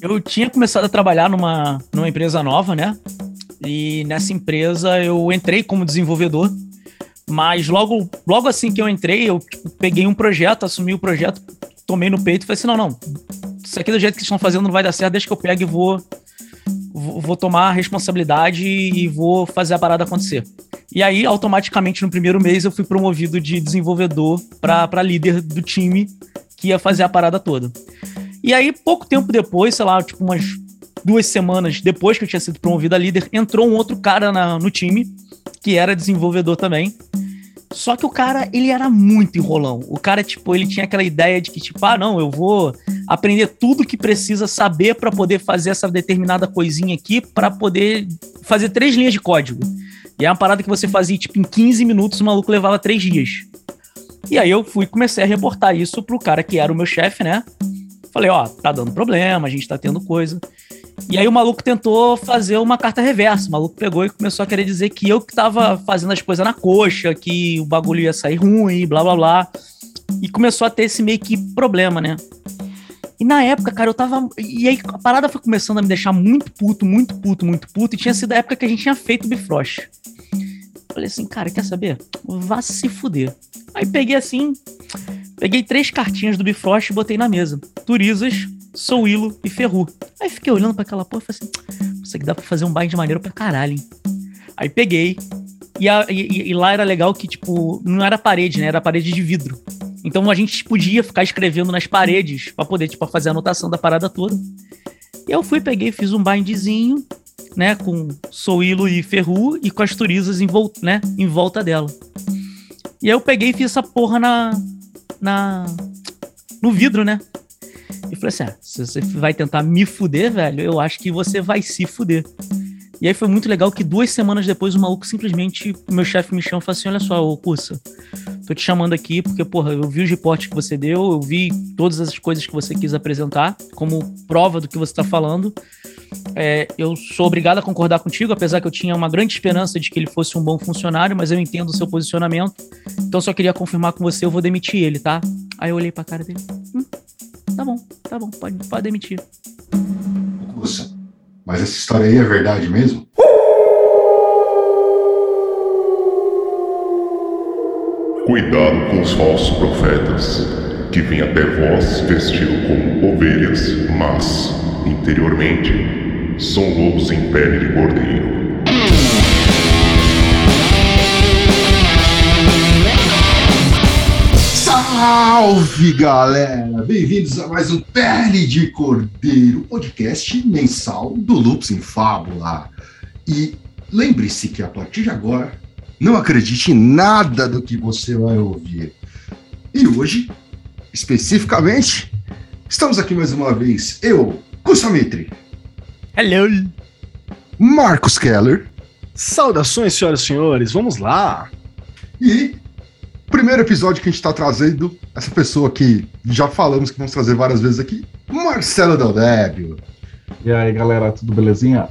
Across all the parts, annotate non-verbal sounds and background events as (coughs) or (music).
Eu tinha começado a trabalhar numa, numa empresa nova, né? E nessa empresa eu entrei como desenvolvedor, mas logo, logo assim que eu entrei, eu tipo, peguei um projeto, assumi o projeto, tomei no peito e falei assim: não, não, isso aqui do jeito que estão fazendo não vai dar certo, deixa que eu pego e vou, vou, vou tomar a responsabilidade e vou fazer a parada acontecer. E aí, automaticamente, no primeiro mês, eu fui promovido de desenvolvedor para líder do time que ia fazer a parada toda. E aí, pouco tempo depois, sei lá, tipo umas duas semanas depois que eu tinha sido promovido a líder, entrou um outro cara na, no time, que era desenvolvedor também. Só que o cara, ele era muito enrolão. O cara, tipo, ele tinha aquela ideia de que, tipo, ah, não, eu vou aprender tudo que precisa saber para poder fazer essa determinada coisinha aqui, para poder fazer três linhas de código. E é uma parada que você fazia, tipo, em 15 minutos, o maluco levava três dias. E aí eu fui comecei a reportar isso pro cara que era o meu chefe, né? Falei, ó, tá dando problema, a gente tá tendo coisa. E aí o maluco tentou fazer uma carta reversa. O maluco pegou e começou a querer dizer que eu que tava fazendo as coisas na coxa, que o bagulho ia sair ruim, blá blá blá. E começou a ter esse meio que problema, né? E na época, cara, eu tava. E aí a parada foi começando a me deixar muito puto, muito puto, muito puto. E tinha sido a época que a gente tinha feito o Bifrost. Falei assim, cara, quer saber? Vá se fuder. Aí peguei assim, peguei três cartinhas do Bifrost e botei na mesa. Turizas, Souilo e Ferru. Aí fiquei olhando para aquela porra e falei assim: Isso aqui dá pra fazer um bind maneiro pra caralho, hein? Aí peguei. E, a, e, e, lá era legal que, tipo, não era parede, né? Era parede de vidro. Então a gente podia ficar escrevendo nas paredes para poder, tipo, fazer a anotação da parada toda. E eu fui, peguei, fiz um bindzinho, né? Com Souilo e Ferru e com as turizas em, volta, né, em volta dela. E aí eu peguei e fiz essa porra na. Na no vidro, né? E falei assim: ah, se você vai tentar me fuder, velho, eu acho que você vai se fuder. E aí foi muito legal que duas semanas depois o maluco simplesmente, meu chefe me chama e fala assim: olha só, ô Cursa, tô te chamando aqui porque, porra, eu vi os reportes que você deu, eu vi todas as coisas que você quis apresentar como prova do que você tá falando. É, eu sou obrigado a concordar contigo, apesar que eu tinha uma grande esperança de que ele fosse um bom funcionário, mas eu entendo o seu posicionamento. Então só queria confirmar com você, eu vou demitir ele, tá? Aí eu olhei pra cara dele. Hum, tá bom, tá bom, pode, pode demitir. Nossa, mas essa história aí é verdade mesmo? Cuidado com os falsos profetas, que vêm até vós vestido como ovelhas, mas, interiormente, são lobos em pele de cordeiro. Salve galera! Bem-vindos a mais um Pele de Cordeiro, podcast mensal do Lupus em Fábula. E lembre-se que a partir de agora, não acredite em nada do que você vai ouvir. E hoje, especificamente, estamos aqui mais uma vez, eu, Kusamitri. Hello! Marcos Keller. Saudações, senhoras e senhores, vamos lá! E primeiro episódio que a gente está trazendo essa pessoa que já falamos que vamos trazer várias vezes aqui, Marcelo Deldébio. E aí, galera, tudo belezinha?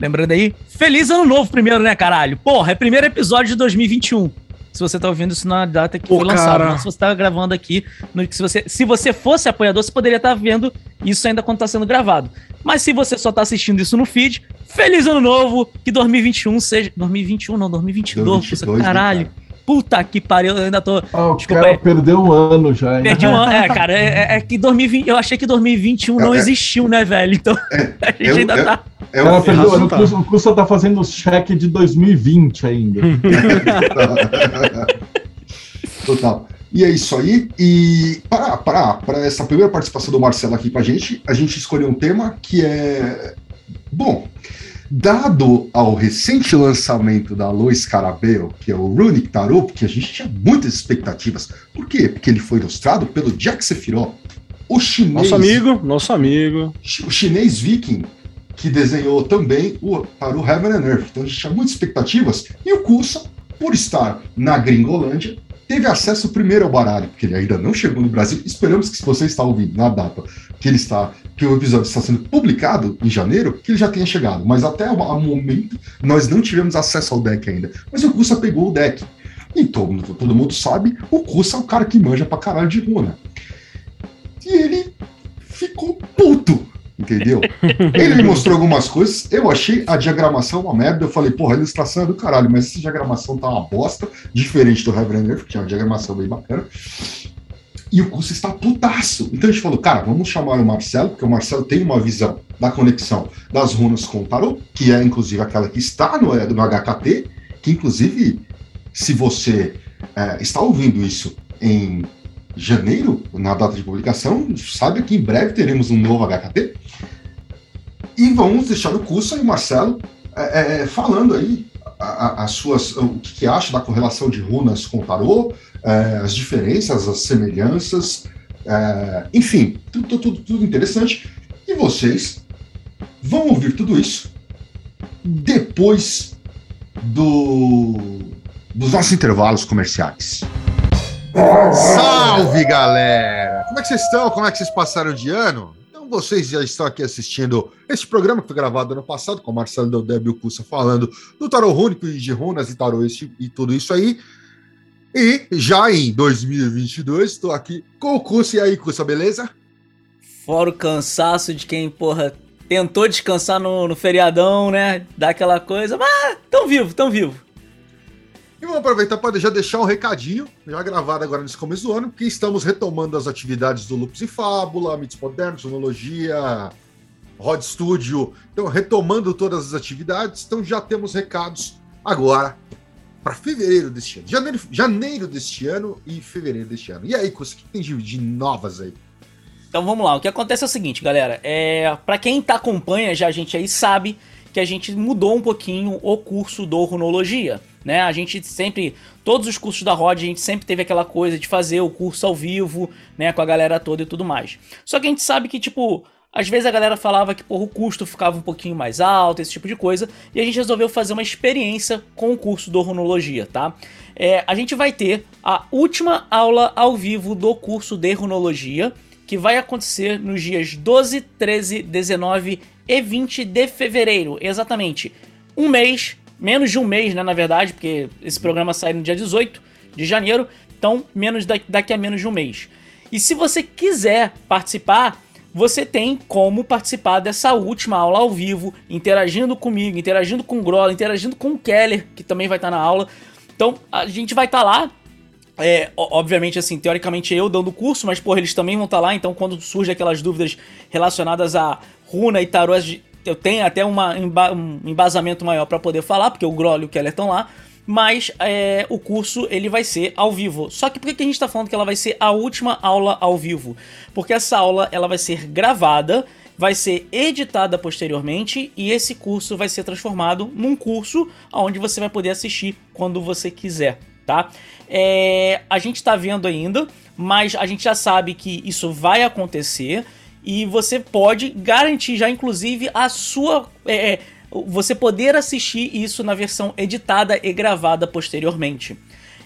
Lembrando aí, feliz ano novo primeiro, né, caralho? Porra, é primeiro episódio de 2021. Se você tá ouvindo isso na data que Pô, foi lançado, não, se você tá gravando aqui, no, se, você, se você fosse apoiador, você poderia estar tá vendo isso ainda quando tá sendo gravado. Mas se você só tá assistindo isso no feed, feliz ano novo, que 2021 seja... 2021 não, 2022, 2022 caralho. Né, Puta que pariu, eu ainda tô. Ah, o desculpa, cara perdeu um ano já. Hein? Perdi um ano, é, (laughs) cara. É, é, é que 2020, eu achei que 2021 não é, é, existiu, né, velho? Então, é, (laughs) a gente ainda é, tá. É, cara, perdeu, ano, tá. o curso tá fazendo o cheque de 2020 ainda. (laughs) Total. E é isso aí. E para essa primeira participação do Marcelo aqui com a gente, a gente escolheu um tema que é. Bom, Dado ao recente lançamento da Lois Carabel, que é o Runic Tarot, porque a gente tinha muitas expectativas. Por quê? Porque ele foi ilustrado pelo Jack Sephiroth, o chinês... Nosso amigo, nosso amigo. O chinês viking, que desenhou também o, para o Heaven and Earth. Então a gente tinha muitas expectativas. E o Kusa, por estar na Gringolândia, teve acesso primeiro ao baralho, porque ele ainda não chegou no Brasil. Esperamos que se você está ouvindo na data que ele está, que o episódio está sendo publicado em janeiro, que ele já tenha chegado. Mas até o momento nós não tivemos acesso ao deck ainda. Mas o Kusa pegou o deck. E todo, todo mundo sabe, o Kusa é o cara que manja pra caralho de runa. E ele ficou puto entendeu? (laughs) Ele me mostrou algumas coisas, eu achei a diagramação uma merda. Eu falei, porra, a ilustração é do caralho, mas essa diagramação tá uma bosta, diferente do Heaven Earth, que é uma diagramação bem bacana. E o curso está putaço. Então a gente falou, cara, vamos chamar o Marcelo, porque o Marcelo tem uma visão da conexão das runas com o tarot, que é inclusive aquela que está no, no HKT, que inclusive, se você é, está ouvindo isso em janeiro, na data de publicação, sabe que em breve teremos um novo HKT. E vamos deixar o curso aí, Marcelo, é, é, falando aí as suas, o que, acha da correlação de runas com o tarô, é, as diferenças, as semelhanças, é, enfim, tudo, tudo, tudo interessante. E vocês vão ouvir tudo isso depois do, dos nossos intervalos comerciais. Salve, galera! Como é que vocês estão? Como é que vocês passaram de ano? Vocês já estão aqui assistindo esse programa que foi gravado ano passado, com o Marcelo Deldeb e Cussa falando do tarô rúnico e de runas e tarô e tudo isso aí. E já em 2022, estou aqui com o Cussa. E aí, Cussa, beleza? Fora o cansaço de quem, porra, tentou descansar no, no feriadão, né? Dá aquela coisa, mas tão vivo, tão vivo. E vamos aproveitar para já deixar um recadinho, já gravado agora nesse começo do ano, que estamos retomando as atividades do Lupus e Fábula, Mitos Modernos, Sonologia, Rod Studio. Então, retomando todas as atividades, então já temos recados agora para fevereiro deste ano. Janeiro, janeiro deste ano e fevereiro deste ano. E aí, o que tem de novas aí? Então vamos lá, o que acontece é o seguinte, galera. É, para quem tá acompanha já a gente aí sabe que a gente mudou um pouquinho o curso do Runologia né? A gente sempre, todos os cursos da Rod, a gente sempre teve aquela coisa de fazer o curso ao vivo, né, com a galera toda e tudo mais. Só que a gente sabe que, tipo, às vezes a galera falava que porra, o custo ficava um pouquinho mais alto, esse tipo de coisa, e a gente resolveu fazer uma experiência com o curso do Runologia, tá? É, a gente vai ter a última aula ao vivo do curso de Runologia, que vai acontecer nos dias 12, 13, 19 e 20 de fevereiro, exatamente. Um mês menos de um mês, né, na verdade, porque esse programa sai no dia 18 de janeiro, então menos daqui a menos de um mês. E se você quiser participar, você tem como participar dessa última aula ao vivo, interagindo comigo, interagindo com o Grola, interagindo com o Keller, que também vai estar na aula. Então a gente vai estar lá. É, obviamente, assim, teoricamente eu dando o curso, mas porra, eles também vão estar lá, então quando surgem aquelas dúvidas relacionadas a runa e tarô, eu tenho até uma, um embasamento maior para poder falar, porque o Grol e o Keller estão lá. Mas é, o curso ele vai ser ao vivo. Só que por que a gente está falando que ela vai ser a última aula ao vivo? Porque essa aula ela vai ser gravada, vai ser editada posteriormente e esse curso vai ser transformado num curso onde você vai poder assistir quando você quiser, tá? É, a gente está vendo ainda, mas a gente já sabe que isso vai acontecer e você pode garantir já, inclusive, a sua. É, é, você poder assistir isso na versão editada e gravada posteriormente.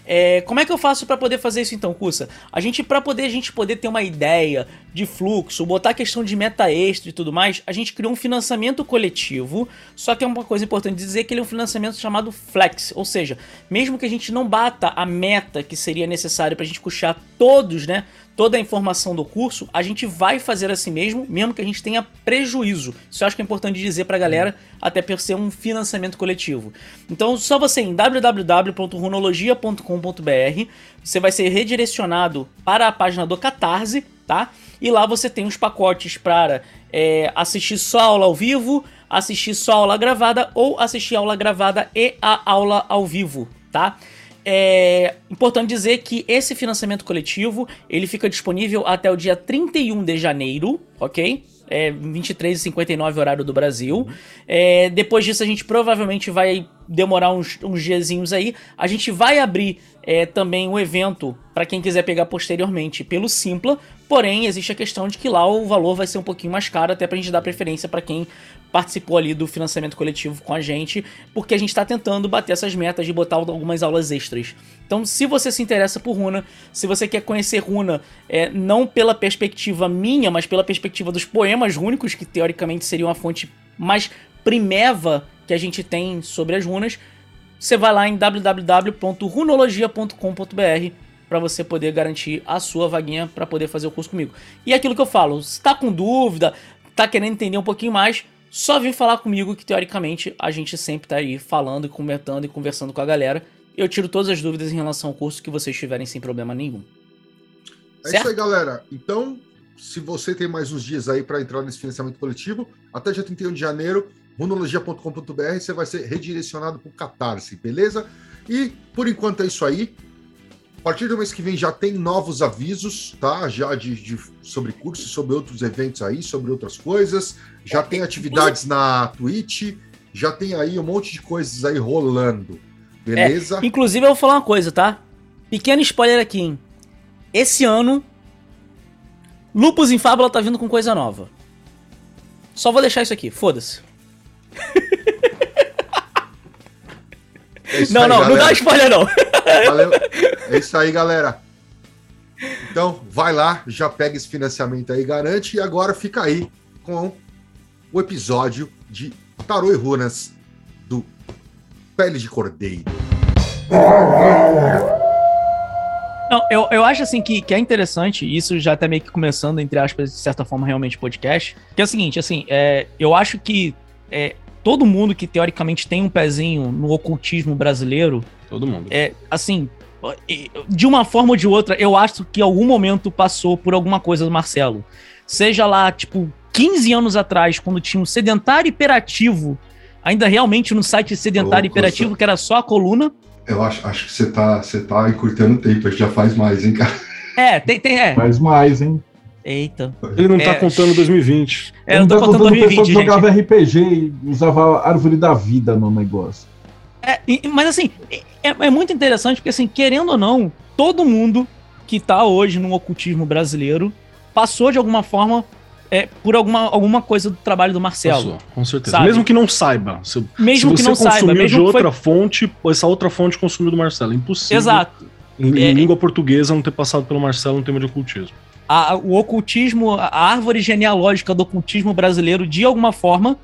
É, como é que eu faço para poder fazer isso então, Cussa? A gente, para poder a gente poder ter uma ideia de fluxo, botar a questão de meta extra e tudo mais, a gente criou um financiamento coletivo. Só que é uma coisa importante dizer que ele é um financiamento chamado flex, ou seja, mesmo que a gente não bata a meta que seria necessário para a gente puxar todos, né, toda a informação do curso, a gente vai fazer assim mesmo, mesmo que a gente tenha prejuízo. Isso eu acho que é importante dizer pra galera, até por ser um financiamento coletivo. Então, só você em www.runologia.com.br, você vai ser redirecionado para a página do Catarse, tá? E lá você tem os pacotes para é, assistir só aula ao vivo, assistir só aula gravada ou assistir aula gravada e a aula ao vivo, tá? É importante dizer que esse financiamento coletivo ele fica disponível até o dia 31 de janeiro, ok? É 23h59 horário do Brasil. É, depois disso a gente provavelmente vai demorar uns, uns diazinhos aí. A gente vai abrir é, também o evento para quem quiser pegar posteriormente pelo Simpla, porém existe a questão de que lá o valor vai ser um pouquinho mais caro, até para a gente dar preferência para quem participou ali do financiamento coletivo com a gente, porque a gente está tentando bater essas metas de botar algumas aulas extras. Então, se você se interessa por Runa, se você quer conhecer Runa, é, não pela perspectiva minha, mas pela perspectiva dos poemas rúnicos, que teoricamente seriam a fonte mais primeva que a gente tem sobre as runas, você vai lá em www.runologia.com.br para você poder garantir a sua vaguinha para poder fazer o curso comigo. E é aquilo que eu falo, se tá com dúvida, tá querendo entender um pouquinho mais, só vem falar comigo que teoricamente a gente sempre tá aí falando e comentando e conversando com a galera. Eu tiro todas as dúvidas em relação ao curso que vocês tiverem sem problema nenhum. É certo? isso aí, galera. Então, se você tem mais uns dias aí para entrar nesse financiamento coletivo, até dia 31 de janeiro, runologia.com.br, você vai ser redirecionado para o Catarse, beleza? E por enquanto é isso aí. A partir do mês que vem já tem novos avisos, tá? Já de, de sobre cursos, sobre outros eventos aí, sobre outras coisas. Já tem atividades na Twitch, já tem aí um monte de coisas aí rolando. Beleza? É, inclusive, eu vou falar uma coisa, tá? Pequeno spoiler aqui, hein? Esse ano, Lupus em Fábula tá vindo com coisa nova. Só vou deixar isso aqui, foda-se. (laughs) É não, aí, não, galera. não dá spoiler não. Valeu. É isso aí, galera. Então, vai lá, já pega esse financiamento aí, garante, e agora fica aí com o episódio de Tarô e Runas do Pele de Cordeiro. Não, eu, eu acho assim que, que é interessante, isso já tá meio que começando, entre aspas, de certa forma, realmente podcast. Que é o seguinte, assim, é, eu acho que é, todo mundo que teoricamente tem um pezinho no ocultismo brasileiro. Todo mundo. É, assim, de uma forma ou de outra, eu acho que em algum momento passou por alguma coisa do Marcelo. Seja lá, tipo, 15 anos atrás, quando tinha um sedentário hiperativo, ainda realmente no site sedentário hiperativo, que era só a coluna. Eu acho, acho que você tá, você tá encurtando o tempo, a gente já faz mais, hein, cara? É, tem, tem, é. Faz mais, hein? Eita. Ele não tá é, tá contando 2020. É, não tá contando 2020, gente. jogava RPG e usava árvore da vida no negócio. É, mas assim, é, é, muito interessante porque assim, querendo ou não, todo mundo que tá hoje no ocultismo brasileiro passou de alguma forma é, por alguma, alguma coisa do trabalho do Marcelo. Passou, com certeza. Sabe? Mesmo que não saiba. Se, mesmo se que não saiba. Mesmo de outra foi... fonte, essa outra fonte consumiu do Marcelo. É impossível. Exato. Em, em é, língua portuguesa não ter passado pelo Marcelo no tema de ocultismo a, o ocultismo, a árvore genealógica do ocultismo brasileiro, de alguma forma,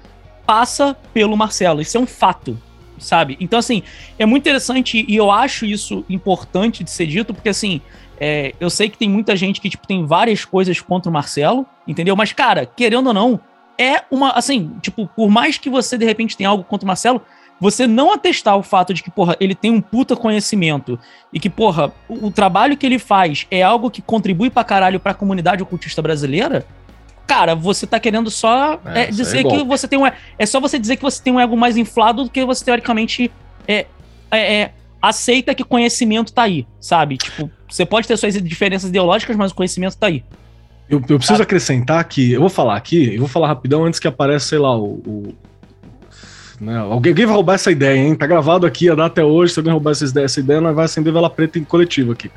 passa pelo Marcelo. Isso é um fato, sabe? Então, assim, é muito interessante e eu acho isso importante de ser dito, porque, assim, é, eu sei que tem muita gente que, tipo, tem várias coisas contra o Marcelo, entendeu? Mas, cara, querendo ou não, é uma, assim, tipo, por mais que você, de repente, tenha algo contra o Marcelo, você não atestar o fato de que, porra, ele tem um puta conhecimento e que, porra, o, o trabalho que ele faz é algo que contribui pra caralho pra comunidade ocultista brasileira, cara, você tá querendo só é, é, dizer é que você tem um. É só você dizer que você tem um ego mais inflado do que você teoricamente é, é, é, aceita que conhecimento tá aí, sabe? Tipo, você pode ter suas diferenças ideológicas, mas o conhecimento tá aí. Eu, eu preciso acrescentar que, eu vou falar aqui, eu vou falar rapidão antes que apareça, sei lá, o, o né? Alguém, vai roubar essa ideia, hein? Tá gravado aqui, a data é hoje. Se alguém roubar essa ideia, essa ideia nós vai acender vela preta em coletivo aqui.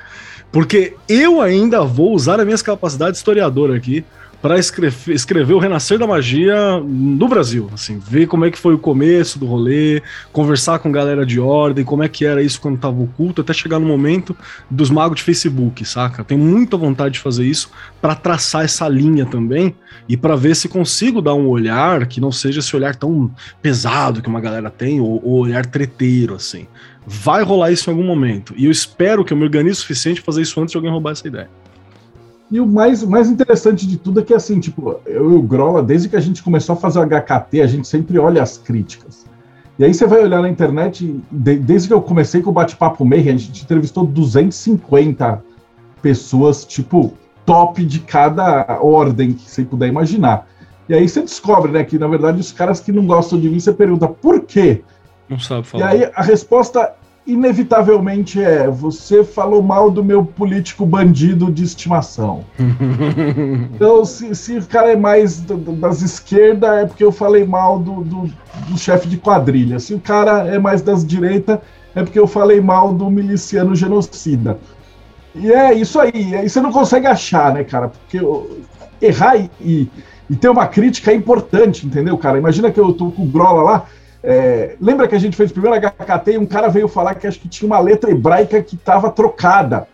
Porque eu ainda vou usar as minhas capacidades de historiador aqui para escrever, escrever o renascer da magia no Brasil, assim, ver como é que foi o começo do rolê, conversar com galera de ordem, como é que era isso quando tava oculto, até chegar no momento dos magos de Facebook, saca? Tenho muita vontade de fazer isso para traçar essa linha também e para ver se consigo dar um olhar que não seja esse olhar tão pesado que uma galera tem ou, ou olhar treteiro assim. Vai rolar isso em algum momento e eu espero que eu me organize o suficiente para fazer isso antes de alguém roubar essa ideia. E o mais, mais interessante de tudo é que, assim, tipo, eu e o Grola, desde que a gente começou a fazer o HKT, a gente sempre olha as críticas. E aí você vai olhar na internet, de, desde que eu comecei com o Bate-Papo Meir, a gente entrevistou 250 pessoas, tipo, top de cada ordem que você puder imaginar. E aí você descobre, né, que na verdade os caras que não gostam de mim, você pergunta por quê? Não sabe falar. E aí a resposta inevitavelmente é: você falou mal do meu político bandido de estimação. (laughs) então, se, se, o cara é mais das esquerdas, é porque eu falei mal do, do, do chefe de quadrilha. Se o cara é mais das direitas, é porque eu falei mal do miliciano genocida. E é isso aí. Aí você não consegue achar, né, cara? Porque errar e, e, e ter uma crítica é importante, entendeu, cara? Imagina que eu tô com o Grola lá. É, lembra que a gente fez o primeiro HKT e um cara veio falar que acho que tinha uma letra hebraica que estava trocada.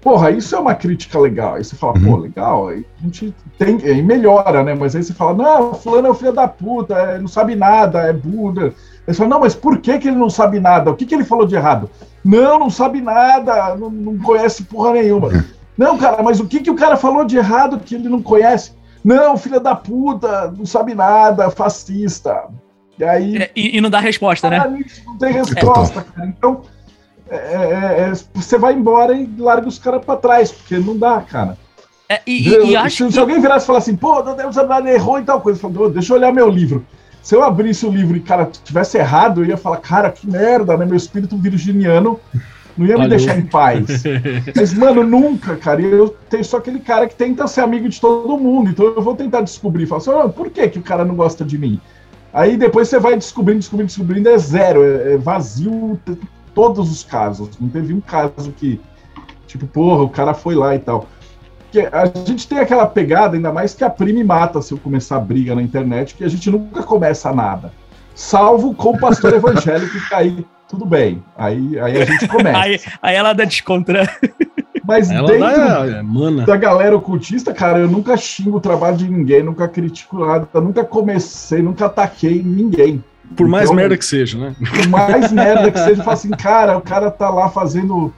Porra, isso é uma crítica legal. Aí você fala, uhum. pô, legal, aí a gente tem, aí melhora, né? Mas aí você fala, não, fulano é o filho da puta, é, não sabe nada, é Buda. Aí você fala, não, mas por que, que ele não sabe nada? O que, que ele falou de errado? Não, não sabe nada, não, não conhece porra nenhuma. Uhum. Não, cara, mas o que, que o cara falou de errado que ele não conhece? Não, filha da puta, não sabe nada, fascista. E aí. É, e, e, não dá resposta, né? Não tem resposta, cara. Então, é, é, é, você vai embora e larga os caras pra trás, porque não dá, cara. É, e, e, e acho se, que... se, alguém virasse e falar assim, pô, Deus errou e tal coisa, eu falo, deixa eu olhar meu livro. Se eu abrisse o livro e, cara, tivesse errado, eu ia falar, cara, que merda, né? Meu espírito virginiano não ia me Valeu. deixar em paz. (laughs) Mas, mano, nunca, cara. Eu tenho só aquele cara que tenta ser amigo de todo mundo. Então eu vou tentar descobrir. Falar assim, oh, por que, que o cara não gosta de mim? Aí depois você vai descobrindo, descobrindo, descobrindo, é zero. É, é vazio todos os casos. Não teve um caso que, tipo, porra, o cara foi lá e tal. Porque a gente tem aquela pegada, ainda mais que a prima mata se eu começar a briga na internet, que a gente nunca começa nada. Salvo com o pastor evangélico que aí tudo bem. Aí, aí a gente (laughs) começa. aí, aí ela dá descontra. Mas ela dentro dá, é, da galera ocultista, cara, eu nunca xingo o trabalho de ninguém, nunca critico nada, nunca comecei, nunca ataquei ninguém. Por mais então, merda que seja, né? Por mais (laughs) merda que seja, eu falo assim, cara, o cara tá lá fazendo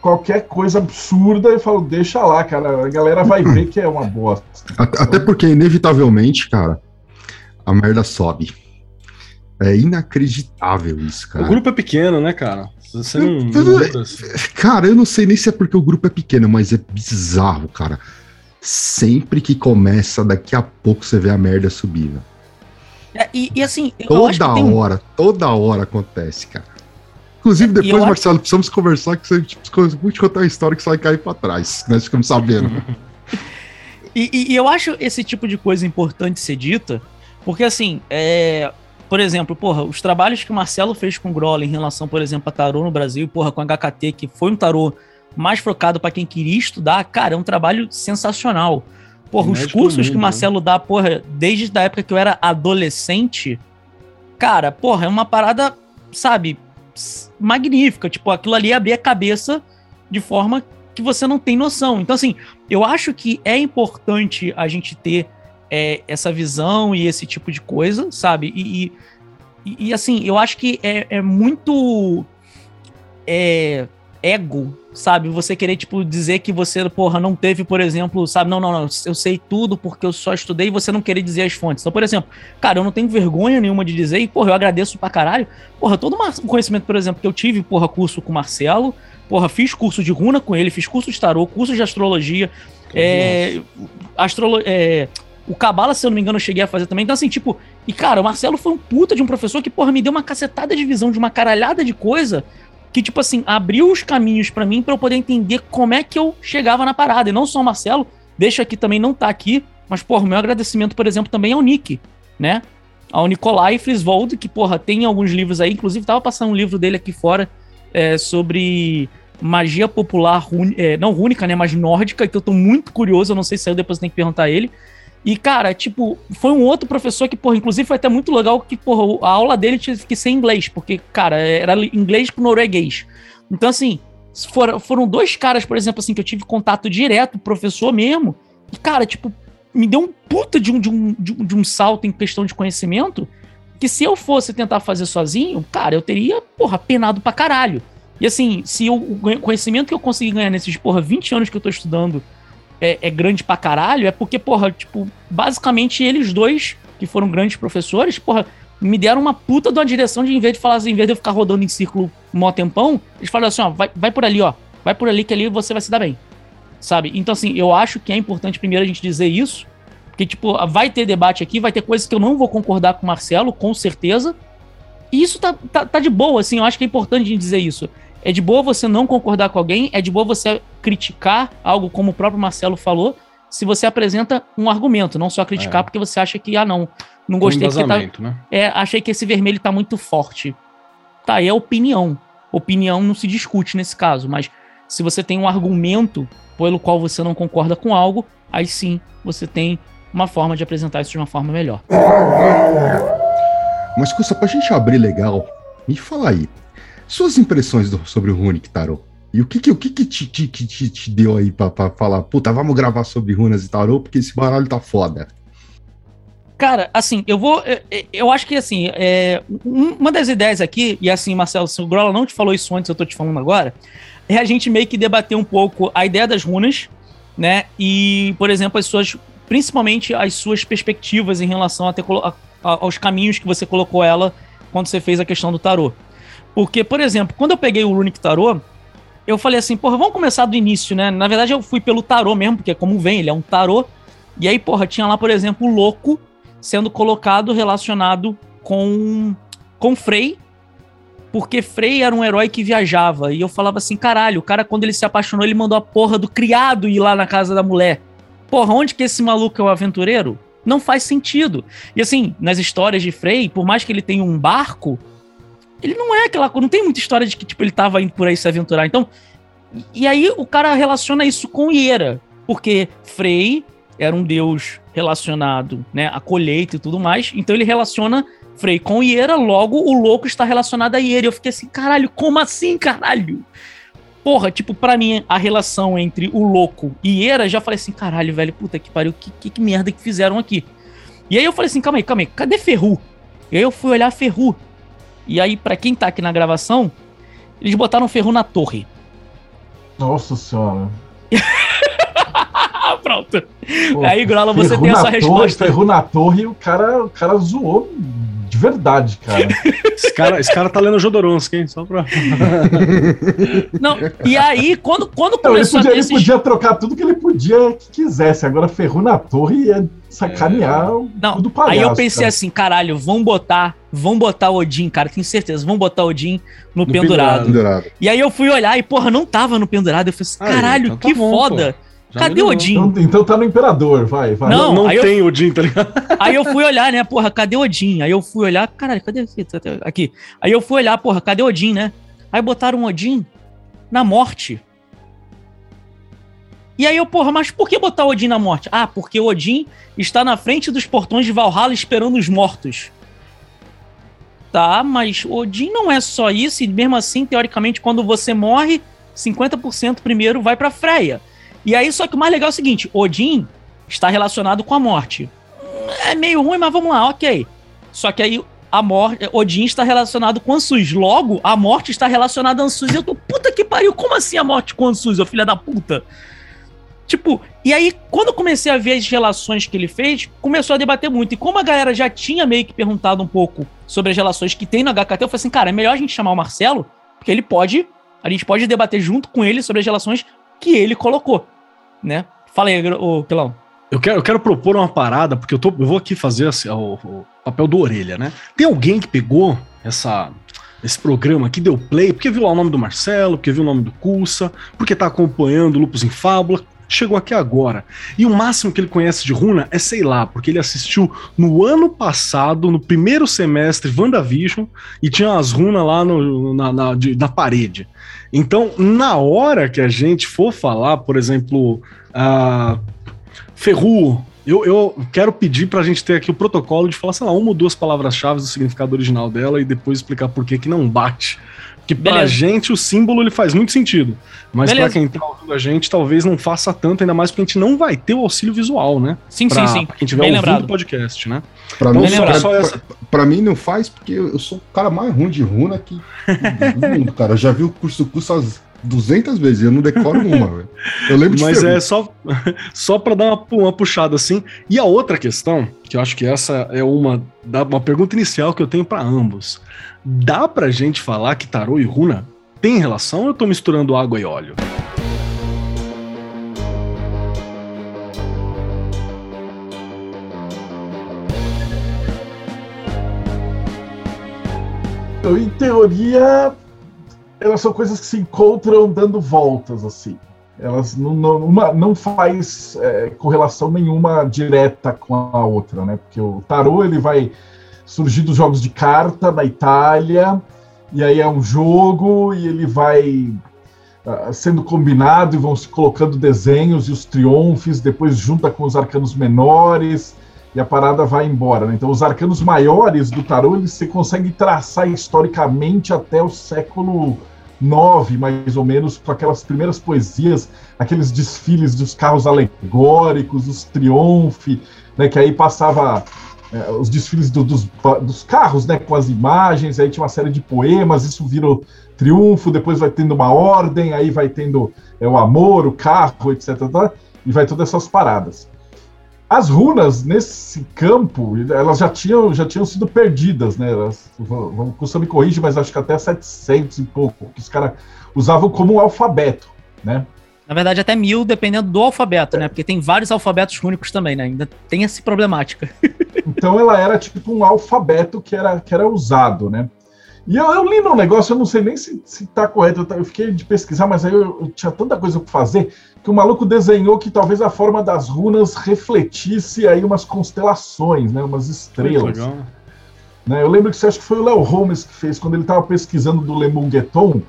qualquer coisa absurda e falo, deixa lá, cara, a galera vai ver que é uma bosta. Até porque, inevitavelmente, cara, a merda sobe. É inacreditável isso, cara. O grupo é pequeno, né, cara? Você não, não cara, eu não sei nem se é porque o grupo é pequeno, mas é bizarro, cara. Sempre que começa, daqui a pouco você vê a merda subindo. É, e, e, assim, toda hora, toda hora acontece, cara. Inclusive, depois, Marcelo, acho... precisamos conversar que você tipo, vou te contar uma história que você vai cair pra trás. Nós ficamos sabendo. (laughs) e, e, e, eu acho esse tipo de coisa importante ser dita, porque assim, é, por exemplo, porra, os trabalhos que o Marcelo fez com o Groll em relação, por exemplo, a tarô no Brasil, porra, com a HKT, que foi um tarô mais focado para quem queria estudar, cara, é um trabalho sensacional. Porra, os cursos mundo, que o Marcelo dá, porra, desde a época que eu era adolescente, cara, porra, é uma parada, sabe, magnífica. Tipo, aquilo ali é abrir a cabeça de forma que você não tem noção. Então, assim, eu acho que é importante a gente ter é, essa visão e esse tipo de coisa, sabe? E, e, e assim, eu acho que é, é muito é, ego, sabe? Você querer, tipo, dizer que você, porra, não teve, por exemplo, sabe? Não, não, não, eu sei tudo porque eu só estudei e você não querer dizer as fontes. Então, por exemplo, cara, eu não tenho vergonha nenhuma de dizer, e, porra, eu agradeço pra caralho. Porra, todo o conhecimento, por exemplo, que eu tive, porra, curso com o Marcelo, porra, fiz curso de runa com ele, fiz curso de tarô, curso de astrologia, é, astrolo é, o Cabala, se eu não me engano, eu cheguei a fazer também. Então, assim, tipo, e cara, o Marcelo foi um puta de um professor que, porra, me deu uma cacetada de visão de uma caralhada de coisa que, tipo assim, abriu os caminhos para mim para eu poder entender como é que eu chegava na parada. E não só o Marcelo, deixa aqui também, não tá aqui, mas, porra, meu agradecimento, por exemplo, também ao Nick, né? Ao Nikolai Friswold, que, porra, tem alguns livros aí, inclusive tava passando um livro dele aqui fora é, sobre magia popular, é, não única, né, mas nórdica, que eu tô muito curioso, eu não sei se saiu, depois tem que perguntar a ele. E, cara, tipo, foi um outro professor que, porra, inclusive foi até muito legal que, porra, a aula dele tinha que ser em inglês, porque, cara, era inglês com norueguês. Então, assim, foram, foram dois caras, por exemplo, assim, que eu tive contato direto, professor mesmo, e, cara, tipo, me deu um puta de um, de um, de um, de um salto em questão de conhecimento, que se eu fosse tentar fazer sozinho, cara, eu teria, porra, penado pra caralho. E assim, se eu, o conhecimento que eu consegui ganhar nesses, porra, 20 anos que eu tô estudando é, é, grande pra caralho é porque, porra, tipo, basicamente eles dois, que foram grandes professores, porra, me deram uma puta de uma direção de, em vez de falar assim, em vez de eu ficar rodando em círculo mó tempão, eles falaram assim, ó, vai, vai por ali, ó, vai por ali que ali você vai se dar bem, sabe? Então, assim, eu acho que é importante primeiro a gente dizer isso, porque, tipo, vai ter debate aqui, vai ter coisas que eu não vou concordar com o Marcelo, com certeza, e isso tá, tá, tá de boa, assim, eu acho que é importante a gente dizer isso. É de boa você não concordar com alguém, é de boa você criticar algo como o próprio Marcelo falou, se você apresenta um argumento, não só criticar é. porque você acha que, ah, não, não gostei porque tá, né? É, achei que esse vermelho tá muito forte. Tá, é opinião. Opinião não se discute nesse caso, mas se você tem um argumento pelo qual você não concorda com algo, aí sim você tem uma forma de apresentar isso de uma forma melhor. Mas, Custa, pra gente abrir legal, me fala aí, suas impressões do, sobre o Runic Tarot. E o que que, o que, que te, te, te, te deu aí pra, pra falar, puta, vamos gravar sobre runas e tarô, porque esse baralho tá foda. Cara, assim, eu vou. Eu, eu acho que, assim, é, uma das ideias aqui, e assim, Marcelo, se o Grola não te falou isso antes, eu tô te falando agora, é a gente meio que debater um pouco a ideia das runas, né? E, por exemplo, as pessoas principalmente as suas perspectivas em relação a ter, a, aos caminhos que você colocou ela quando você fez a questão do tarô. Porque, por exemplo, quando eu peguei o Runic Tarô, eu falei assim, porra, vamos começar do início, né? Na verdade, eu fui pelo tarô mesmo, porque é como vem, ele é um tarô. E aí, porra, tinha lá, por exemplo, o louco sendo colocado relacionado com, com Frey, porque Frey era um herói que viajava. E eu falava assim, caralho, o cara, quando ele se apaixonou, ele mandou a porra do criado ir lá na casa da mulher. Porra, onde que esse maluco é o aventureiro? Não faz sentido. E assim, nas histórias de Frey, por mais que ele tenha um barco, ele não é aquela coisa. Não tem muita história de que, tipo, ele tava indo por aí se aventurar. Então. E aí o cara relaciona isso com Iera. Porque Frey era um deus relacionado, né, a colheita e tudo mais. Então ele relaciona Frey com Iera, logo o louco está relacionado a Iera. E eu fiquei assim, caralho, como assim, caralho? Porra, tipo, pra mim, a relação entre o louco e Iera, já falei assim, caralho, velho, puta que pariu, que, que, que merda que fizeram aqui. E aí eu falei assim, calma aí, calma aí, cadê Ferru? E aí eu fui olhar Ferru. E aí, para quem tá aqui na gravação, eles botaram Ferru na torre. Nossa senhora. (laughs) Pronto. Pô, aí, Grola, você tem essa resposta. Ferrou na torre e o cara, o cara zoou de verdade, cara. (laughs) esse, cara esse cara tá lendo Jodorowsky, hein? Só pra. (laughs) Não, e aí, quando, quando começou Não, ele, podia, ele podia trocar tudo que ele podia que quisesse. Agora ferrou na torre e ia sacanear é... Não, tudo palhaço, Aí eu pensei cara. assim, caralho, vão botar, vão botar Odin, cara, tenho certeza, vão botar Odin no, no pendurado. pendurado. E aí eu fui olhar e, porra, não tava no pendurado. Eu falei assim, caralho, então tá que bom, foda. Pô. Já cadê o Odin? Então, então, tá no Imperador, vai, vai. Não, não tem eu, Odin, tá ligado? (laughs) Aí eu fui olhar, né, porra, cadê Odin? Aí eu fui olhar, caralho, cadê aqui? Aí eu fui olhar, porra, cadê Odin, né? Aí botaram Odin na morte. E aí eu, porra, mas por que botar Odin na morte? Ah, porque Odin está na frente dos portões de Valhalla esperando os mortos. Tá, mas Odin não é só isso, e mesmo assim, teoricamente, quando você morre, 50% primeiro vai para Freya. E aí, só que o mais legal é o seguinte: Odin está relacionado com a morte. É meio ruim, mas vamos lá, ok. Só que aí a morte. Odin está relacionado com Ansus. Logo, a morte está relacionada a Ansus. E eu tô, puta que pariu, como assim a morte com Ansus, ô filha da puta? Tipo, e aí, quando eu comecei a ver as relações que ele fez, começou a debater muito. E como a galera já tinha meio que perguntado um pouco sobre as relações que tem no HKT, eu falei assim, cara, é melhor a gente chamar o Marcelo, porque ele pode. A gente pode debater junto com ele sobre as relações que ele colocou né? Fala aí, o Pelão. Eu quero, eu quero propor uma parada, porque eu, tô, eu vou aqui fazer assim, o, o, papel do orelha, né? Tem alguém que pegou essa, esse programa que deu play, porque viu lá o nome do Marcelo, porque viu o nome do Cursa, porque tá acompanhando Lupus em Fábula, chegou aqui agora. E o máximo que ele conhece de Runa é, sei lá, porque ele assistiu no ano passado, no primeiro semestre, WandaVision, e tinha as runas lá no, na, na, de, na parede. Então, na hora que a gente for falar, por exemplo, a Ferru, eu, eu quero pedir para a gente ter aqui o protocolo de falar, sei lá, uma ou duas palavras-chave do significado original dela e depois explicar por que que não bate. Que pra gente o símbolo ele faz muito sentido. Mas para quem tá ouvindo a gente, talvez não faça tanto, ainda mais porque a gente não vai ter o auxílio visual, né? Sim, pra, sim, sim. Pra quem tiver Bem ouvindo lembrado. o podcast, né? Pra, então, mim, só, só essa... pra, pra, mim não faz, porque eu sou o cara mais ruim de runa que do mundo, cara. Eu já vi o curso curso às 200 vezes, eu não decoro uma, velho. Eu lembro de Mas é só, (laughs) só para dar uma, uma puxada assim. E a outra questão, que eu acho que essa é uma, uma pergunta inicial que eu tenho para ambos. Dá pra gente falar que tarô e runa tem relação ou eu tô misturando água e óleo? Então, em teoria, elas são coisas que se encontram dando voltas, assim. Elas não, não, uma não faz é, correlação nenhuma direta com a outra, né? Porque o tarô ele vai surgir dos jogos de carta na Itália, e aí é um jogo e ele vai uh, sendo combinado e vão se colocando desenhos e os triunfos, depois junta com os arcanos menores e a parada vai embora. Né? Então, os arcanos maiores do tarô eles você consegue traçar historicamente até o século IX, mais ou menos, com aquelas primeiras poesias, aqueles desfiles dos carros alegóricos, os triunfos, né, que aí passava é, os desfiles do, dos, dos carros, né, com as imagens, aí tinha uma série de poemas, isso virou triunfo, depois vai tendo uma ordem, aí vai tendo é, o amor, o carro, etc, e vai todas essas paradas. As runas nesse campo, elas já tinham, já tinham sido perdidas, né? Elas, vamos, custa me corrigir, mas acho que até 700 e pouco, que os caras usavam como um alfabeto, né? Na verdade, até mil, dependendo do alfabeto, né? Porque tem vários alfabetos únicos também, né? Ainda tem essa problemática. então ela era tipo um alfabeto que era, que era usado, né? E eu, eu li no negócio, eu não sei nem se, se tá correto, eu, eu fiquei de pesquisar, mas aí eu, eu tinha tanta coisa para fazer que o maluco desenhou que talvez a forma das runas refletisse aí umas constelações, né? Umas estrelas. Né? Eu lembro que você acha que foi o Léo Holmes que fez, quando ele estava pesquisando do Lemungueton,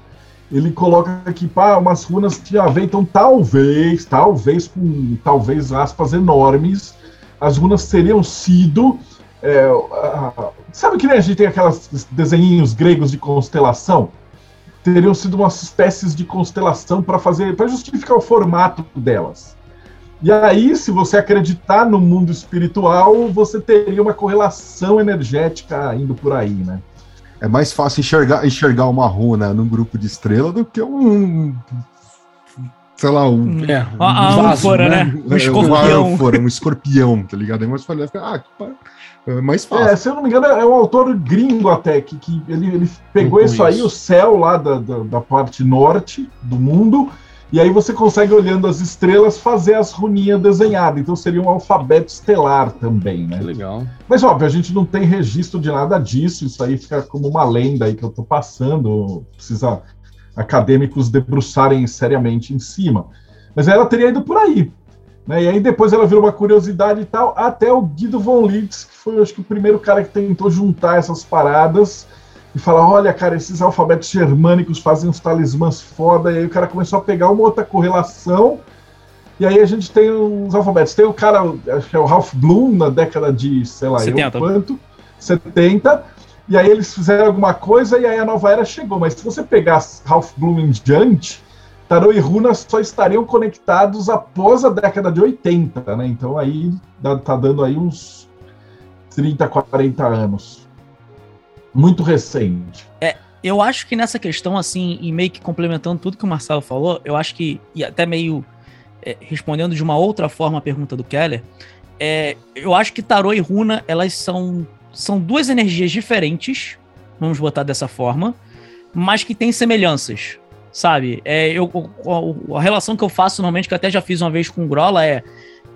ele coloca aqui, pá, umas runas tinha a ver, então talvez, talvez com talvez aspas enormes, as runas teriam sido. É, a, sabe que nem a gente tem aquelas desenhinhos gregos de constelação? Teriam sido umas espécies de constelação para fazer, para justificar o formato delas. E aí, se você acreditar no mundo espiritual, você teria uma correlação energética indo por aí, né? É mais fácil enxergar, enxergar uma runa num grupo de estrela do que um. Sei lá, um. É, um a ânfora, né? né? Um escorpião. Um ânfora, um escorpião, tá ligado? Aí mais fácil. Ah, é mais fácil. É, se eu não me engano, é um autor gringo até, que, que ele, ele pegou isso aí, o céu lá da, da, da parte norte do mundo, e aí você consegue, olhando as estrelas, fazer as runinhas desenhadas. Então seria um alfabeto estelar também, né? Que legal. Mas óbvio, a gente não tem registro de nada disso. Isso aí fica como uma lenda aí que eu tô passando. Precisa acadêmicos debruçarem seriamente em cima. Mas ela teria ido por aí. Né? E aí depois ela virou uma curiosidade e tal, até o Guido von Litz, que foi acho que o primeiro cara que tentou juntar essas paradas e falar: olha, cara, esses alfabetos germânicos fazem uns talismãs foda. E aí o cara começou a pegar uma outra correlação. E aí a gente tem os alfabetos. Tem o cara, acho que é o Ralph Bloom, na década de, sei lá, 70. Eu quanto, 70. E aí eles fizeram alguma coisa e aí a nova era chegou. Mas se você pegar Ralph Bloom em diante, Tarô e Runa só estariam conectados após a década de 80, né? Então aí tá dando aí uns 30, 40 anos muito recente. É, eu acho que nessa questão, assim, e meio que complementando tudo que o Marcelo falou, eu acho que, e até meio é, respondendo de uma outra forma a pergunta do Keller, é, eu acho que tarô e runa, elas são, são duas energias diferentes, vamos botar dessa forma, mas que têm semelhanças, sabe? É, eu, a, relação que eu faço normalmente, que eu até já fiz uma vez com o Grola, é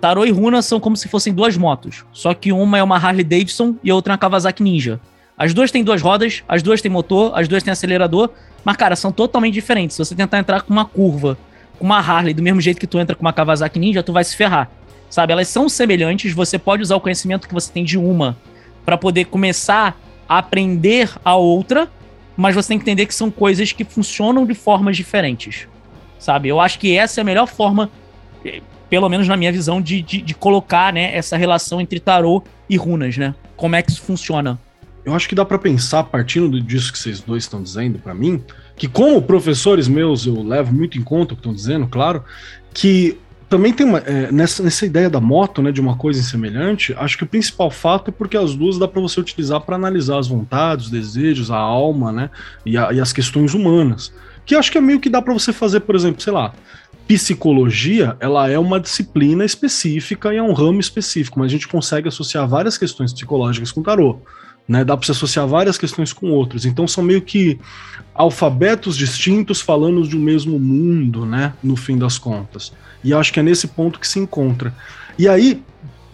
tarô e runa são como se fossem duas motos, só que uma é uma Harley Davidson e a outra é uma Kawasaki Ninja. As duas têm duas rodas, as duas têm motor, as duas têm acelerador, mas, cara, são totalmente diferentes. Se você tentar entrar com uma curva, com uma Harley, do mesmo jeito que tu entra com uma Kawasaki Ninja, tu vai se ferrar. Sabe? Elas são semelhantes, você pode usar o conhecimento que você tem de uma para poder começar a aprender a outra, mas você tem que entender que são coisas que funcionam de formas diferentes. Sabe? Eu acho que essa é a melhor forma, eh, pelo menos na minha visão, de, de, de colocar né, essa relação entre tarô e runas, né? Como é que isso funciona eu acho que dá para pensar, partindo disso que vocês dois estão dizendo para mim, que como professores meus eu levo muito em conta o que estão dizendo, claro, que também tem uma, é, nessa, nessa ideia da moto, né, de uma coisa semelhante, acho que o principal fato é porque as duas dá para você utilizar para analisar as vontades, os desejos, a alma, né, e, a, e as questões humanas. Que acho que é meio que dá para você fazer, por exemplo, sei lá, psicologia, ela é uma disciplina específica e é um ramo específico, mas a gente consegue associar várias questões psicológicas com tarô. Né, dá para se associar várias questões com outras. Então são meio que alfabetos distintos falando de um mesmo mundo, né? No fim das contas. E acho que é nesse ponto que se encontra. E aí,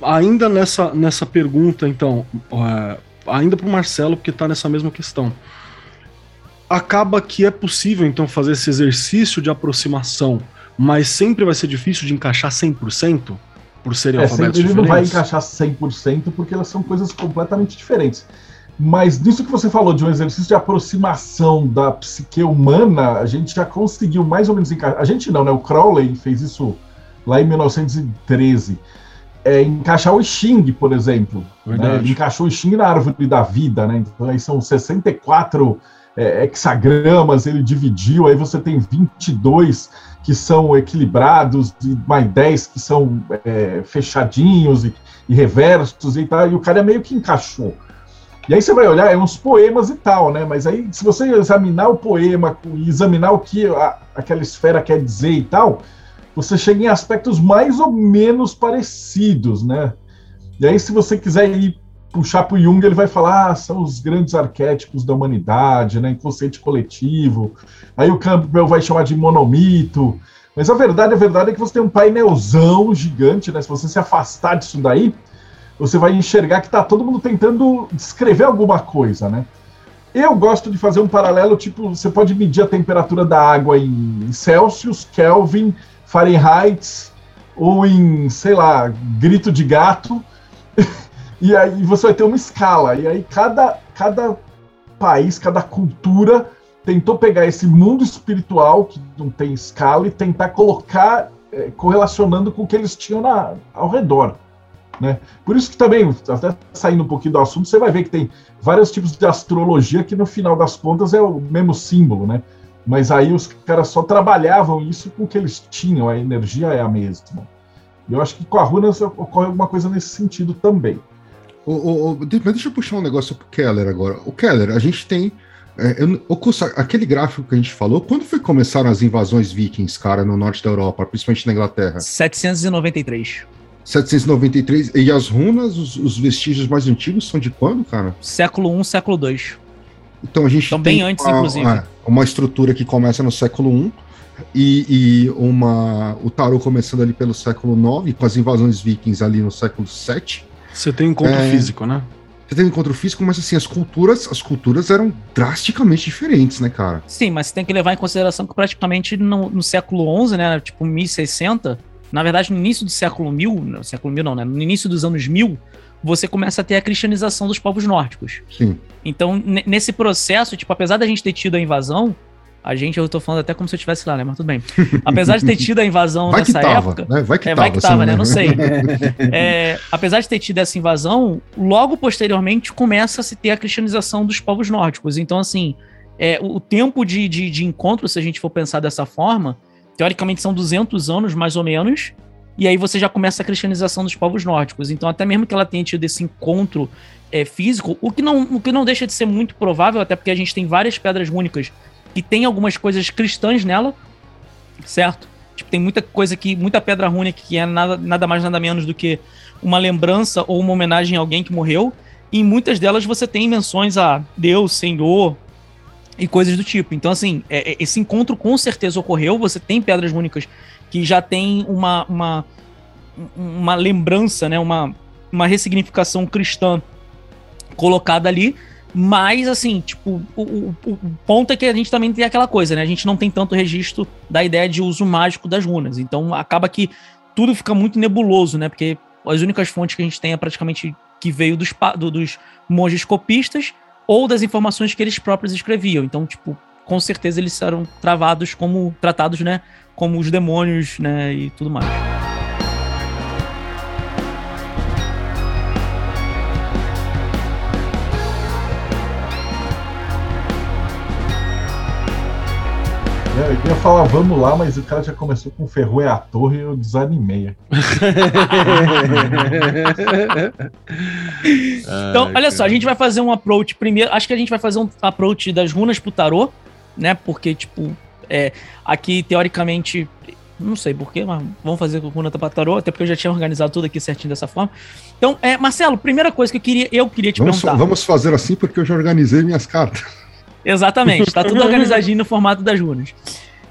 ainda nessa, nessa pergunta, então, é, ainda para o Marcelo, porque está nessa mesma questão. Acaba que é possível, então, fazer esse exercício de aproximação, mas sempre vai ser difícil de encaixar 100%? Por serem é, alfabetos diferentes? não vai encaixar 100% porque elas são coisas completamente diferentes. Mas nisso que você falou de um exercício de aproximação da psique humana, a gente já conseguiu mais ou menos encaixar. A gente não, né? O Crowley fez isso lá em 1913. É, encaixar o Xing, por exemplo. Né? Ele encaixou o Xing na árvore da vida, né? Então aí são 64 é, hexagramas, ele dividiu, aí você tem 22 que são equilibrados, e mais 10 que são é, fechadinhos e, e, reversos e tal, e o cara meio que encaixou. E aí você vai olhar, é uns poemas e tal, né? Mas aí, se você examinar o poema e examinar o que a, aquela esfera quer dizer e tal, você chega em aspectos mais ou menos parecidos, né? E aí, se você quiser ir puxar para o Jung, ele vai falar, ah, são os grandes arquétipos da humanidade, né? Inconsciente coletivo. Aí o Campbell vai chamar de monomito. Mas a verdade, a verdade é que você tem um painelzão gigante, né? Se você se afastar disso daí, você vai enxergar que está todo mundo tentando descrever alguma coisa, né? Eu gosto de fazer um paralelo, tipo, você pode medir a temperatura da água em Celsius, Kelvin, Fahrenheit, ou em, sei lá, grito de gato, (laughs) e aí você vai ter uma escala, e aí cada, cada país, cada cultura tentou pegar esse mundo espiritual, que não tem escala, e tentar colocar, é, correlacionando com o que eles tinham na, ao redor. Né? Por isso que também, até saindo um pouquinho do assunto, você vai ver que tem vários tipos de astrologia que no final das contas é o mesmo símbolo, né? Mas aí os caras só trabalhavam isso com o que eles tinham, a energia é a mesma. E eu acho que com a Runas ocorre alguma coisa nesse sentido também. O, o, o, deixa eu puxar um negócio pro Keller agora. O Keller, a gente tem. É, eu, o, aquele gráfico que a gente falou, quando foi começaram as invasões vikings, cara, no norte da Europa, principalmente na Inglaterra? 793. 793. E as runas, os, os, vestígios mais antigos são de quando, cara? Século 1, século 2. Então a gente então, tem bem antes, uma, inclusive. Uma, uma, estrutura que começa no século 1 e, e, uma, o tarô começando ali pelo século 9, com as invasões vikings ali no século 7. Você tem encontro é, físico, né? Você tem encontro físico, mas assim, as culturas, as culturas eram drasticamente diferentes, né, cara? Sim, mas você tem que levar em consideração que praticamente no, no século 11, né, tipo 1600, na verdade, no início do século 1000, no século 1000 não, né? No início dos anos 1000, você começa a ter a cristianização dos povos nórdicos. Sim. Então, nesse processo, tipo, apesar da gente ter tido a invasão, a gente, eu tô falando até como se eu estivesse lá, né? Mas tudo bem. Apesar de ter tido a invasão vai nessa tava, época. Né? Vai que é, tava, vai que tava, né? Não sei. (laughs) É, apesar de ter tido essa invasão, logo posteriormente começa a se ter a cristianização dos povos nórdicos. Então, assim, é, o tempo de, de, de encontro, se a gente for pensar dessa forma, teoricamente são 200 anos, mais ou menos, e aí você já começa a cristianização dos povos nórdicos. Então, até mesmo que ela tenha tido esse encontro é, físico, o que, não, o que não deixa de ser muito provável, até porque a gente tem várias pedras únicas que tem algumas coisas cristãs nela, certo? Tipo, tem muita coisa que, muita pedra rúnica que é nada, nada mais nada menos do que uma lembrança ou uma homenagem a alguém que morreu. E em muitas delas você tem menções a Deus, Senhor, e coisas do tipo. Então, assim, é, é, esse encontro com certeza ocorreu. Você tem pedras únicas que já tem uma, uma, uma lembrança, né? Uma, uma ressignificação cristã colocada ali. Mas, assim, tipo, o, o, o, ponto é que a gente também tem aquela coisa, né? A gente não tem tanto registro da ideia de uso mágico das runas. Então, acaba que tudo fica muito nebuloso, né? Porque as únicas fontes que a gente tem é praticamente que veio dos, do, dos monges copistas ou das informações que eles próprios escreviam. Então, tipo, com certeza eles eram travados como, tratados, né, como os demônios, né, e tudo mais. Eu ia falar, vamos lá, mas o cara já começou com Ferro é a torre e eu desanimei. (laughs) então, olha só, a gente vai fazer um approach primeiro. Acho que a gente vai fazer um approach das runas pro tarô, né? Porque, tipo, é, aqui, teoricamente, não sei porquê, mas vamos fazer com runa para tarô, até porque eu já tinha organizado tudo aqui certinho dessa forma. Então, é, Marcelo, primeira coisa que eu queria, eu queria te vamos, perguntar. Vamos fazer assim porque eu já organizei minhas cartas. Exatamente, tá tudo (laughs) organizadinho no formato das runas.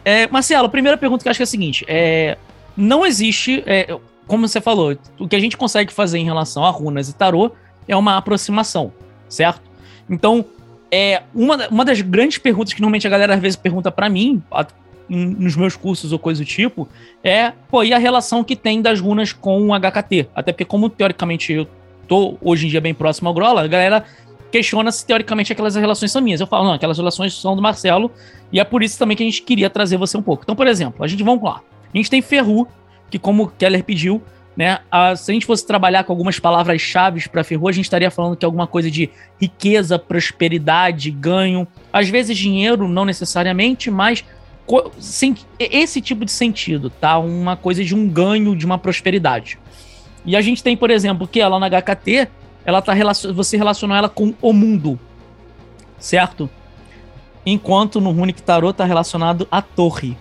É, Marcelo, a primeira pergunta que eu acho que é a seguinte: é, não existe, é, como você falou, o que a gente consegue fazer em relação a runas e tarô é uma aproximação, certo? Então, é uma, uma das grandes perguntas que normalmente a galera às vezes pergunta para mim, a, nos meus cursos ou coisa do tipo, é, pô, e a relação que tem das runas com o HKT? Até porque, como teoricamente eu tô hoje em dia bem próximo ao Grola, a galera questiona se teoricamente aquelas relações são minhas. Eu falo, não, aquelas relações são do Marcelo, e é por isso também que a gente queria trazer você um pouco. Então, por exemplo, a gente vamos lá. A gente tem Ferru, que como o Keller pediu, né, a, se a gente fosse trabalhar com algumas palavras-chave para Ferru, a gente estaria falando que é alguma coisa de riqueza, prosperidade, ganho, às vezes dinheiro, não necessariamente, mas sem, esse tipo de sentido, tá? Uma coisa de um ganho, de uma prosperidade. E a gente tem, por exemplo, que ela na HKT, ela tá você relacionou ela com o mundo, certo? Enquanto no Runic Tarot tá relacionado à torre.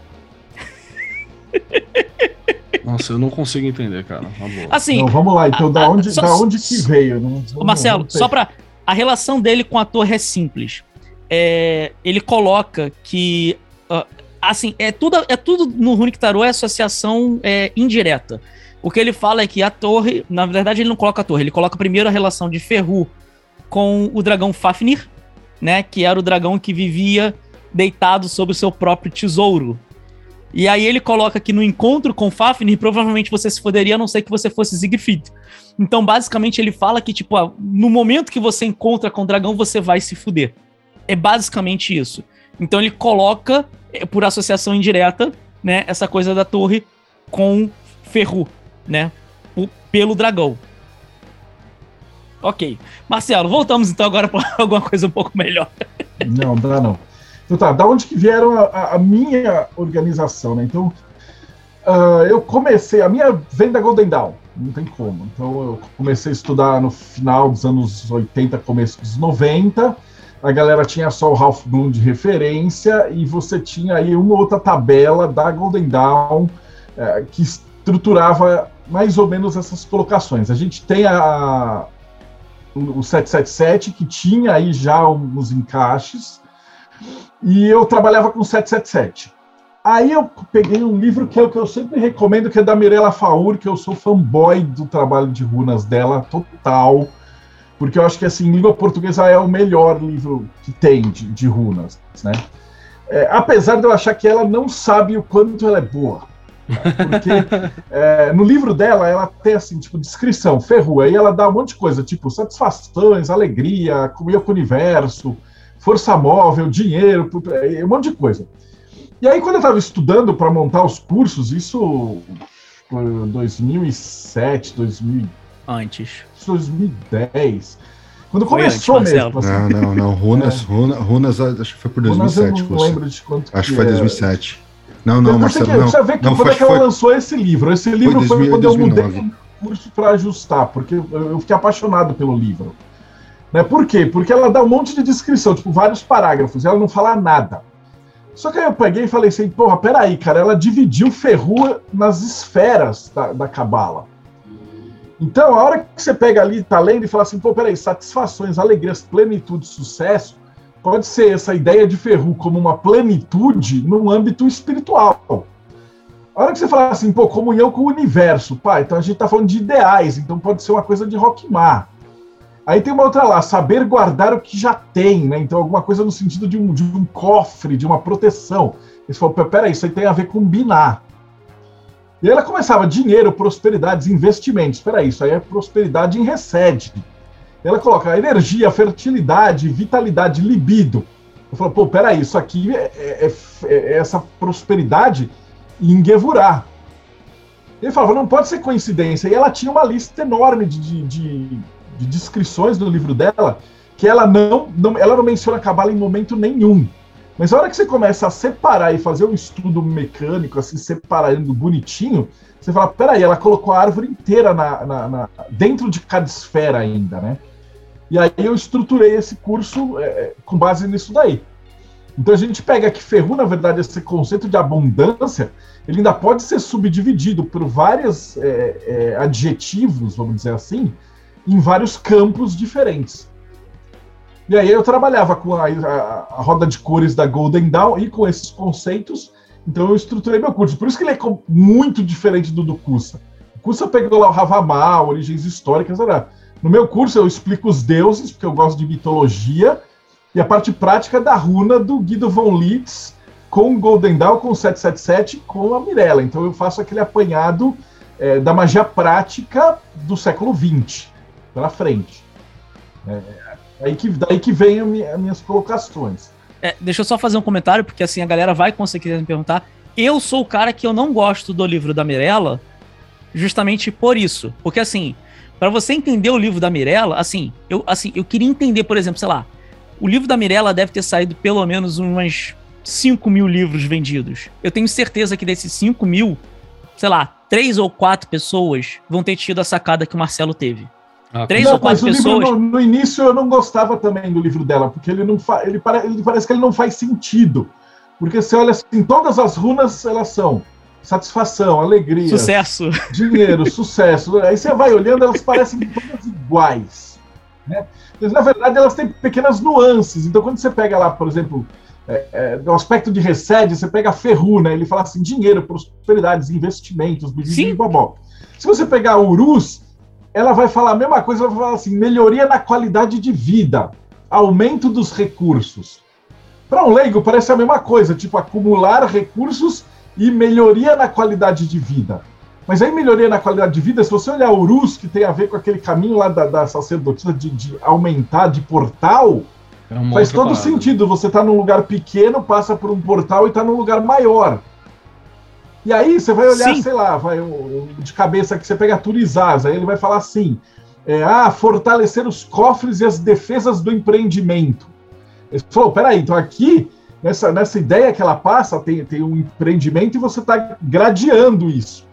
(laughs) Nossa, eu não consigo entender, cara. Assim, não, vamos lá, então, da onde, só, da onde que veio? Não, Marcelo, não só pra. A relação dele com a torre é simples. É, ele coloca que. Uh, assim, é tudo, é tudo no Runic Tarot é associação é, indireta. O que ele fala é que a torre. Na verdade, ele não coloca a torre, ele coloca primeiro a relação de Ferru com o dragão Fafnir, né? Que era o dragão que vivia deitado sobre o seu próprio tesouro. E aí ele coloca que no encontro com Fafnir, provavelmente você se foderia, a não ser que você fosse Siegfried. Então, basicamente, ele fala que, tipo, no momento que você encontra com o dragão, você vai se fuder. É basicamente isso. Então ele coloca, eh, por associação indireta, né, essa coisa da torre com Ferru, né? Pelo dragão. Ok. Marcelo, voltamos então agora para (laughs) alguma coisa um pouco melhor. Não, dá não. Então tá, da onde que vieram a, a minha organização, né? Então, uh, eu comecei, a minha vem da Golden Dawn, não tem como. Então eu comecei a estudar no final dos anos 80, começo dos 90. A galera tinha só o Ralph Bloom de referência e você tinha aí uma outra tabela da Golden Dawn uh, que estruturava mais ou menos essas colocações. A gente tem a, o 777, que tinha aí já uns encaixes, e eu trabalhava com 777. Aí eu peguei um livro que é o que eu sempre recomendo, que é da Mirella Faur, que eu sou fanboy do trabalho de runas dela, total, porque eu acho que, assim, língua portuguesa é o melhor livro que tem de, de runas, né? É, apesar de eu achar que ela não sabe o quanto ela é boa. Porque é, no livro dela, ela tem assim, tipo, descrição, ferrua, aí ela dá um monte de coisa, tipo, satisfações, alegria, comer com o universo, força móvel, dinheiro, um monte de coisa. E aí, quando eu estava estudando para montar os cursos, isso foi 2007, 2000... Antes. 2010. Quando foi começou antes, mesmo. Assim. Não, não, não. Runas, é. Runas, Runas, acho que foi por 2007. Runas eu não lembro de quanto Acho que foi 2007. Não, não, Marcelo, que, não. Precisa ver que não, quando foi, é que ela foi... lançou esse livro. Esse livro foi, 2000, foi quando 2009. eu mudei o curso para ajustar, porque eu fiquei apaixonado pelo livro. Né? Por quê? Porque ela dá um monte de descrição, tipo, vários parágrafos, ela não fala nada. Só que aí eu peguei e falei assim, porra, peraí, cara, ela dividiu Ferrua nas esferas da Cabala. Então, a hora que você pega ali, tá lendo e fala assim, pô, peraí, satisfações, alegrias, plenitude, sucesso, pode ser essa ideia de Ferru como uma plenitude no âmbito espiritual. A hora que você fala assim, pô, comunhão com o universo, pá, então a gente tá falando de ideais, então pode ser uma coisa de Rockmar. Aí tem uma outra lá, saber guardar o que já tem, né? Então alguma coisa no sentido de um, de um cofre, de uma proteção. Eles falam, peraí, isso aí tem a ver com binar. E ela começava dinheiro, prosperidades, investimentos. Peraí, isso aí é prosperidade em recede ela coloca energia, fertilidade, vitalidade, libido. Eu falo, pô, peraí, isso aqui é, é, é, é essa prosperidade em Gevurah. Ele falava, não pode ser coincidência. E ela tinha uma lista enorme de, de, de, de descrições no livro dela que ela não, não, ela não menciona Cabala em momento nenhum. Mas a hora que você começa a separar e fazer um estudo mecânico, assim, separando bonitinho, você fala, peraí, ela colocou a árvore inteira na, na, na, dentro de cada esfera ainda, né? E aí eu estruturei esse curso é, com base nisso daí. Então a gente pega que Ferru, na verdade, esse conceito de abundância, ele ainda pode ser subdividido por vários é, é, adjetivos, vamos dizer assim, em vários campos diferentes. E aí eu trabalhava com a, a, a roda de cores da Golden Dawn e com esses conceitos, então eu estruturei meu curso. Por isso que ele é muito diferente do do Cussa. O Cussa pegou lá o Ravamá, origens históricas, era no meu curso eu explico os deuses, porque eu gosto de mitologia, e a parte prática da runa do Guido von Litz com Golden Dawn, com 777, com a Mirella. Então eu faço aquele apanhado é, da magia prática do século XX, pela frente. É, aí que, daí que vem as minhas colocações. É, deixa eu só fazer um comentário, porque assim a galera vai conseguir me perguntar. Eu sou o cara que eu não gosto do livro da Mirella, justamente por isso. Porque assim, para você entender o livro da Mirella, assim, eu, assim, eu queria entender, por exemplo, sei lá, o livro da Mirella deve ter saído pelo menos umas 5 mil livros vendidos. Eu tenho certeza que desses 5 mil, sei lá, três ou quatro pessoas vão ter tido a sacada que o Marcelo teve. Ah, três não, ou quatro pessoas. Livro, no, no, início eu não gostava também do livro dela, porque ele não fa... ele, pare... ele parece que ele não faz sentido. Porque você olha assim, todas as runas elas são satisfação, alegria, Sucesso. dinheiro, (laughs) sucesso. Aí você vai olhando, elas parecem todas iguais. Né? Mas, na verdade, elas têm pequenas nuances. Então, quando você pega lá, por exemplo, é, é, do aspecto de recede, você pega a Ferru, né? Ele fala assim: dinheiro, prosperidades, investimentos, bobó. Se você pegar a Urus, ela vai falar a mesma coisa, vai falar assim: melhoria na qualidade de vida, aumento dos recursos. Para um leigo, parece a mesma coisa, tipo acumular recursos e melhoria na qualidade de vida. Mas aí, melhoria na qualidade de vida, se você olhar o Urus, que tem a ver com aquele caminho lá da, da sacerdotisa de, de aumentar de portal, É uma faz todo parada. sentido. Você tá num lugar pequeno, passa por um portal e tá num lugar maior. E aí você vai olhar, Sim. sei lá, vai de cabeça que você pega Turizaz, aí ele vai falar assim: é, ah, fortalecer os cofres e as defesas do empreendimento. Ele falou: peraí, então aqui, nessa, nessa ideia que ela passa, tem, tem um empreendimento e você está gradeando isso.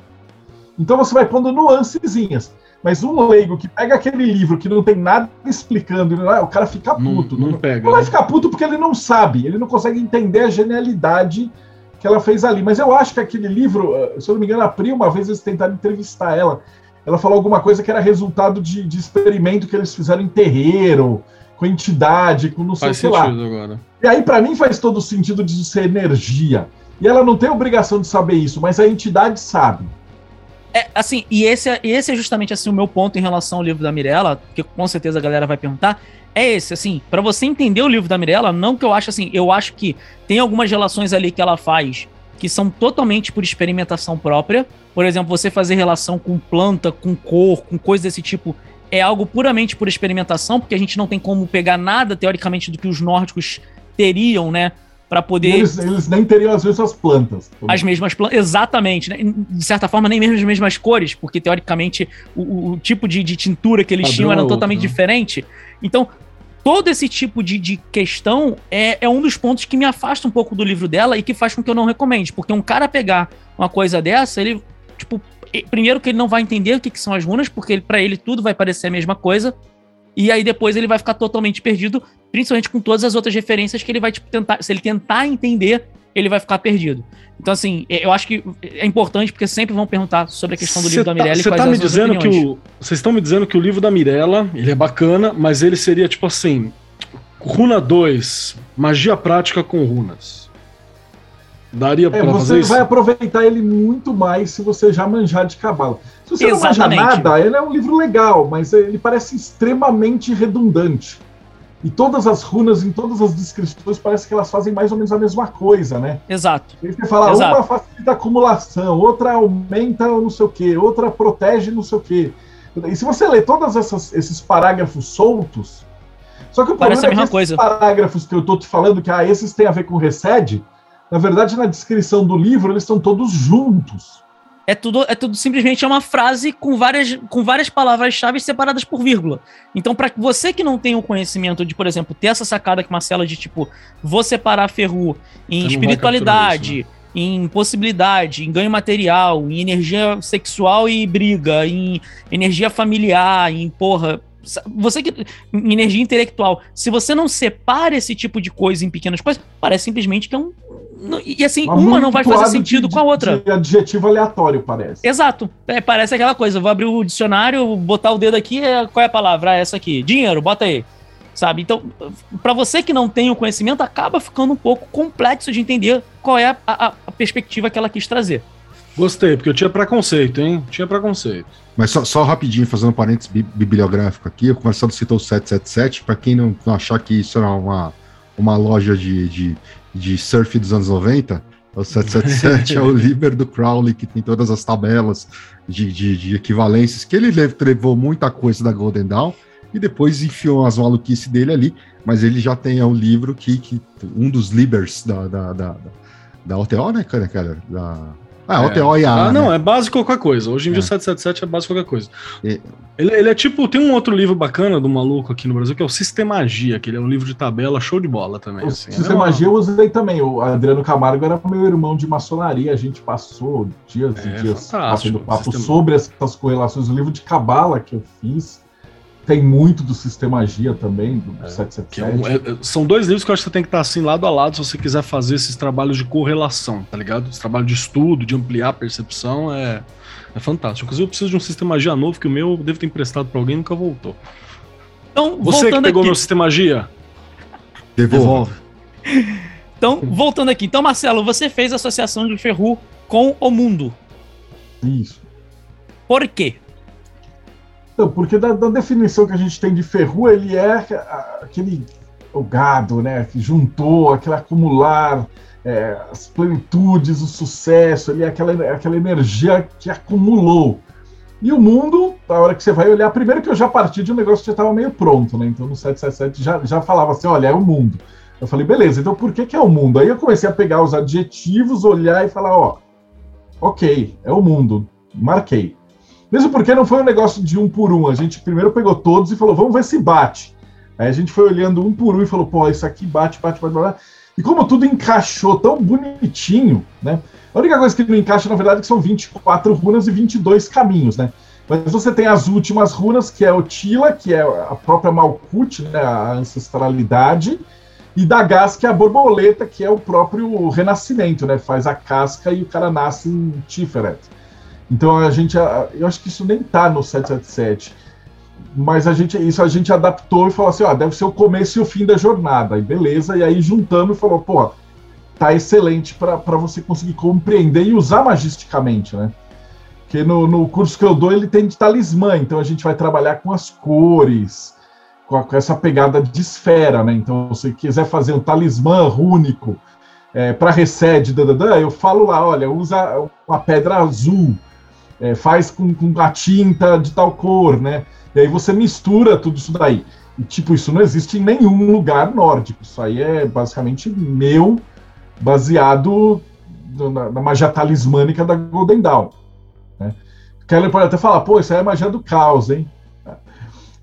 Então você vai pondo nuancezinhas. Mas um leigo que pega aquele livro que não tem nada explicando, não o cara fica Não, puto. não Não, pega. não vai né? ficar puto porque ele não sabe, ele não consegue entender a genialidade que ela fez ali. Mas eu acho que aquele livro, eh, se eu não me engano, a Pri, uma vez eles tentaram entrevistar ela. Ela falou alguma coisa que era resultado de, de experimento que eles fizeram em terreiro, com entidade, com não sei o Faz que lá. agora. E aí, para mim, faz todo sentido de ser energia. E ela não tem obrigação de saber isso, mas a entidade sabe. É, assim, e esse, é- esse é justamente assim o meu ponto em relação ao livro da Mirella, que com certeza a galera vai perguntar. É esse, assim, pra você entender o livro da Mirella, não que eu acho assim, eu acho que tem algumas relações ali que ela faz que são totalmente por experimentação própria. Por exemplo, você fazer relação com planta, com cor, com coisas desse tipo, é algo puramente por experimentação, porque a gente não tem como pegar nada, teoricamente, do que os nórdicos teriam, né? Pra E poder eles, eles nem teriam, às vezes, as plantas. as mesmas plantas. Exatamente, né? De certa forma, nem mesmo as mesmas cores, porque teoricamente o, o- tipo de, de tintura que eles Padrão tinham era outro, totalmente né? diferente. Então, todo esse tipo de, de questão é, é um dos pontos que me afasta um pouco do livro dela e que faz com que eu não recomende. Porque um cara pegar uma coisa dessa, ele, tipo, primeiro que ele não vai entender o que, que são as runas, porque para ele tudo vai parecer a mesma coisa. E aí depois ele vai ficar totalmente perdido, principalmente com todas as outras referências que ele vai tipo, tentar. Se ele tentar entender, ele vai ficar perdido. Então, assim, eu acho que é importante, porque sempre vão perguntar sobre a questão do livro Cê da Mirella e Você quais tá as me dizendo que o. Vocês estão me dizendo que o livro da Mirella, ele é bacana, mas ele seria tipo assim. Runa 2, magia prática com runas. Daria É, pra você fazer isso? vai aproveitar ele muito mais se você já manjar de cabala. Se você Exatamente. não manja nada, ele é um livro legal, mas ele parece extremamente redundante. E todas as runas, em todas as descrições, parece que elas fazem mais ou menos a mesma coisa, né? Exato. Você fala, Exato. uma facilita a acumulação, outra aumenta o não sei o quê, outra protege não sei o quê. E se você ler todos esses parágrafos soltos, só que o Parece problema a é que mesma coisa. parágrafos que eu tô te falando, que ah, esses têm a ver com recede, na verdade, na descrição do livro, eles estão todos juntos. É tudo, é tudo simplesmente é uma frase com várias, com várias palavras-chave separadas por vírgula. Então, para você que não tem o conhecimento de, por exemplo, ter essa sacada que Marcela de tipo, vou separar Ferru em espiritualidade, capturar em possibilidade, em ganho material, em energia sexual e briga, em energia familiar, em porra. Você que. em energia intelectual. Se você não separa esse tipo de coisa em pequenas coisas, parece simplesmente que é um. E assim, Mas uma não vai fazer sentido de- com a outra. De adjetivo aleatório, parece. Exato. É, parece aquela coisa. Vou abrir o dicionário, botar o dedo aqui, é, qual é a palavra? Ah, essa aqui. Dinheiro, bota aí. Sabe? Então, pra você que não tem o conhecimento, acaba ficando um pouco complexo de entender qual é a, a- a perspectiva que ela quis trazer. Gostei, porque eu tinha preconceito, hein? Tinha preconceito. Mas só, só rapidinho, fazendo um parênteses bi- bibliográfico aqui, o Marcelo citou o 777, para quem não, não achar que isso era uma, uma loja de, de, de surf dos anos 90, o 777 é o (laughs) Liber do Crowley, que tem todas as tabelas de, de, de equivalências, que ele lev- levou muita coisa da Golden Dawn e depois enfiou as maluquices dele ali, mas ele já tem é, um livro que, que um dos Libers da, da, da, da, da OTO, né, cara? cara? Da, ah, É. OTO e a Ah, A, não, né? é base qualquer coisa. Hoje em dia É. o 777 é base qualquer coisa. E- Ele, ele é tipo, tem um outro livro bacana do maluco aqui no Brasil, que é o Sistemagia, que ele é um livro de tabela, show de bola também. O assim. Sistema G eu usei também. O Adriano Camargo era meu irmão de maçonaria. A gente passou dias e É, dias batendo papo Sistema- sobre essas correlações. O livro de cabala que eu fiz tem muito do Sistema Magia também, do É, 777. Que é um- é- é- são dois livros que eu acho que você tem que estar assim lado a lado se você quiser fazer esses trabalhos de correlação, tá ligado? Esse trabalho de estudo, de ampliar a percepção é, é fantástico. Inclusive, eu preciso de um sistema magia novo, que o meu eu devo ter emprestado pra alguém e nunca voltou. Então, Você que pegou aqui. meu sistema magia, Devolve. Então, voltando aqui. Então, Marcelo, você fez a associação de Ferru com o mundo. Isso. Por quê? Porque da, da definição que a gente tem de Ferru, ele é aquele o gado, né? Que juntou aquele acumular é, as plenitudes, o sucesso, ele é aquela, aquela energia que acumulou. E o mundo, na hora que você vai olhar, primeiro que eu já parti de um negócio que já estava meio pronto, né? Então no 777 já, já falava assim: olha, é o mundo. Eu falei, beleza, então por que, que é o mundo? Aí eu comecei a pegar os adjetivos, olhar e falar: ó, ok, é o mundo, marquei. Mesmo porque não foi um negócio de um por um. A gente primeiro pegou todos e falou, vamos ver se bate. Aí a gente foi olhando um por um e falou, pô, isso aqui bate, bate, bate, bate. E como tudo encaixou tão bonitinho, né? A única coisa que não encaixa, na verdade, é que são 24 runas e 22 caminhos, né? Mas você tem as últimas runas, que é o Tila, que é a própria Malkuth, né? A ancestralidade. E da Gás, que é a borboleta, que é o próprio renascimento, né? Faz a casca e o cara nasce em Tiferet. Então a gente, eu acho que isso nem tá no 777. Mas a gente, isso a gente adaptou e falou assim, ó, deve ser o começo e o fim da jornada. E beleza, e aí juntamos e falou, pô, tá excelente para você conseguir compreender e usar magisticamente, né? Porque no, no curso que eu dou ele tem de talismã, então a gente vai trabalhar com as cores, com, a- com essa pegada de esfera, né? Então, se quiser fazer um talismã rúnico é, para recede, eu falo lá, olha, usa uma pedra azul, é, faz com, com a tinta de tal cor, né? E aí você mistura tudo isso daí. E, tipo, isso não existe em nenhum lugar nórdico. Isso aí é basicamente meu, baseado na, na magia talismânica da Golden Dawn. Né? Keller pode até falar, pô, isso aí é magia do caos, hein?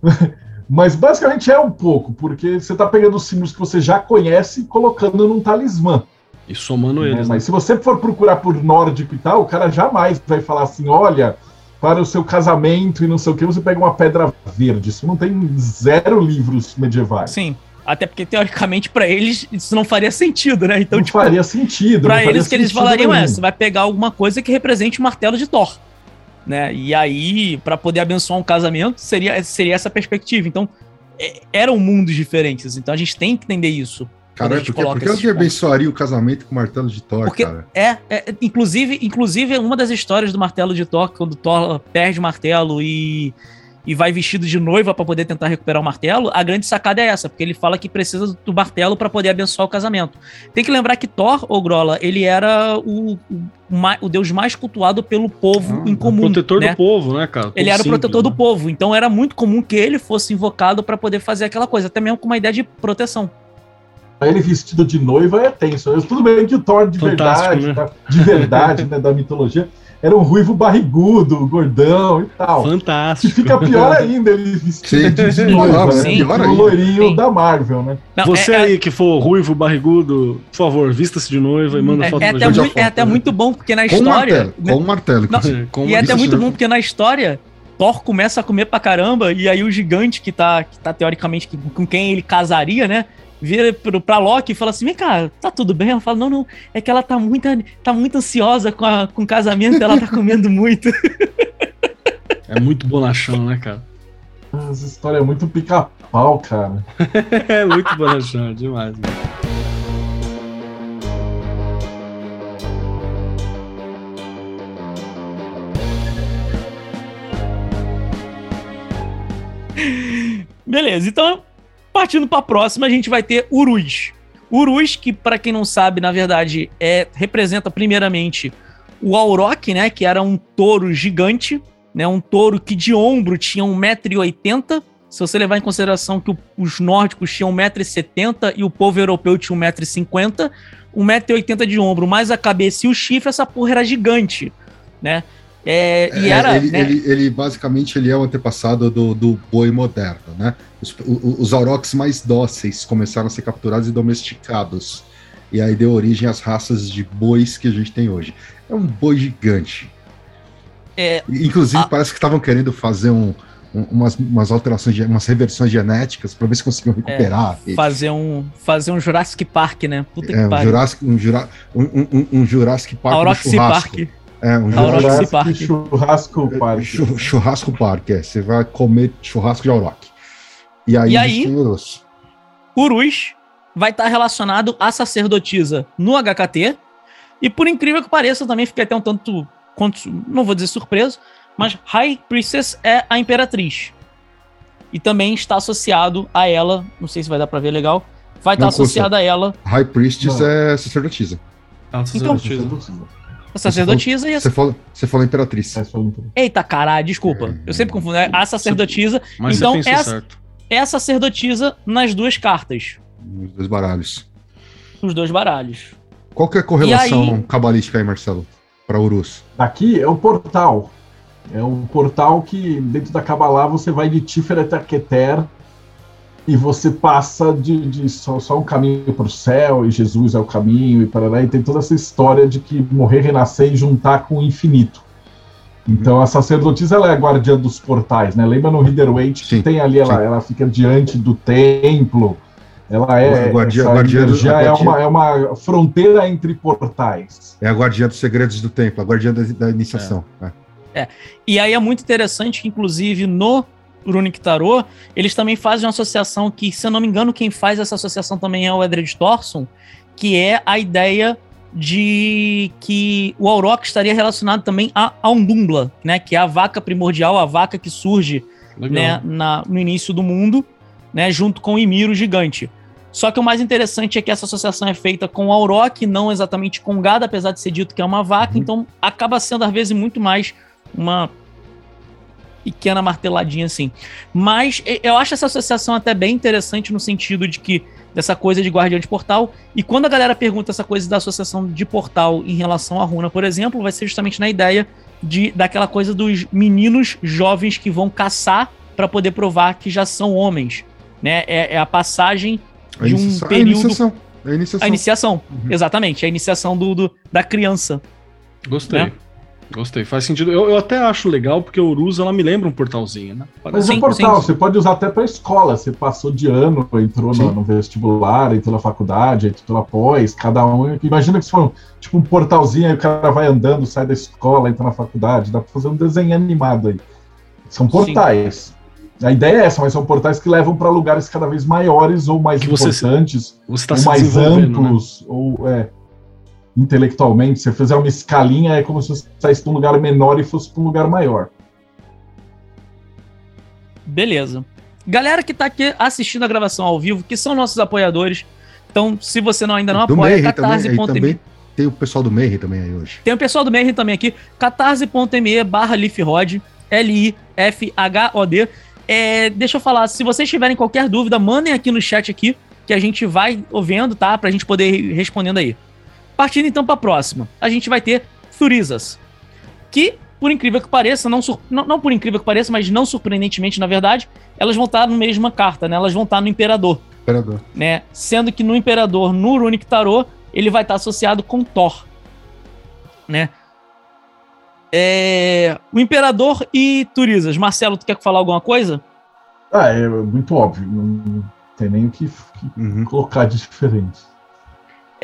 (laughs) Mas basicamente é um pouco, porque você está pegando os símbolos que você já conhece e colocando num talismã. E somando né? eles. né? Mas se você for procurar por nórdico e tal, o cara jamais vai falar assim: olha, para o seu casamento e não sei o que, você pega uma pedra verde. Isso não tem zero livros medievais. Sim. Até porque, teoricamente, pra eles, isso não faria sentido, né? Então, não tipo, faria sentido. faria eles, o que eles falariam é: nenhum. você vai pegar alguma coisa que represente o martelo de Thor. Né? E aí, pra poder abençoar um casamento, seria, seria essa perspectiva. Então, é- eram mundos diferentes. Então, a gente tem que entender isso. Cara, a é gente porque, porque esses alguém abençoaria o casamento com o martelo de Thor, Porque- cara? É, é, inclusive, inclusive, uma das histórias do martelo de Thor, quando Thor perde o martelo e, e vai vestido de noiva pra poder tentar recuperar o martelo, a grande sacada é essa, porque ele fala que precisa do martelo pra poder abençoar o casamento. Tem que lembrar que Thor, ou Grola, ele era o, o, o deus mais cultuado pelo povo Ah, em comum. O protetor né? do povo, né, cara? Ele era o simples, protetor do né? povo, então era muito comum que ele fosse invocado pra poder fazer aquela coisa, até mesmo com uma ideia de proteção. Ele vestido de noiva é tenso. Eu- Tudo bem que o Thor de Fantástico, verdade, né? tá? de verdade, né, da mitologia, era um ruivo barrigudo, gordão e tal. Que Fantástico. fica pior (laughs) ainda ele vestido Sim, de noiva, sim, né? pior O loirinho Sim. da Marvel, né? Não, Você é- é- aí que for ruivo, barrigudo, por favor, vista-se de noiva e manda É, foto é até, muito, é até muito bom, porque na Com o história. martelo, com o martelo. Não. Com E é até muito bom, porque na história, Thor começa a comer pra caramba, e aí o gigante que tá, que tá teoricamente que- com quem ele casaria, né? Vira pro, pra Loki e fala assim: vem cá, tá tudo bem? Ela fala: não, não, é que ela tá muito, tá muito ansiosa com, a- com o casamento, ela tá comendo muito. (laughs) É muito bonachão, né, cara? Essa história é muito pica-pau, cara. (laughs) É muito bonachão, é demais. Né? Beleza, então, partindo pra próxima, a gente vai ter Urus. Urus, que pra quem não sabe, na verdade, é representa primeiramente o Auroch, né, que era um touro gigante, né, um touro que de ombro tinha 1,80m. Se você levar em consideração que o- os nórdicos tinham 1,70m e o povo europeu tinha 1,50m, 1,80m de ombro, mais a cabeça e o chifre, essa porra era gigante, né? É, e É, era, ele, né, ele, ele, basicamente ele é o antepassado do, do boi moderno, né? Os, o- os aurochs mais dóceis começaram a ser capturados e domesticados. E aí deu origem às raças de bois que a gente tem hoje. É um boi gigante. É, Inclusive, a- parece que estavam querendo fazer um, um- umas, umas alterações, umas reversões genéticas para ver se conseguiam recuperar. ele. Fazer um, fazer um Jurassic Park, né? Puta É, que um pariu. Jurassic, um, um, um, Jurassic Park Auroxy. Park. É, um Jurassic Park. Churrasco Park. Chu- Churrasco Park, é. Você vai comer churrasco de Auroch. E aí, E a aí- Urus. Urus vai estar relacionado à sacerdotisa no HKT. E por incrível que pareça, eu também fiquei até um tanto, quanto, não vou dizer surpreso, mas High Priestess é a imperatriz. E também está associado a ela, não sei se vai dar pra ver legal, vai estar Costa. associado a ela, High Priestess Não. é sacerdotisa. Ah, Então- sacerdotisa. A sacerdotisa e a... Você falou, você falou imperatriz. É, Eita, caralho, desculpa. Eu sempre confundo. É a sacerdotisa. Mas Então, você pensou essa- certo. É a sacerdotisa nas duas cartas. Os dois baralhos. Nos dois baralhos. Qual que é a correlação aí- cabalística aí, Marcelo? Para Urus? Aqui é o portal. É um portal que dentro da Kabbalah você vai de Tiferet a Keter e você passa de, de só, só um caminho para o céu e Jesus é o caminho e para e tem toda essa história de que morrer, renascer e juntar com o infinito. Então a sacerdotisa ela é a guardiã dos portais, né? Lembra no Riderwaite que tem ali ela, sim. ela fica diante do templo. Ela é Guardiã- essa guardiã do- energia a é guardiã- uma, é uma fronteira entre portais. É a guardiã dos segredos do templo, a guardiã da, da iniciação. É. E aí é muito interessante que, inclusive, no Runic Tarot, eles também fazem uma associação que, se eu não me engano, quem faz essa associação também é o Edred Thorson, que é a ideia de que o Auroch estaria relacionado também a, a né? Que é a vaca primordial, a vaca que surge Legal. né, na- no início do mundo, né, junto com o Ymir, o gigante. Só que o mais interessante é que essa associação é feita com o Auroch, não exatamente com o gado, apesar de ser dito que é uma vaca, Uhum. então acaba sendo, às vezes, muito mais uma pequena marteladinha assim. Mas eu acho essa associação até bem interessante no sentido de que dessa coisa de guardião de portal. E quando a galera pergunta essa coisa da associação de portal em relação à runa, por exemplo, vai ser justamente na ideia de daquela coisa dos meninos jovens que vão caçar para poder provar que já são homens, né? É, é a passagem A de um iniciação- período A iniciação. A iniciação. a iniciação, Uhum. exatamente, a iniciação do, do- da criança. Gostei. né? Gostei. Faz sentido. Eu, eu até acho legal, porque o Urus, ela me lembra um portalzinho, né? Mas Parece... Sim, é um portal, sim. você pode usar até para escola. Você passou de ano, entrou Sim. no, no vestibular, entrou na faculdade, entrou na pós, cada um. Imagina que se for um, tipo um portalzinho, aí o cara vai andando, sai da escola, entra na faculdade. Dá para fazer um desenho animado aí. São portais. A ideia é essa, mas são portais que levam para lugares cada vez maiores ou mais Que você importantes, Você tá ou mais né? amplos, ou é, intelectualmente. Se você fizer uma escalinha, é como se você saísse para um lugar menor e fosse para um lugar maior. Beleza. Galera que tá aqui assistindo a gravação ao vivo, que são nossos apoiadores. Então, se você não, ainda não do apoia, catarse.me. também tem o pessoal do Mayhem também aí hoje. Tem o pessoal do Mayhem também aqui, catarse.me barra Lifrod, L-I-F-H-O-D. É, deixa eu falar, se vocês tiverem qualquer dúvida, mandem aqui no chat aqui, que a gente vai ouvindo, tá? Pra gente poder ir respondendo aí. Partindo então pra próxima, a gente vai ter Thurisas, que, por incrível que pareça, não, sur- não, não por incrível que pareça, mas não surpreendentemente, na verdade, elas vão estar na mesma carta, né? Elas vão estar no Imperador Imperador. né? Sendo que no Imperador, no Runic Tarot, ele vai estar associado com Thor, né? É... O Imperador e Turizas. Marcelo, tu quer falar alguma coisa? Ah, é muito óbvio. Não tem nem o que, que Uhum. colocar de diferente.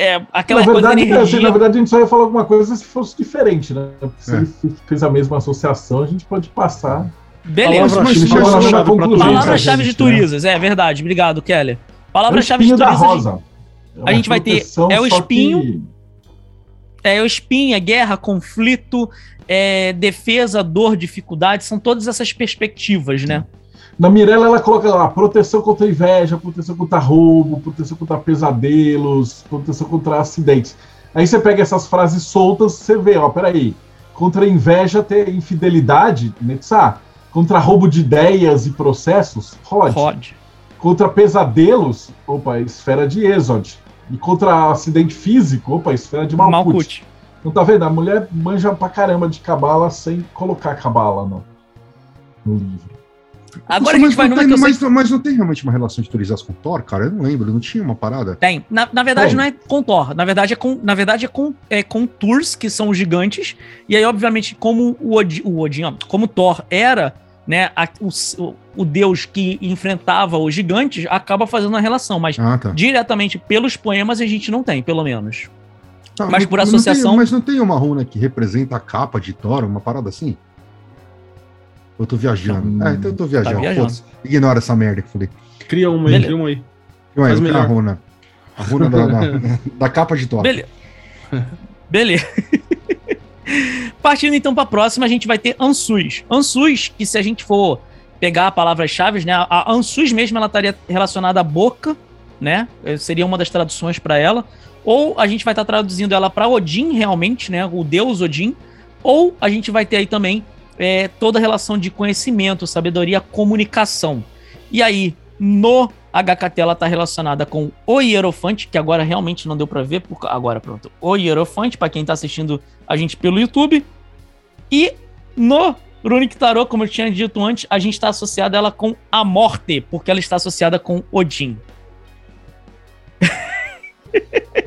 É aquela na, coisa da verdade, energia. assim, na verdade, a gente só ia falar alguma coisa se fosse diferente, né? Porque se É. ele fez a mesma associação, a gente pode passar. Beleza. Palavra-chave de né? Turizas, é verdade. Obrigado, Keller. O Palavra-chave de rosa. É a gente vai ter- é o espinho, que- É o espinho, é guerra, conflito, é defesa, dor, dificuldade. São todas essas perspectivas, né? Na Mirella, ela coloca lá proteção contra inveja, proteção contra roubo, proteção contra pesadelos, proteção contra acidentes. Aí você pega essas frases soltas, você vê, ó, peraí. Contra inveja, ter infidelidade, Netsá. Contra roubo de ideias e processos, Rod. Rod. Contra pesadelos, opa, esfera de Exod. E contra acidente físico, opa, esfera de Malkuth. Malkuth. Não tá vendo? A mulher manja pra caramba de cabala sem colocar cabala no, no livro. Agora a mas, gente vai numa tem, que eu sei mas, mas não tem realmente uma relação de Turizas com Thor, cara? Eu não lembro, não tinha uma parada. Tem. Na, na verdade, não é com Thor. Na verdade, é com, na verdade, é com, é com Tours, que são os gigantes. E aí, obviamente, como o Odin, o Odin ó, como Thor era né, a- o, o deus que enfrentava os gigantes acaba fazendo a relação, mas Ah, tá. diretamente pelos poemas a gente não tem, pelo menos. Tá, mas não- por não tem- associação- mas não tem uma runa que representa a capa de Thor, uma parada assim? Eu tô viajando. Hum, é, então eu tô viajando. tá viajando. Foda-se. Ignora essa merda que eu falei. Cria uma aí, Beleza. cria uma aí. Ué, Faz eu quero a runa. A runa da, da, (laughs) da capa de Thor. Beleza. (laughs) Beleza. (laughs) Partindo então para a próxima, a gente vai ter Ansus. Ansus, que se a gente for pegar palavras-chave, né? A Ansus mesmo ela estaria relacionada à boca, né? eh, Seria uma das traduções para ela. Ou a gente vai estar traduzindo ela para Odin realmente, né? O deus Odin. Ou a gente vai ter aí também eh, toda a relação de conhecimento, sabedoria, comunicação. E aí, no HKT ela está relacionada com o Hierofante, que agora realmente não deu para ver, por... agora pronto. O Hierofante, para quem está assistindo a gente pelo YouTube. E no Runic Tarot, como eu tinha dito antes, a gente está associado ela com a morte, porque ela está associada com Odin. (laughs)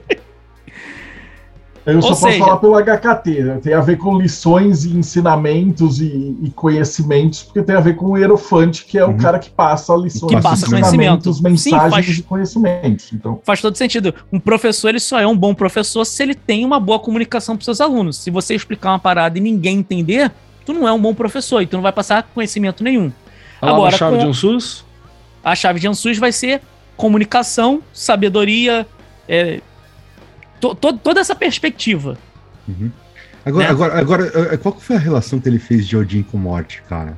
Eu só Ou posso seja- falar pelo HKT, né? tem a ver com lições e ensinamentos e, e conhecimentos, porque tem a ver com o Hierofante, que é Uhum. o cara que passa lições, Que passa conhecimento. Sim, mensagens faz- e conhecimentos. Então, Faz todo sentido. Um professor, ele só é um bom professor se ele tem uma boa comunicação para seus alunos. Se você explicar uma parada e ninguém entender, tu não é um bom professor e tu não vai passar conhecimento nenhum. Agora, Agora, a chave com- de um SUS? A chave de Ansus vai ser comunicação, sabedoria, é, to- to- toda essa perspectiva. Agora, né? agora, agora, eh, qual que foi a relação que ele fez de Odin com morte, cara?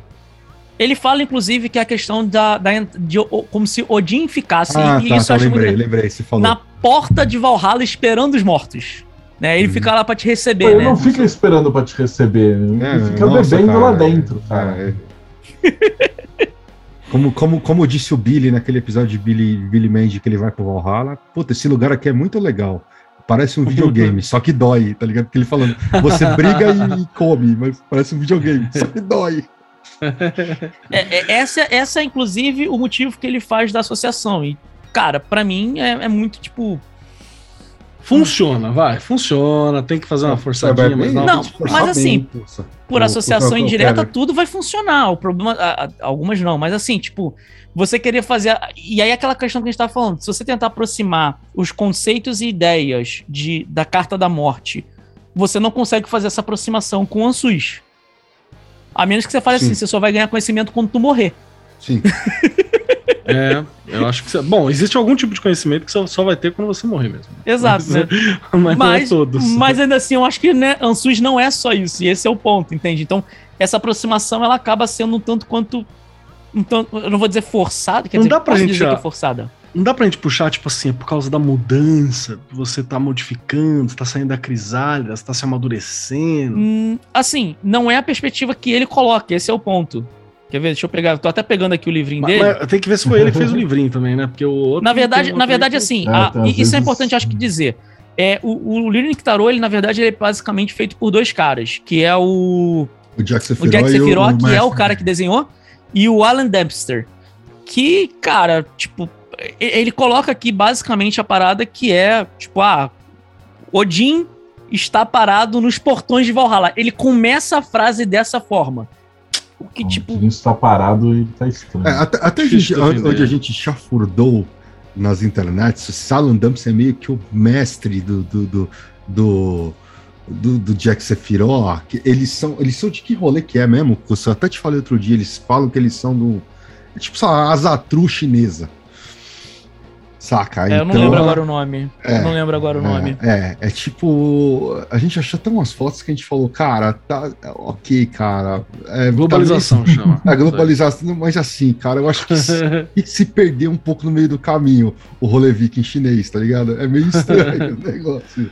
Ele fala, inclusive, que é a questão da, da de, como se Odin ficasse, ah, e tá, isso tá, lembrei, muito lembrei, você falou. na porta de Valhalla esperando os mortos. Né? Ele Uhum. fica lá pra te receber, ele né? não fica esperando pra te receber, É, ele fica nossa, bebendo cara, lá dentro, cara. é. Como, como, como disse o Billy naquele episódio de Billy, Billy Mandy que ele vai pro Valhalla, puta, esse lugar aqui é muito legal. Parece um (laughs) videogame, só que dói, tá ligado? Porque ele falando, você briga e, (laughs) come, mas parece um videogame, só que dói. É, é, essa, essa é, inclusive, o motivo que ele faz da associação. E, cara, pra mim é, é muito tipo. Funciona, vai, funciona. Tem que fazer uma forçadinha, É, mas bem- não. Não, forçar mas assim, bem. Por O- associação indireta, tudo vai funcionar. O problema. a- a- algumas não, mas assim, tipo, você querer fazer. a- E aí aquela questão que a gente tá falando. Se você tentar aproximar os conceitos e ideias de, da carta da morte, você não consegue fazer essa aproximação com o Ansus. A menos que você fale Sim. assim, você só vai ganhar conhecimento quando tu morrer. Sim. (laughs) É, eu acho que. você- Bom, existe algum tipo de conhecimento que só, só vai ter quando você morrer mesmo. Exato, Mas, né? (laughs) Mas, não é Mas, todos. mas ainda assim, eu acho que né, Ansus não é só isso, e esse é o ponto, entende? Então, essa aproximação ela acaba sendo um tanto quanto. Um tanto, eu não vou dizer forçada, quer Não dizer, dá pra gente dizer já- que é forçada. Não dá pra gente puxar, tipo assim, é por causa da mudança, você tá modificando, você tá saindo da crisálida, você tá se amadurecendo. Hum, assim, não é a perspectiva que ele coloca, esse é o ponto. Quer ver? Deixa eu pegar. Tô até pegando aqui o livrinho Mas, dele. mas tem que ver se foi ele que fez o livrinho também, né? Porque o outro. na verdade, na verdade assim, É, a- às e- isso é vezes- importante, acho que dizer. É, o, o Lyric Tarot, ele, na verdade, ele é basicamente feito por dois caras, que é o O Jack o Sephiroth, Jack que é o cara que desenhou, e o Alan Dempster. Que, cara, tipo, ele coloca aqui basicamente a parada que é, tipo, ah, Odin está parado nos portões de Valhalla. Ele começa a frase dessa forma. O que, O tipo, Jim está parado e tá estranho. É, até até a gente, onde a gente chafurdou nas internets, o Salon Dumps é meio que o mestre do, do, do, do, do- do Jack Sephiroth. Eles são, eles são de que rolê que é mesmo? Eu até te falei outro dia, eles falam que eles são do. é tipo, sei lá, a Azatru chinesa. Saca? é, eu não lembro agora o nome. É, eu não lembro agora o nome. É, é tipo. A gente achou até umas fotos que a gente falou, cara, tá. Ok, cara. É, Globalização (laughs) chama. talvez- A globalização, mas assim, cara, eu acho que se, (laughs) se perder um pouco no meio do caminho o rolê viking chinês, tá ligado? É meio estranho (laughs) o negócio.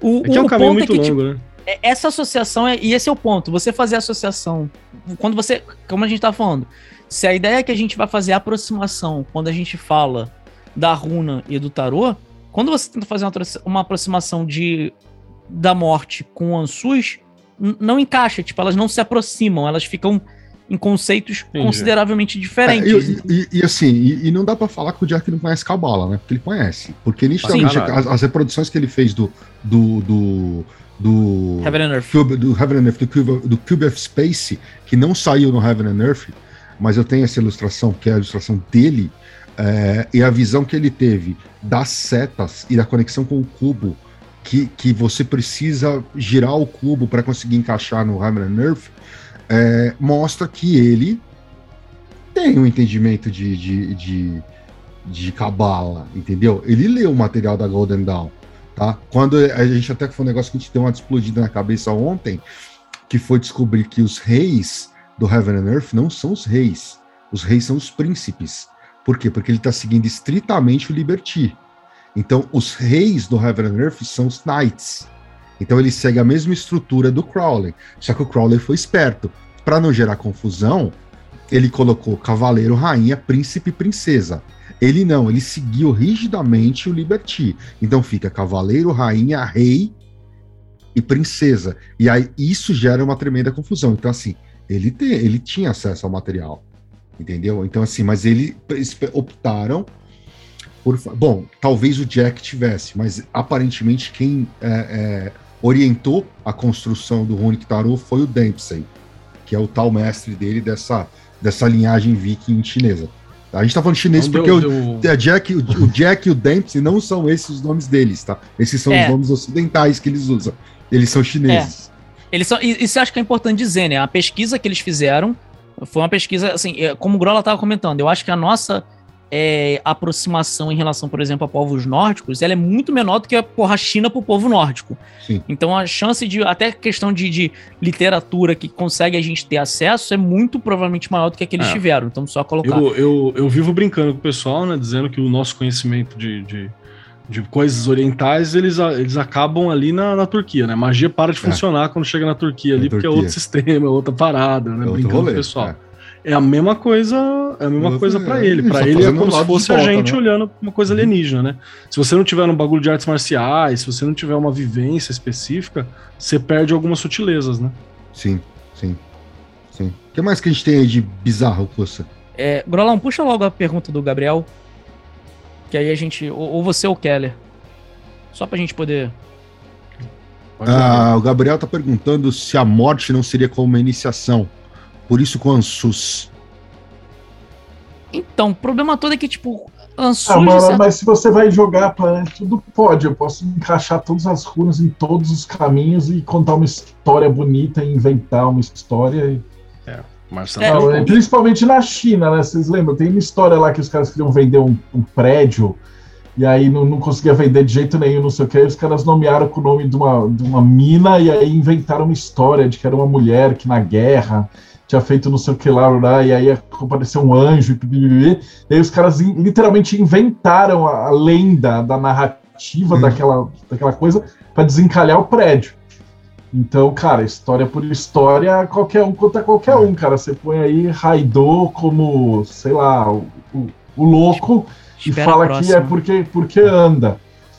O, É que é um o caminho ponto muito é que, tipo, longo, né? é- essa associação, é, e esse é o ponto, você fazer associação, quando você, como a gente tá falando, se a ideia é que a gente vai fazer aproximação, quando a gente fala da runa e do tarô, quando você tenta fazer uma, aproximação de da morte com o Ansus, não encaixa, tipo, elas não se aproximam, elas ficam em conceitos Entendi. consideravelmente É, diferentes. e, e- e assim, e, e não dá pra falar que o Jack não conhece Cabala, né? Porque ele conhece. Porque nitidamente as, as reproduções que ele fez do, do, do, do Heaven and Earth. Cube, do Heaven and Earth, do Cube, do Cube of Space, que não saiu no Heaven and Earth, mas eu tenho essa ilustração, que é a ilustração dele, é, e a visão que ele teve das setas e da conexão com o cubo, que, que você precisa girar o cubo para conseguir encaixar no Heaven and é, mostra que ele tem um entendimento de, de, de, de cabala, entendeu? Ele leu o material da Golden Dawn, tá? Quando a gente até foi um negócio que a gente deu uma explodida na cabeça ontem, que foi descobrir que os reis do Heaven and Earth não são os reis, os reis são os príncipes. Por quê? Porque ele está seguindo estritamente o Liberty. Então, os reis do Heaven and Earth são os Knights. Então, ele segue a mesma estrutura do Crowley. Só que o Crowley foi esperto. Para não gerar confusão, ele colocou cavaleiro, rainha, príncipe e princesa. Ele não, ele seguiu rigidamente o Liberty. Então fica cavaleiro, rainha, rei e princesa. E aí isso gera uma tremenda confusão. Então, assim, ele, te, ele tinha acesso ao material. Entendeu? Então, assim, mas ele optaram por. Bom, talvez o Jack tivesse, mas aparentemente quem é, é, orientou a construção do Runic Tarot foi o Dempsey, que é o tal mestre dele dessa dessa linhagem viking chinesa. A gente tá falando chinês não porque deu, o, deu... Jack, o, o, Jack e o Dempsey não são esses os nomes deles, tá? Esses são é. os nomes ocidentais que eles usam. Eles são chineses. Eles são, isso eu acho que é importante dizer, né? A pesquisa que eles fizeram foi uma pesquisa, assim, é, como o Grola estava comentando, eu acho que a nossa é, aproximação em relação, por exemplo, a povos nórdicos, ela é muito menor do que a porra China para o povo nórdico. Sim. Então a chance de, até questão de, de, literatura que consegue a gente ter acesso é muito provavelmente maior do que, que eles é. tiveram. Então só colocar. Eu, eu, eu, vivo brincando com o pessoal, né, dizendo que o nosso conhecimento de, de, de coisas orientais, eles, eles acabam ali na, na Turquia, né? Magia para de é. funcionar quando chega na Turquia ali, na porque Turquia. é outro sistema, é outra parada, né? É brincando com o pessoal. É é a mesma coisa, é a mesma coisa para ele. Para ele é como se fosse volta, a gente né? olhando uma coisa uhum. alienígena, né? Se você não tiver um bagulho de artes marciais, se você não tiver uma vivência específica, você perde algumas sutilezas, né? Sim, sim. Sim. O que mais que a gente tem aí de bizarro, Coça? É, Grolão, puxa logo a pergunta do Gabriel. Que aí a gente. Ou, ou você ou o Keller. Só pra gente poder. Ah, o Gabriel tá perguntando se a morte não seria como uma iniciação. Por isso com Ansus. Então, o problema todo é que, tipo, Ansus. Ah, mas, certo... mas se você vai jogar para tudo pode. Eu posso encaixar todas as runas em todos os caminhos e contar uma história bonita e inventar uma história. É. Marcelo. É, principalmente na China, né? Vocês lembram? Tem uma história lá que os caras queriam vender um, um prédio e aí não, não, conseguia vender de jeito nenhum, não sei o que. Aí os caras nomearam com o nome de uma, de uma mina e aí inventaram uma história de que era uma mulher que na guerra tinha feito não sei o que lá, lá e aí apareceu um anjo, e, e aí os caras literalmente inventaram a, a lenda da narrativa hum. daquela, daquela coisa para desencalhar o prédio. Então, cara, história por história, qualquer um conta qualquer um, cara. Você põe aí Raidô como, sei lá, o, o, o louco Espera e fala que é porque, porque anda.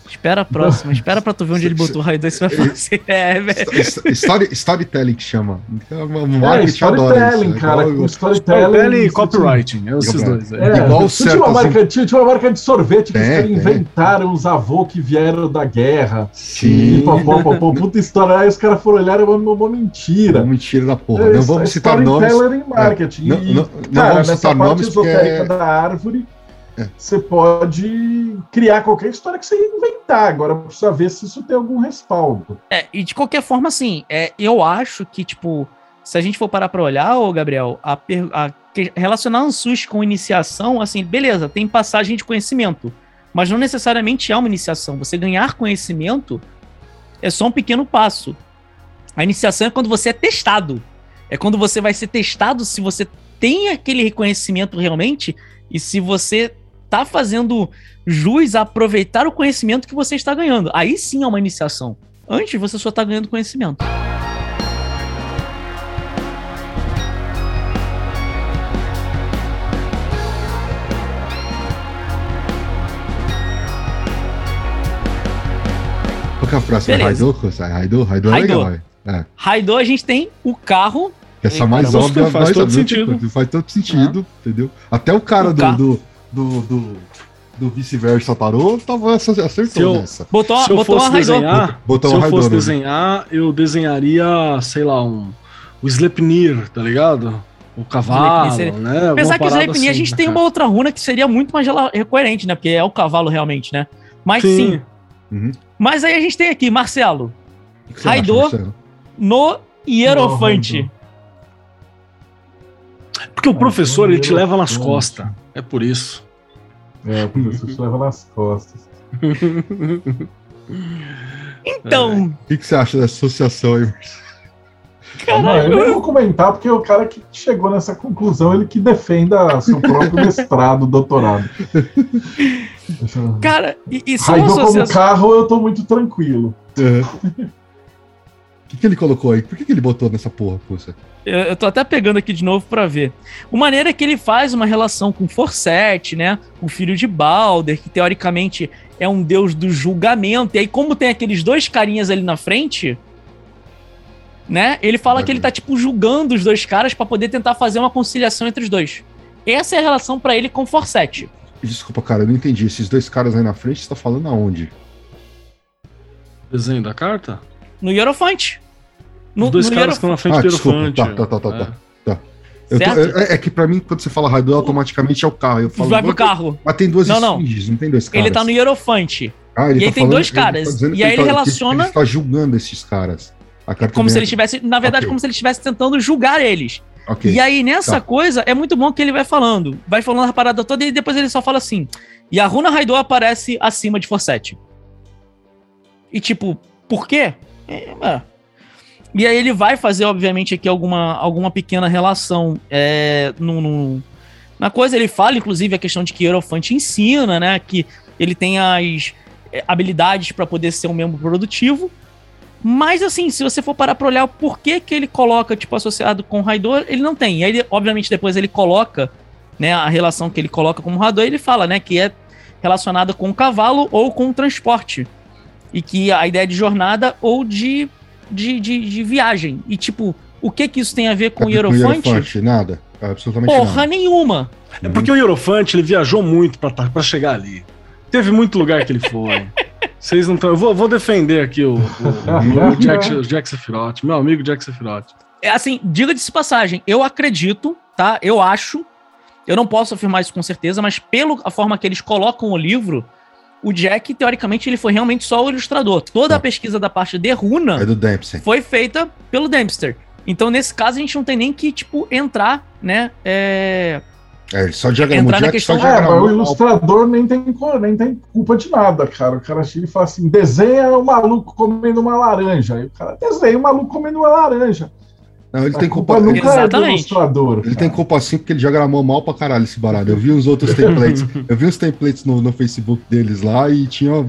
Espera a próxima, espera pra tu ver onde ele botou o raio 2, você vai fazer. (laughs) É, velho. Story, storytelling que chama. É, storytelling, cara. Storytelling, storytelling e copywriting. É esses dois. É. É, Igual certo, tinha, uma marca, tinha, tinha, uma marca de sorvete que é, inventaram os avôs que vieram da guerra. Sim. E, pô, pô, pô, pô, puta história. Aí os caras foram olhar e uma, uma mentira. Uma mentira da porra. É, não vamos citar nomes. Storytelling em marketing. Não, não, não, cara, vamos citar nomes porque... da árvore é. Você pode criar qualquer história que você inventar. Agora precisa ver se isso tem algum respaldo. É, e de qualquer forma, assim, é, eu acho que, tipo, se a gente for parar para olhar, ô Gabriel, a, a, relacionar um SUS com iniciação, assim, beleza, tem passagem de conhecimento, mas não necessariamente é uma iniciação. Você ganhar conhecimento é só um pequeno passo. A iniciação é quando você é testado. É quando você vai ser testado se você tem aquele reconhecimento realmente e se você tá fazendo jus a aproveitar o conhecimento que você está ganhando. Aí sim é uma iniciação. Antes você só está ganhando conhecimento. Qual que é a próxima? Raidô? Raidô? Raidô é legal. É. Raidô a gente tem o carro essa mais óbvia faz todo sentido. Faz todo sentido, entendeu? Até o cara o do, do, do, do do vice-versa tarô, tava acertou Se eu- nessa. Botou, Se eu botou fosse desenhar, Botou se eu fosse né? desenhar, eu desenharia, sei lá, um o Sleipnir, tá ligado? O cavalo, seria- né? Apesar que o parada Sleipnir a assim, gente né, tem uma outra runa que seria muito mais coerente, né? Porque é o cavalo realmente, né? Mas sim. Uhum. Mas aí a gente tem aqui, Marcelo, Marcelo? no Hierofante. Porque o professor, ele te leva nas costas. É por isso. É, o professor te leva nas costas. (laughs) Então, O que, que você acha dessa associação aí, Marcelo? Não, eu nem vou comentar, porque o cara que chegou nessa conclusão, ele que defenda seu próprio mestrado, (laughs) doutorado. Cara, e, e são Raidô como associações. carro, eu tô muito tranquilo. Uhum. (laughs) O que, que ele colocou aí? Por que, que ele botou nessa porra, puxa? Eu, eu tô até pegando aqui de novo pra ver. Uma maneira que ele faz uma relação com Forset, né? O filho de Balder, que teoricamente é um deus do julgamento. E aí, como tem aqueles dois carinhas ali na frente, né? Ele fala que ele tá, tipo, julgando os dois caras pra poder tentar fazer uma conciliação entre os dois. Essa é a relação pra ele com Forset. Desculpa, cara, eu não entendi. Esses dois caras aí na frente, você tá falando aonde? Desenho da carta? No Hierofante. No, Os dois no caras estão na frente Ah, do desculpa. elefante. Tá, tá, tá, tá, É. tá. Eu tô- é, é que pra mim, quando você fala Raidô, automaticamente é o carro. Eu falo, Vai pro carro. Mas tem duas Não, não. esfinges, não tem dois caras. Ele tá no Hierofante. Ah, ele e aí tem dois ele tá caras, dizendo e aí ele tá- que relaciona- Ele está julgando esses caras. Como se ele estivesse, na verdade, Ok. como se ele estivesse tentando julgar eles. Ok. E aí, nessa Tá. coisa, é muito bom que ele vai falando. Vai falando a parada toda e depois ele só fala assim. E a Runa Raidô aparece acima de Forset. E tipo, por quê? É, é. E aí ele vai fazer, obviamente, aqui alguma, alguma pequena relação é, no, no- na coisa. Ele fala, inclusive, a questão de que Hierofante ensina, né? Que ele tem as é, habilidades para poder ser um membro produtivo. Mas assim, se você for parar pra olhar o porquê que ele coloca, tipo, associado com o Raidor, ele não tem. E aí, obviamente, depois ele coloca, né, a relação que ele coloca como Raidor, ele fala, né, que é relacionada com o cavalo ou com o transporte. E que a ideia de jornada ou de, de, de, de viagem. E, tipo, o que que isso tem a ver com o Com Hierofante? Nada. Absolutamente Porra nada. nenhuma. É porque o Hierofante, ele viajou muito pra, tá- chegar ali. Teve muito lugar que ele foi. (laughs) Vocês não estão. Eu vou, vou defender aqui o, o, o (laughs) Jack, o Jack Sephiroth, meu amigo Jack Sephiroth. É assim, diga-se passagem, eu acredito, tá? Eu acho, eu não posso afirmar isso com certeza, mas pela forma que eles colocam o livro, o Jack, teoricamente, ele foi realmente só o ilustrador. Toda a Tá. pesquisa da parte de runa É foi feita pelo Dempster. Então, nesse caso, a gente não tem nem que, tipo, entrar, né? É... É, ele só diagramou. Entrar O na Jack só questão- É, o diagramou. ilustrador nem tem, nem tem culpa de nada, cara. O cara chega e fala assim: desenha o maluco comendo uma laranja. Aí o cara desenha o maluco comendo uma laranja. Não, ele A tem culpa culpa. nunca Ele, é do Exatamente. ilustrador. ele cara. tem culpa sim porque ele diagramou mal pra caralho esse baralho. Eu vi uns outros (laughs) templates. eu vi uns templates no, no Facebook deles lá e tinha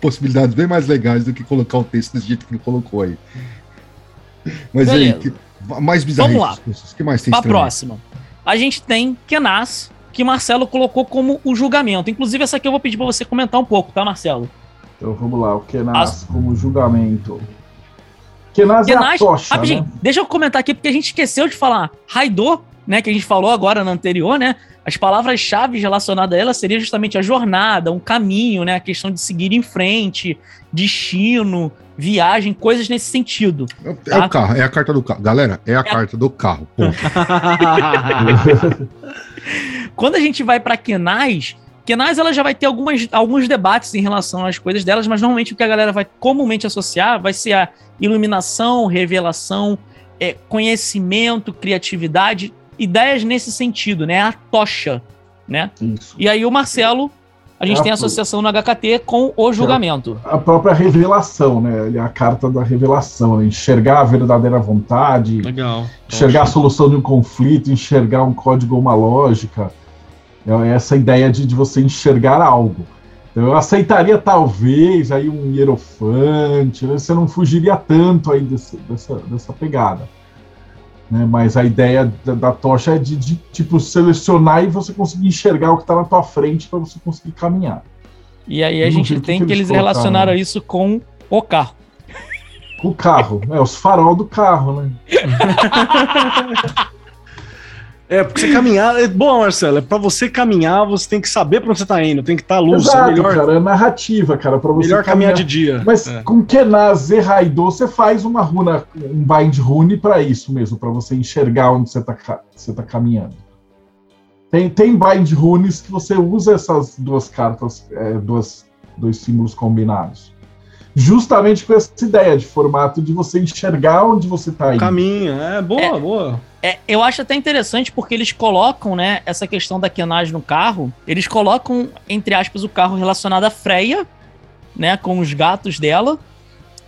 possibilidades bem mais legais do que colocar o texto desse jeito que ele colocou aí. Mas aí, Beleza. que, mais bizarro. Vamos lá. O que mais tem Pra estranho? próxima. A gente tem Kenas, que Marcelo colocou como o julgamento. Inclusive, essa aqui eu vou pedir pra você comentar um pouco, tá, Marcelo? Então vamos lá, o Kenas As- como julgamento. Kenas é a tocha, rapidinho, né? deixa eu comentar aqui, porque a gente esqueceu de falar. Raidô, né, que a gente falou agora na anterior, né? As palavras-chave relacionadas a ela seria justamente a jornada, um caminho, né? A questão de seguir em frente, destino, viagem, coisas nesse sentido. É, é Tá. o carro, é a carta do carro. Galera, é a carta do carro. ponto. (laughs) (laughs) Quando a gente vai para Kenais, Kenais ela já vai ter algumas, alguns debates em relação às coisas delas, mas normalmente o que a galera vai comumente associar vai ser a iluminação, revelação, é, conhecimento, criatividade, ideias nesse sentido, né? A tocha, né? Isso. E aí o Marcelo, a gente Ah, tem a associação no HKT com o julgamento. A própria revelação, né? É a carta da revelação, né? enxergar a verdadeira vontade, Legal. enxergar a solução de um conflito, enxergar um código ou uma lógica. É essa ideia de, de você enxergar algo. Então, eu aceitaria talvez aí um hierofante, né? você não fugiria tanto aí desse- dessa, dessa pegada. Né? Mas a ideia da, da tocha é de, de, tipo selecionar e você conseguir enxergar o que está na tua frente para você conseguir caminhar. E aí a gente tem que que eles eles relacionaram isso com o carro. O carro, é os farol do carro, né? (laughs) É, porque você caminhar. É bom, Marcelo, é pra você caminhar, você tem que saber pra onde você tá indo, tem que estar tá luz. Exato, é melhor, cara, é narrativa, cara, pra você melhor caminhar de dia. Mas É. com Kenaz e Raidô, você faz uma runa, um bind rune pra isso mesmo, pra você enxergar onde você tá, você tá caminhando. Tem, tem bind runes que você usa essas duas cartas, é, duas, dois símbolos combinados. Justamente com essa ideia de formato de você enxergar onde você tá indo. Caminho, é boa, É. boa. É, eu acho até interessante porque eles colocam, né, essa questão da quenagem no carro, eles colocam, entre aspas, o carro relacionado a Freya, né, com os gatos dela,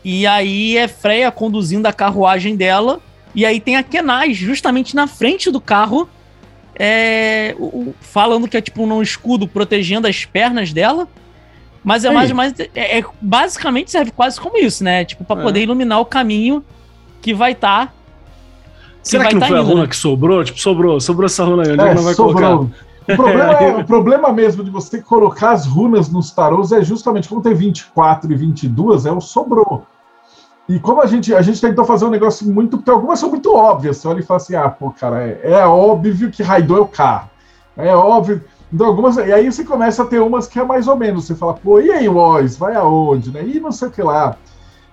e aí é Freya conduzindo a carruagem dela, e aí tem a quenagem justamente na frente do carro, é, o- o- falando que é tipo um escudo protegendo as pernas dela, mas é mais, mais é, é- basicamente serve quase como isso, né, tipo, para É. poder iluminar o caminho que vai estar Será vai que não tá foi a indo, runa né? que sobrou? Tipo, sobrou, sobrou essa runa aí. Onde é, É, não vai sobrou. colocar? O problema, é- (laughs) o problema mesmo de você colocar as runas nos tarôs é justamente como tem 24 e 22, é o sobrou. E como a gente, a gente tentou fazer um negócio muito. Porque algumas são muito óbvias. Você olha e fala assim: ah, pô, cara, é, é óbvio que Raidô é o carro. É óbvio. Então, algumas, e aí você começa a ter umas que é mais ou menos. Você fala, pô, e aí, Woz, vai aonde? Né? E não sei o que lá.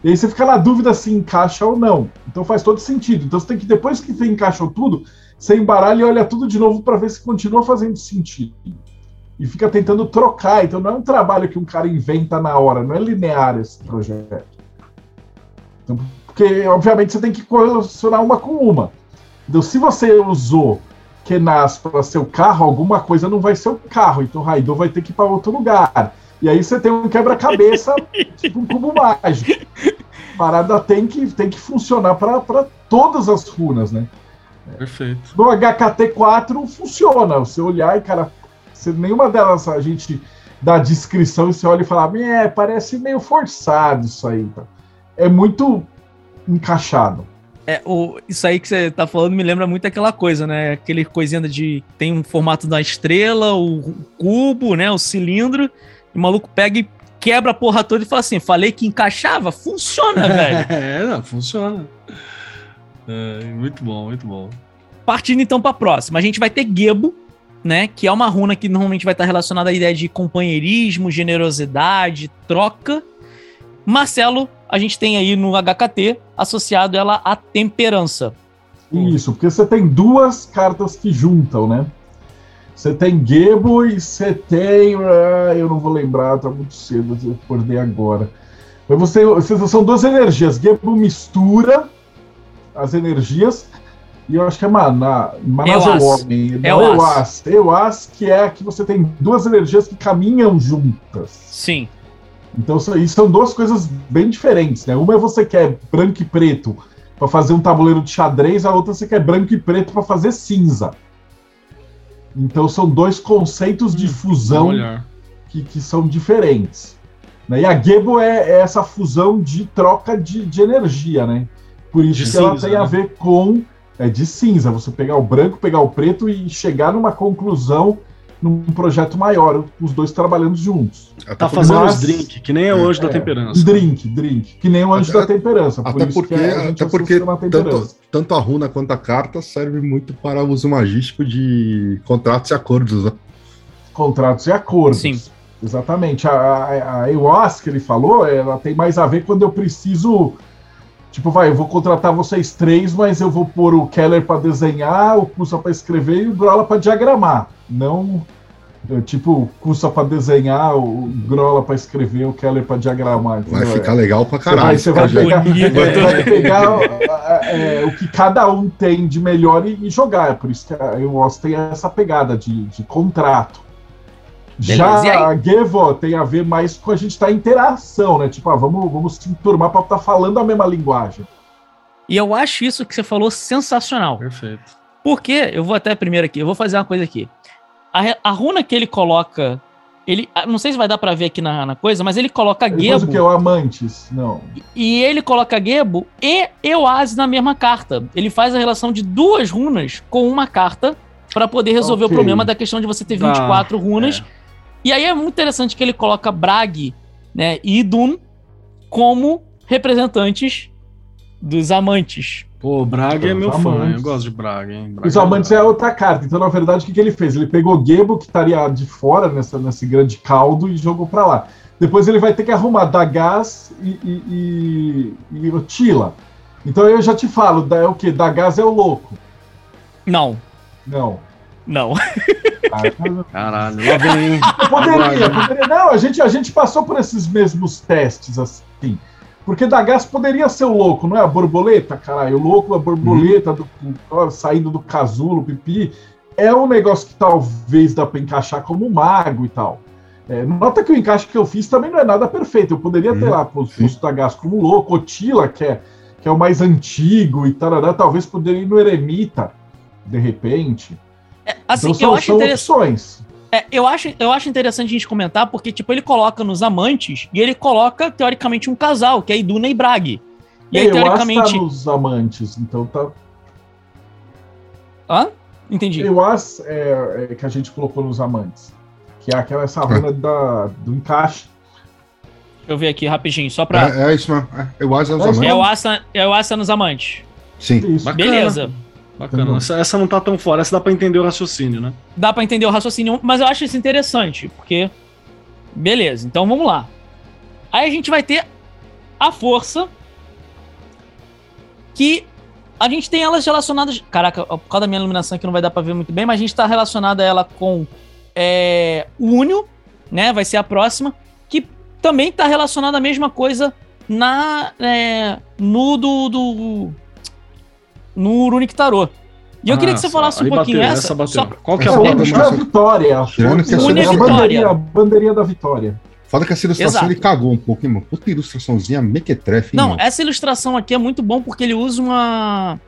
E aí você fica na dúvida se encaixa ou não. Então faz todo sentido. Então você tem que, depois que você encaixou tudo, você embaralha e olha tudo de novo para ver se continua fazendo sentido. E fica tentando trocar. Então não é um trabalho que um cara inventa na hora, não é linear esse projeto. Então, porque, obviamente, você tem que correlacionar uma com uma. Então, se você usou Kenas para ser o carro, alguma coisa não vai ser o carro. Então, o Raidô vai ter que ir para outro lugar. E aí você tem um quebra-cabeça, (laughs) tipo um cubo mágico. A parada tem que, tem que funcionar para todas as runas, né? Perfeito. No HKT4 funciona. Você olhar e, cara, se nenhuma delas a gente dá descrição e você olha e fala, é, parece meio forçado isso aí. tá?" É muito encaixado. É, o, isso aí que você tá falando me lembra muito aquela coisa, né? Aquele coisinha de. Tem um formato da estrela, o cubo, né? O cilindro. E o maluco pega e quebra a porra toda e fala assim: falei que encaixava? Funciona, (laughs) velho. é, não, funciona. É, muito bom, muito bom. Partindo então pra próxima, a gente vai ter Gebo, né? Que é uma runa que normalmente vai estar relacionada à ideia de companheirismo, generosidade, troca. Marcelo, a gente tem aí no HKT associado ela à temperança. Isso, porque você tem duas cartas que juntam, né? Você tem Gebo e você tem. ah, eu não vou lembrar, tá muito cedo, eu acordei agora. Mas você, você- são duas energias. Gebo mistura as energias. E eu acho que é Maná. Manás é o Eoas. homem. É Não, Eoas. Eoas. Eoas, que é que você tem duas energias que caminham juntas. Sim. Então isso aí são duas coisas bem diferentes, né? Uma é você quer branco e preto para fazer um tabuleiro de xadrez, a outra você quer branco e preto para fazer cinza. Então são dois conceitos de fusão Vamos olhar. que, que são diferentes. Né? E a Gebo é, é essa fusão de troca de, de energia, né? Por isso De que ela cinza, tem a né? ver com é, de cinza, você pegar o branco, pegar o preto e chegar numa conclusão num projeto maior, os dois trabalhando juntos. Até Tá fazendo Mas- os drink, que nem é o anjo da É, temperança. Drink, drink, que nem o anjo Até- da temperança. por Até isso porque, que a gente até porque tanto, temperança. tanto a runa quanto a carta serve muito para uso magístico de contratos e acordos. Né? Contratos e acordos. Sim. Exatamente. A, a, a ele falou, ela tem mais a ver quando eu preciso. Tipo, vai, eu vou contratar vocês três, mas eu vou pôr o Keller para desenhar, o Cussa para escrever e o Grola para diagramar. Não, é, tipo, o Cussa para desenhar, o Grola para escrever, o Keller para diagramar. Vai entendeu? ficar legal pra Você vai, caralho. você vai pegar, bonito. você vai pegar é, o que cada um tem de melhor e, e jogar. É por isso que a EOS tem essa pegada de, de contrato. Beleza? Já a Gevo tem a ver mais com a gente estar em interação, né? Tipo, ah, vamos, vamos se enturmar para estar falando a mesma linguagem. E eu acho isso que você falou sensacional. Perfeito. Porque, eu vou até primeiro aqui, eu vou fazer uma coisa aqui. A, a runa que ele coloca, ele, ah, não sei se vai dar pra ver aqui na, na coisa, mas ele coloca Ele faz o que? Gebo O Amantes? Não. e ele coloca Gebo e Eoase na mesma carta. Ele faz a relação de duas runas com uma carta pra poder resolver Ok. o problema da questão de você ter Dá, 24 runas. E aí é muito interessante que ele coloca Brag né, e Idun como representantes dos amantes. Pô, Braga é meu fã, eu gosto de Braga, hein? Braga Os amantes é outra carta. Então, na verdade, o que, que ele fez? Ele pegou Gebo, que estaria de fora nessa, nesse grande caldo, e jogou pra lá. Depois ele vai ter que arrumar Dagaz e, e, e, e o Tila. Então eu já te falo, da- é o quê? Dagaz é o louco. Não, Não. não. Ah, Caralho, lá vem, hein? Poderia, poderia. Não, a gente, a gente passou por esses mesmos testes, assim. Porque Dagaz poderia ser o louco, não é? A borboleta, caralho. O louco, a borboleta do, ó, saindo do casulo, pipi. É um negócio que talvez dá pra encaixar como mago e tal. É, nota que o encaixe que eu fiz também não é nada perfeito. Eu poderia ter Hum, lá posto o Dagaz como louco, Otila, que é, que é o mais antigo e tal. Talvez poderia ir no Eremita, de repente. Assim, então, são, eu acho são interessante. opções. É, eu, acho, eu acho interessante a gente comentar, porque, tipo, ele coloca nos amantes e ele coloca, teoricamente, um casal, que é Iduna e Brag. E aí, eu acho teoricamente. que tá nos amantes, então tá, Hã? Entendi. Eu acho é, é, que a gente colocou nos amantes. Que é aquela essa runa da, do encaixe. Deixa eu ver aqui rapidinho, só pra. É, é isso mesmo. É, eu acho que é os É isso amantes. É o Asa, é o Asa nos amantes. Sim. Beleza. Bacana. Essa, essa não tá tão fora, essa dá pra entender o raciocínio, né? Dá pra entender o raciocínio, mas eu acho isso interessante, porque. Beleza, então vamos lá. Aí a gente vai ter a força. Que a gente tem elas relacionadas. Caraca, por causa da minha iluminação aqui não vai dar pra ver muito bem, mas a gente tá relacionada ela com é, o Unio, né? Vai ser a próxima. Que também tá relacionada a mesma coisa na. é, no do. do no Runic Tarot. E eu queria que você Ah, falasse um pouquinho bateu, essa. bateu. só- Qual que é É a Essa o é da vitória. a Tirando força. que essa a ilustração- bandeirinha, a bandeirinha da vitória. Foda que essa ilustração Exato. ele cagou um pouco, hein, mano. Puta ilustraçãozinha mequetrefe, hein, Não, mano? essa ilustração aqui é muito bom porque ele usa uma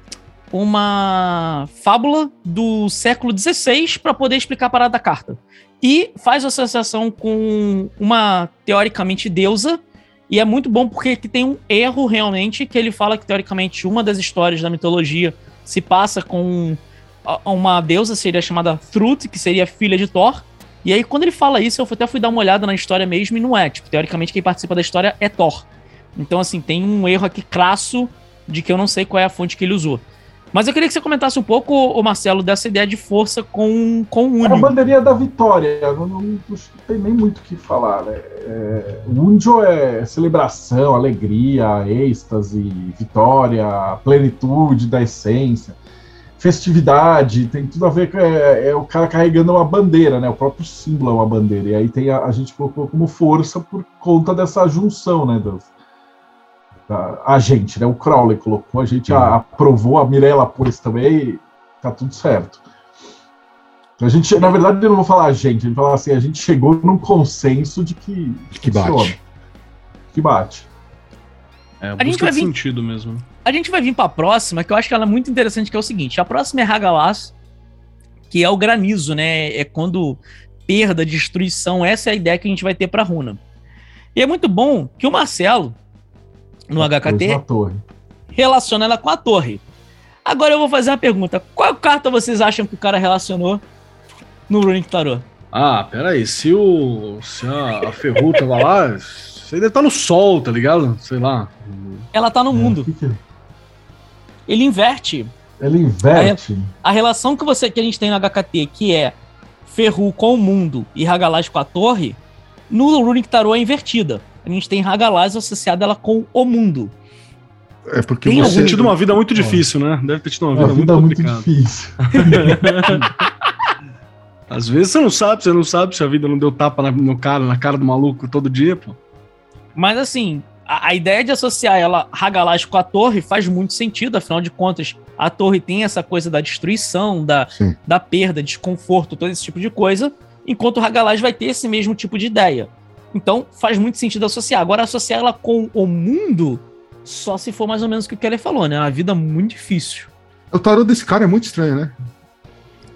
uma fábula do século XVI para poder explicar a parada da carta. E faz associação com uma teoricamente deusa e é muito bom porque aqui tem um erro realmente que ele fala que teoricamente uma das histórias da mitologia se passa com uma deusa seria chamada Thrud, que seria filha de Thor. E aí quando ele fala isso, eu até fui dar uma olhada na história mesmo e não é, tipo, teoricamente quem participa da história é Thor. Então, assim, tem um erro aqui crasso de que eu não sei qual é a fonte que ele usou. Mas eu queria que você comentasse um pouco, ô Marcelo, dessa ideia de força com, com o É a Unio. bandeirinha da vitória. Não, não- não tem nem muito o que falar. Né? É, o Unjo é celebração, alegria, êxtase, vitória, plenitude da essência, festividade. Tem tudo a ver com é, é o cara carregando uma bandeira, né? O próprio símbolo é uma bandeira. E aí tem a, a gente colocou como força por conta dessa junção, né? Das, a gente, né? O Crowley colocou, a gente a- aprovou, a Mirella pôs também, e tá tudo certo. A gente, na verdade, eu não vou falar a gente, ele fala assim, a gente chegou num consenso de que, Que bate. funciona, Que bate. É, gente busca vai de vir- sentido mesmo. A gente vai vir pra próxima, que eu acho que ela é muito interessante, que é o seguinte: a próxima é Hagalas, que é o granizo, né? É quando perda, destruição, essa é a ideia que a gente vai ter pra runa. E é muito bom que o Marcelo, no na HKT, torre. relaciona ela com a torre. Agora eu vou fazer uma pergunta: qual carta vocês acham que o cara relacionou no Runic Tarot? Ah, peraí, se o. Se a, a Ferru tava lá, aí deve estar no sol, tá ligado? Sei lá. Ela tá no É, mundo. que que- Ele inverte Ele inverte. a relação que você que a gente tem no HKT, que é Ferru com o mundo e Hagalaz com a torre, no Runic Tarot é invertida. A gente tem Hagalaz associada ela com o mundo. É porque Tem Deve você. ter tido uma vida muito difícil, né? Deve ter tido uma vida, uma vida muito muito complicada. difícil. (laughs) Às vezes você não sabe, você não sabe se a vida não deu tapa na, no cara, na cara do maluco todo dia, pô. Mas assim, a, a ideia de associar ela Hagalaz com a torre faz muito sentido, afinal de contas, a torre tem essa coisa da destruição, da, Sim. da perda, desconforto, todo esse tipo de coisa, enquanto o Hagalaz vai ter esse mesmo tipo de ideia. Então faz muito sentido associar. Agora, associar ela com o mundo, só se for mais ou menos o que o Keller falou, né? Uma vida muito difícil. O tarô desse cara é muito estranho, né?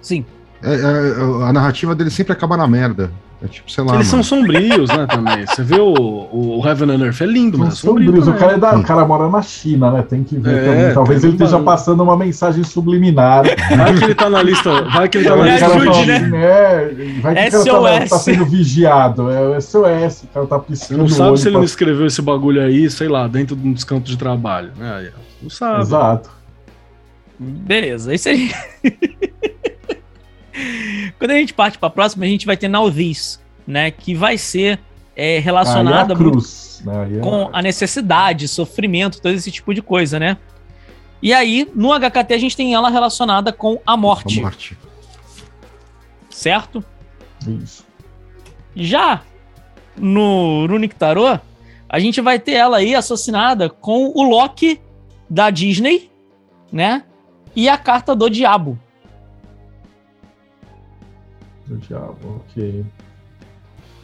Sim. É- é- a narrativa dele sempre acaba na merda. É tipo, sei lá. Eles são mano. sombrios, né, também. Você vê o, o, Heaven and Earth, é lindo, São mas é sombrio sombrios. O cara, é da- o cara mora na China, né? Tem que ver É, também. Talvez ele esteja passando uma mensagem subliminar. Vai que ele tá na lista, vai que ele tá na lista ajude, né? é, vai que o cara tá, tá sendo vigiado. É o SOS, o cara tá Você piscando não sabe se ele pra- não escreveu esse bagulho aí, sei lá, dentro dos campos de trabalho. né? Não sabe. Exato. Beleza, isso aí. (laughs) Quando a gente parte para a próxima, a gente vai ter Nalvis, né? Que vai ser é, relacionada é a cruz, é- com a necessidade, sofrimento, todo esse tipo de coisa, né? E aí, no HKT, a gente tem ela relacionada com a morte, A morte. certo? Isso. Já no Runic Tarot, a gente vai ter ela aí associada com o Loki da Disney, né? E a carta do Diabo. Do diabo, ok.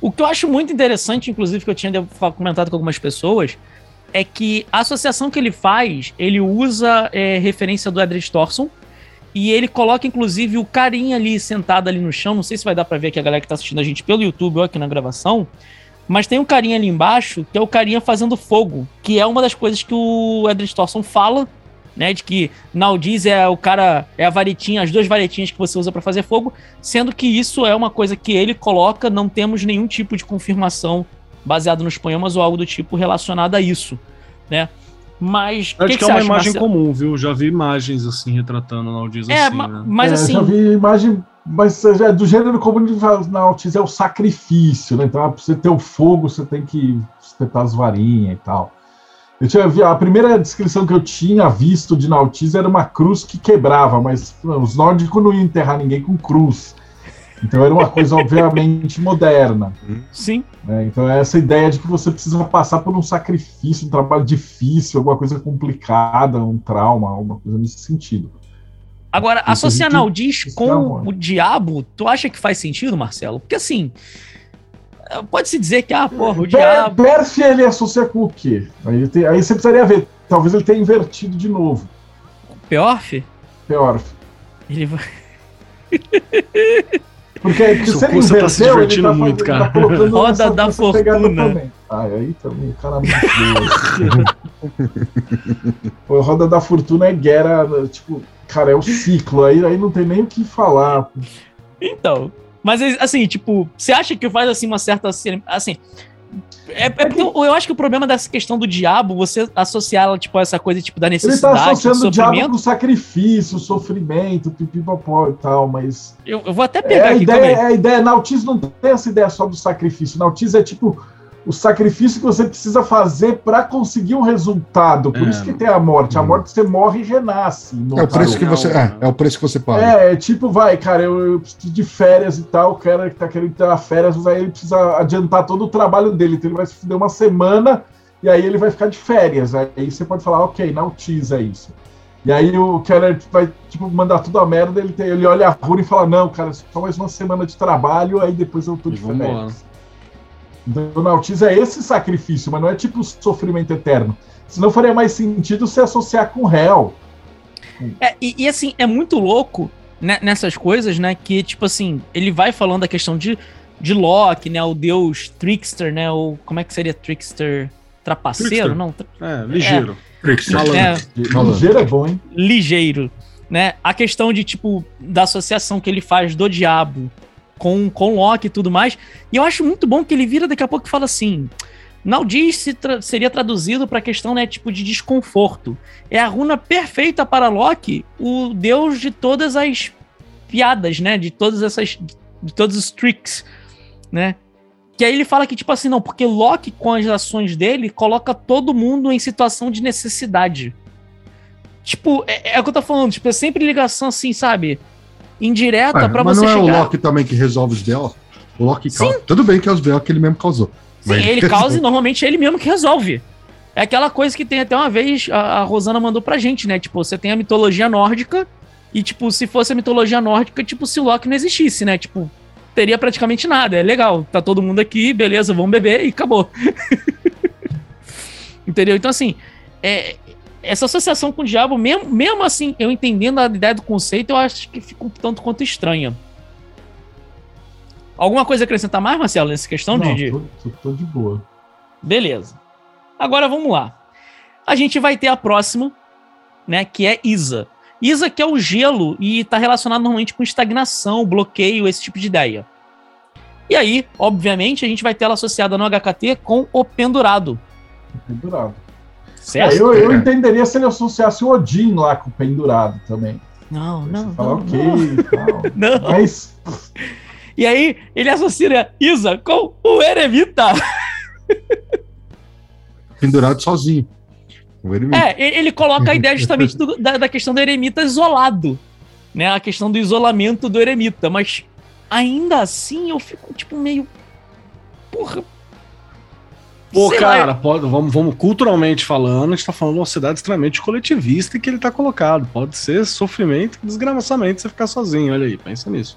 O que eu acho muito interessante, inclusive, que eu tinha comentado com algumas pessoas, é que a associação que ele faz, ele usa é, referência do Edred Thorson e ele coloca, inclusive, o carinha ali sentado ali no chão. Não sei se vai dar pra ver aqui a galera que tá assistindo a gente pelo YouTube ou aqui na gravação, mas tem um carinha ali embaixo que é o carinha fazendo fogo, que é uma das coisas que o Edred Thorson fala, né? De que Naldiz é o cara, é a varetinha, as duas varetinhas que você usa pra fazer fogo, sendo que isso é uma coisa que ele coloca, não temos nenhum tipo de confirmação baseado nos poemas ou algo do tipo relacionado a isso, né? Mas Acho que, que, que é uma acha, imagem Marcelo? comum, viu? Já vi imagens assim retratando na Aldiz É, assim, ma- né? mas É, assim, Já vi imagem, mas já é do gênero como ele fala na Altiz é o sacrifício, né? Então, pra você ter o fogo, você tem que espetar as varinhas e tal. Eu tinha a primeira descrição que eu tinha visto de Nautiz era uma cruz que quebrava, mas não, os nórdicos não iam enterrar ninguém com cruz. Então era uma coisa, (laughs) obviamente, moderna. sim, né? Então é essa ideia de que você precisa passar por um sacrifício, um trabalho difícil, alguma coisa complicada, um trauma, alguma coisa nesse sentido. Agora, Isso associar isso com é o diabo, tu acha que faz sentido, Marcelo? Porque assim, pode-se dizer que, ah, porra, o diabo. Perf ele associa com o quê? Aí, tem- aí você precisaria ver. Talvez ele tenha invertido de novo. Piorf? Pior. Ele vai. (laughs) Porque, porque se ele Você tá se inverteu, ele divertindo tá, muito, ele tá cara. colocando (laughs) Roda da fortuna. Ah, aí também, o cara (laughs) Pô, Roda da Fortuna é guerra, tipo, cara, é o ciclo. Aí, aí não tem nem o que falar. Então. Mas assim, tipo, você acha que faz assim uma certa. Assim. É, é porque eu, eu acho que o problema dessa questão do diabo, você associá-la, tipo, a essa coisa, tipo, da Ele tá necessidade, do associando o diabo com sacrifício, sofrimento, pipipopó e tal, mas. Eu, eu vou até É, pegar a, aqui ideia, também. a ideia, nautismo não tem essa ideia só do sacrifício. Nautismo é tipo o sacrifício que você precisa fazer para conseguir um resultado. Por É. isso que tem a morte. A Hum. morte você morre e renasce. É o preço que você. É, é o preço que você paga. É, é tipo, vai, cara, eu, eu preciso de férias e tal, o cara que tá querendo ter férias, mas aí ele precisa adiantar todo o trabalho dele. Então ele vai se fuder uma semana e aí ele vai ficar de férias. Aí você pode falar, ok, nautiza isso. E aí o cara vai, tipo, mandar tudo a merda, ele, tem- ele olha a rua e fala, não, cara, só mais uma semana de trabalho, aí depois eu tô de férias. Então o é esse sacrifício, mas não é tipo sofrimento eterno. Senão faria mais sentido se associar com réu. É, e, e, assim, é muito louco né, nessas coisas, né? Que, tipo assim, ele vai falando da questão de, de Loki, né? O deus trickster, né? Ou como é que seria trickster? Trapaceiro? Trickster. Não, tra- É, ligeiro. Trickster. é, Malandro. Ligeiro é bom, hein? ligeiro, né? A questão de, tipo, da associação que ele faz do diabo com, com Loki e tudo mais. E eu acho muito bom que ele vira daqui a pouco e fala assim. Naldiz se tra- seria traduzido para a questão, né, tipo, de desconforto. É a runa perfeita para Loki, o deus de todas as piadas, né? De todas essas. De todos os tricks, né? Que aí ele fala que, tipo assim, não, porque Loki, com as ações dele, coloca todo mundo em situação de necessidade. Tipo, é, é o que eu tô falando, tipo, é sempre ligação assim, sabe? Indireta pra mas você não é chegar. o Loki também que resolve os BO? O Loki causa. Tudo bem que é os BO que ele mesmo causou. Sim, Mas- ele causa (laughs) e normalmente é ele mesmo que resolve. É aquela coisa que tem até uma vez, a, a Rosana mandou pra gente, né? Tipo, você tem a mitologia nórdica, e, tipo, se fosse a mitologia nórdica, tipo, se o Loki não existisse, né? Tipo, teria praticamente nada. É legal, tá todo mundo aqui, beleza, vamos beber e acabou. (laughs) Entendeu? Então, assim, é, essa associação com o diabo, mesmo, mesmo assim, eu entendendo a ideia do conceito, eu acho que fica um tanto quanto estranha. Alguma coisa acrescentar mais, Marcelo, nessa questão Não, de- tô, tô- tô de boa. Beleza. Agora vamos lá. A gente vai ter a próxima, né? Que é Isa. Isa que é o gelo e tá relacionado normalmente com estagnação, bloqueio, esse tipo de ideia. E aí, obviamente, a gente vai ter ela associada no HKT com o pendurado, Pendurado. Certo? É, eu, eu entenderia se ele associasse o Odin lá com o pendurado também. Não, não, você fala, não, ok, não. (laughs) Não. Mas E aí, ele associa Isa com o eremita. Pendurado sozinho. O eremita. É, ele, ele coloca a ideia justamente do- da, da questão do eremita isolado. Né? A questão do isolamento do eremita. Mas ainda assim eu fico, tipo, meio. Porra. Pô, Sei cara, pode, vamos, vamos culturalmente falando, a gente tá falando de uma sociedade extremamente coletivista e que ele tá colocado. Pode ser sofrimento desgraçamento você ficar sozinho. Olha aí, pensa nisso.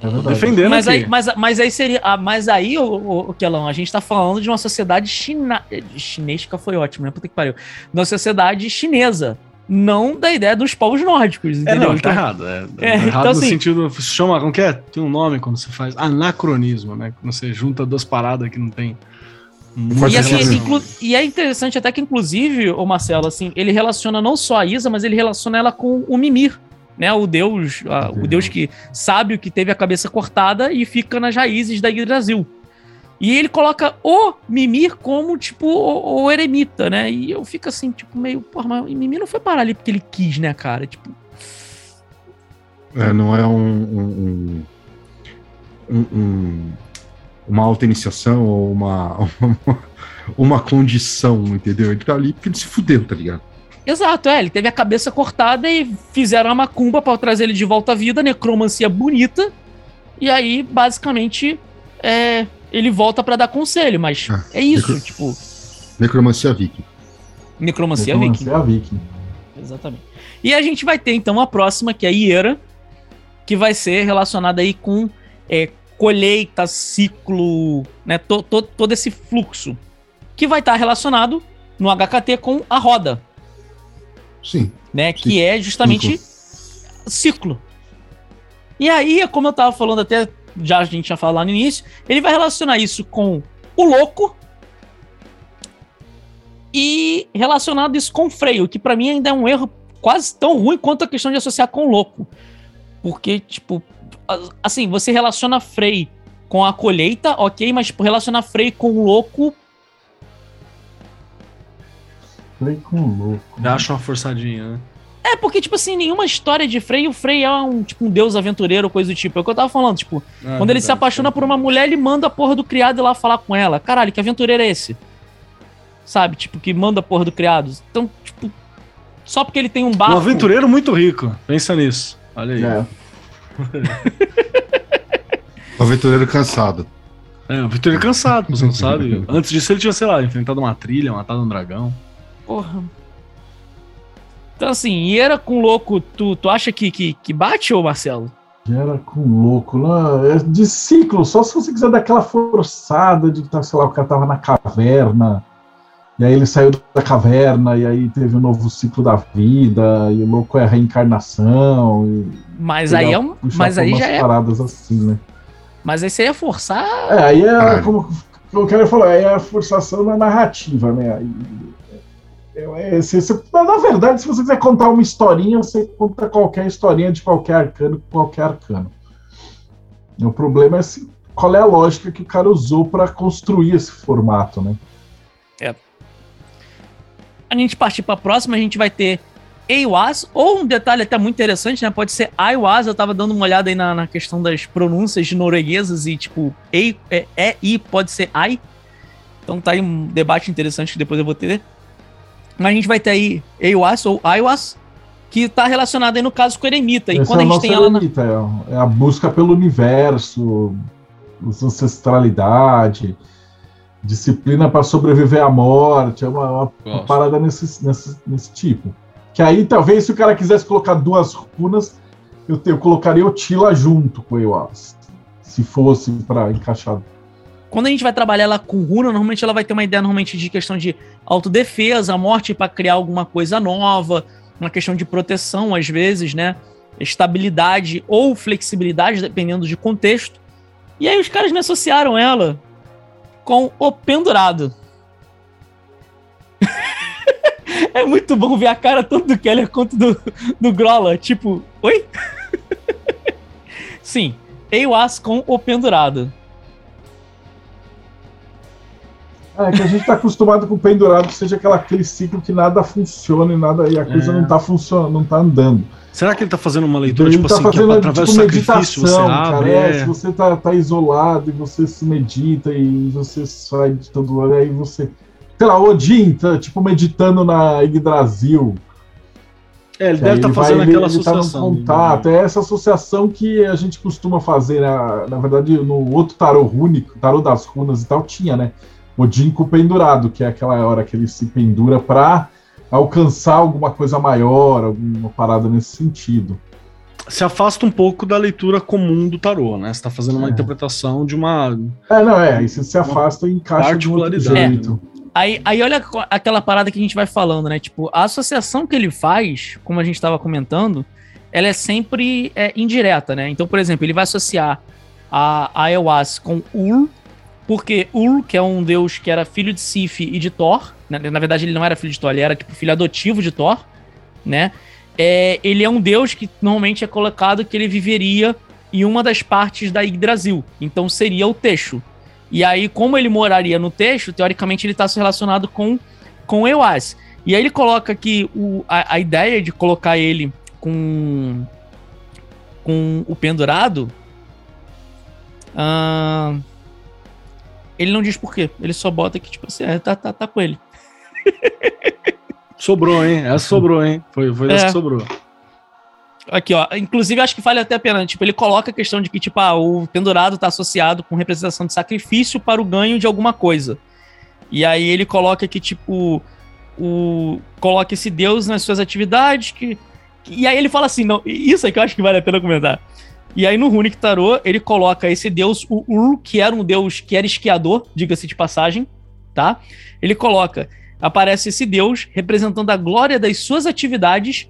é defendendo Mas aqui. aí, mas, mas aí seria. ah, Mas aí, o, o, Kelão, a gente tá falando de uma sociedade china, chinesca foi ótimo, né? Puta que pariu. Uma sociedade chinesa. Não da ideia dos povos nórdicos, É, entendeu? não, ele tá Então- errado. É, (laughs) É, é errado então, no assim- sentido. Se chama, como que é? Tem um nome quando você faz anacronismo, né? Quando você junta duas paradas que não tem. E, assim, e é interessante até que, inclusive, o Marcelo, assim, ele relaciona não só a Isa, mas ele relaciona ela com o Mimir, né? O deus, a- o deus que sabe o que teve a cabeça cortada e fica nas raízes da Yggdrasil. E ele coloca o Mimir como, tipo, o, o eremita, né? E eu fico assim, tipo, meio, porra, mas o Mimir não foi parar ali porque ele quis, né, cara? Tipo, É, não é um, um- um- um- uma auto-iniciação ou uma, uma, (laughs) uma condição, entendeu? Ele tá ali porque ele se fudeu, tá ligado? Exato, é. Ele teve a cabeça cortada e fizeram a macumba pra trazer ele de volta à vida, necromancia bonita. E aí, basicamente, é, ele volta pra dar conselho, mas Ah, é isso, necro- tipo, Necromancia viking. necromancia Necromancia viking. é a Viking. Exatamente. E a gente vai ter então a próxima, que é a Iera, que vai ser relacionada aí com é, colheita, ciclo, né? to- to- todo esse fluxo. Que vai estar relacionado no HKT com a roda, Sim. né? Que Ciclo. é justamente ciclo. E aí, como eu tava falando até, já a gente já falou lá no início, ele vai relacionar isso com o louco e relacionado isso com o freio, que pra mim ainda é um erro quase tão ruim quanto a questão de associar com o louco. Porque, tipo, assim, você relaciona freio com a colheita, ok, mas tipo, relacionar freio com o louco, Falei com louco. Já acho uma forçadinha, né? É, porque, tipo assim, nenhuma história de Frey, o Frey é um, tipo, um deus aventureiro, coisa do tipo. É o que eu tava falando, tipo, Ah, quando ele se verdade, apaixona por uma mulher, ele manda a porra do criado ir lá falar com ela. Caralho, que aventureiro é esse? Sabe? Tipo, que manda a porra do criado. Então, tipo, só porque ele tem um barco... Um aventureiro muito rico. Pensa nisso. Olha aí. É. O (laughs) aventureiro cansado. É, um aventureiro cansado, você não sabe. (laughs) Antes disso, ele tinha, sei lá, enfrentado uma trilha, matado um dragão. Porra. Então, assim, Iera com louco, tu, tu acha que, que, que bate, ô Marcelo? Era com louco, não, é de ciclo, só se você quiser dar aquela forçada de que, tá, sei lá, o cara tava na caverna, e aí ele saiu da caverna, e aí teve um novo ciclo da vida, e o louco é a reencarnação, e Mas aí é um. Mas aí já é. paradas assim, né? Mas aí você ia forçar. É, aí é Caralho. como o cara falou, aí é a forçação na narrativa, né? Aí, é, é, se- se- na verdade, se você quiser contar uma historinha, você conta qualquer historinha de qualquer arcano com qualquer arcano. O problema é se, qual é a lógica que o cara usou para construir esse formato, né? A gente partir para a próxima, a gente vai ter Eiwas, ou um detalhe até muito interessante, né? Pode ser Aiwas, eu tava dando uma olhada aí na, na questão das pronúncias norueguesas e tipo, Ei, é, é I pode ser Ai. Então tá aí um debate interessante que depois eu vou ter. Mas a gente vai ter aí Eiwas ou Aiwas, que tá relacionado aí no caso com Eremita. E Esse quando é a o gente tem ela na, eremita, é, é a busca pelo universo, ancestralidade, disciplina para sobreviver à morte, é uma, uma- parada nesse, nesse, nesse tipo. Que aí, talvez, se o cara quisesse colocar duas runas, eu, te- eu colocaria o Tila junto com o Ewas. Se fosse para encaixar. quando a gente vai trabalhar ela com runa, normalmente ela vai ter uma ideia normalmente de questão de autodefesa, morte para criar alguma coisa nova, uma questão de proteção às vezes, né? Estabilidade ou flexibilidade, dependendo de contexto. E aí os caras me associaram ela com o pendurado. (laughs) é muito bom ver a cara tanto do Keller quanto do, do Grola. Tipo, oi? (laughs) Sim, Eiwas com o pendurado. É que a gente tá acostumado com o pendurado, que seja aquela, aquele ciclo que nada funciona e nada e a coisa É. não tá funcionando, não tá andando. Será que ele tá fazendo uma leitura, Ele tipo tá assim, que fazendo através tipo do sacrifício você meditação, abre? cara. É, é. se você tá, tá isolado e você se medita e você sai de todo aí você. Sei lá, Odin tá tipo meditando na Yggdrasil. É, ele Que deve estar ele vai- fazendo ele- aquela ele tá associação. né? contato. É essa associação que a gente costuma fazer, na, na verdade, no outro tarô rúnico, tarô das runas e tal, tinha, né? Odin com o pendurado, que é aquela hora que ele se pendura pra alcançar alguma coisa maior, alguma parada nesse sentido. Se afasta um pouco da leitura comum do tarô, né? Você tá fazendo uma É. interpretação de uma. É, não, é, aí você se afasta e encaixa de um outro Particularidade, jeito. Aí, aí olha aquela parada que a gente vai falando, né? Tipo, a associação que ele faz, como a gente estava comentando, ela é sempre é, indireta, né? Então, por exemplo, ele vai associar a, a Ewas com Ur, porque Ur, que é um deus que era filho de Sif e de Thor, né? na verdade ele não era filho de Thor, ele era tipo filho adotivo de Thor, né? É, ele é um deus que normalmente é colocado que ele viveria em uma das partes da Yggdrasil, então seria o Texo. E aí, como ele moraria no texto, teoricamente ele está relacionado com, com Ewas. E aí ele coloca que o, a, a ideia de colocar ele com, com o pendurado. ah, ele não diz por quê. Ele só bota que, tipo assim, é, tá, tá, tá com ele. (laughs) Sobrou, hein? Essa sobrou, hein? Foi, foi essa É. que sobrou. Aqui, ó. Inclusive, acho que vale até a pena. Tipo, ele coloca a questão de que, tipo, ah, o pendurado tá associado com representação de sacrifício para o ganho de alguma coisa. E aí ele coloca que, tipo, o. Coloca esse deus nas suas atividades. Que, e aí ele fala assim: não, isso é que eu acho que vale a pena comentar. E aí no Runic Tarot, ele coloca esse deus, o Ur, que era um deus que era esquiador, diga-se de passagem, tá? Ele coloca, aparece esse deus representando a glória das suas atividades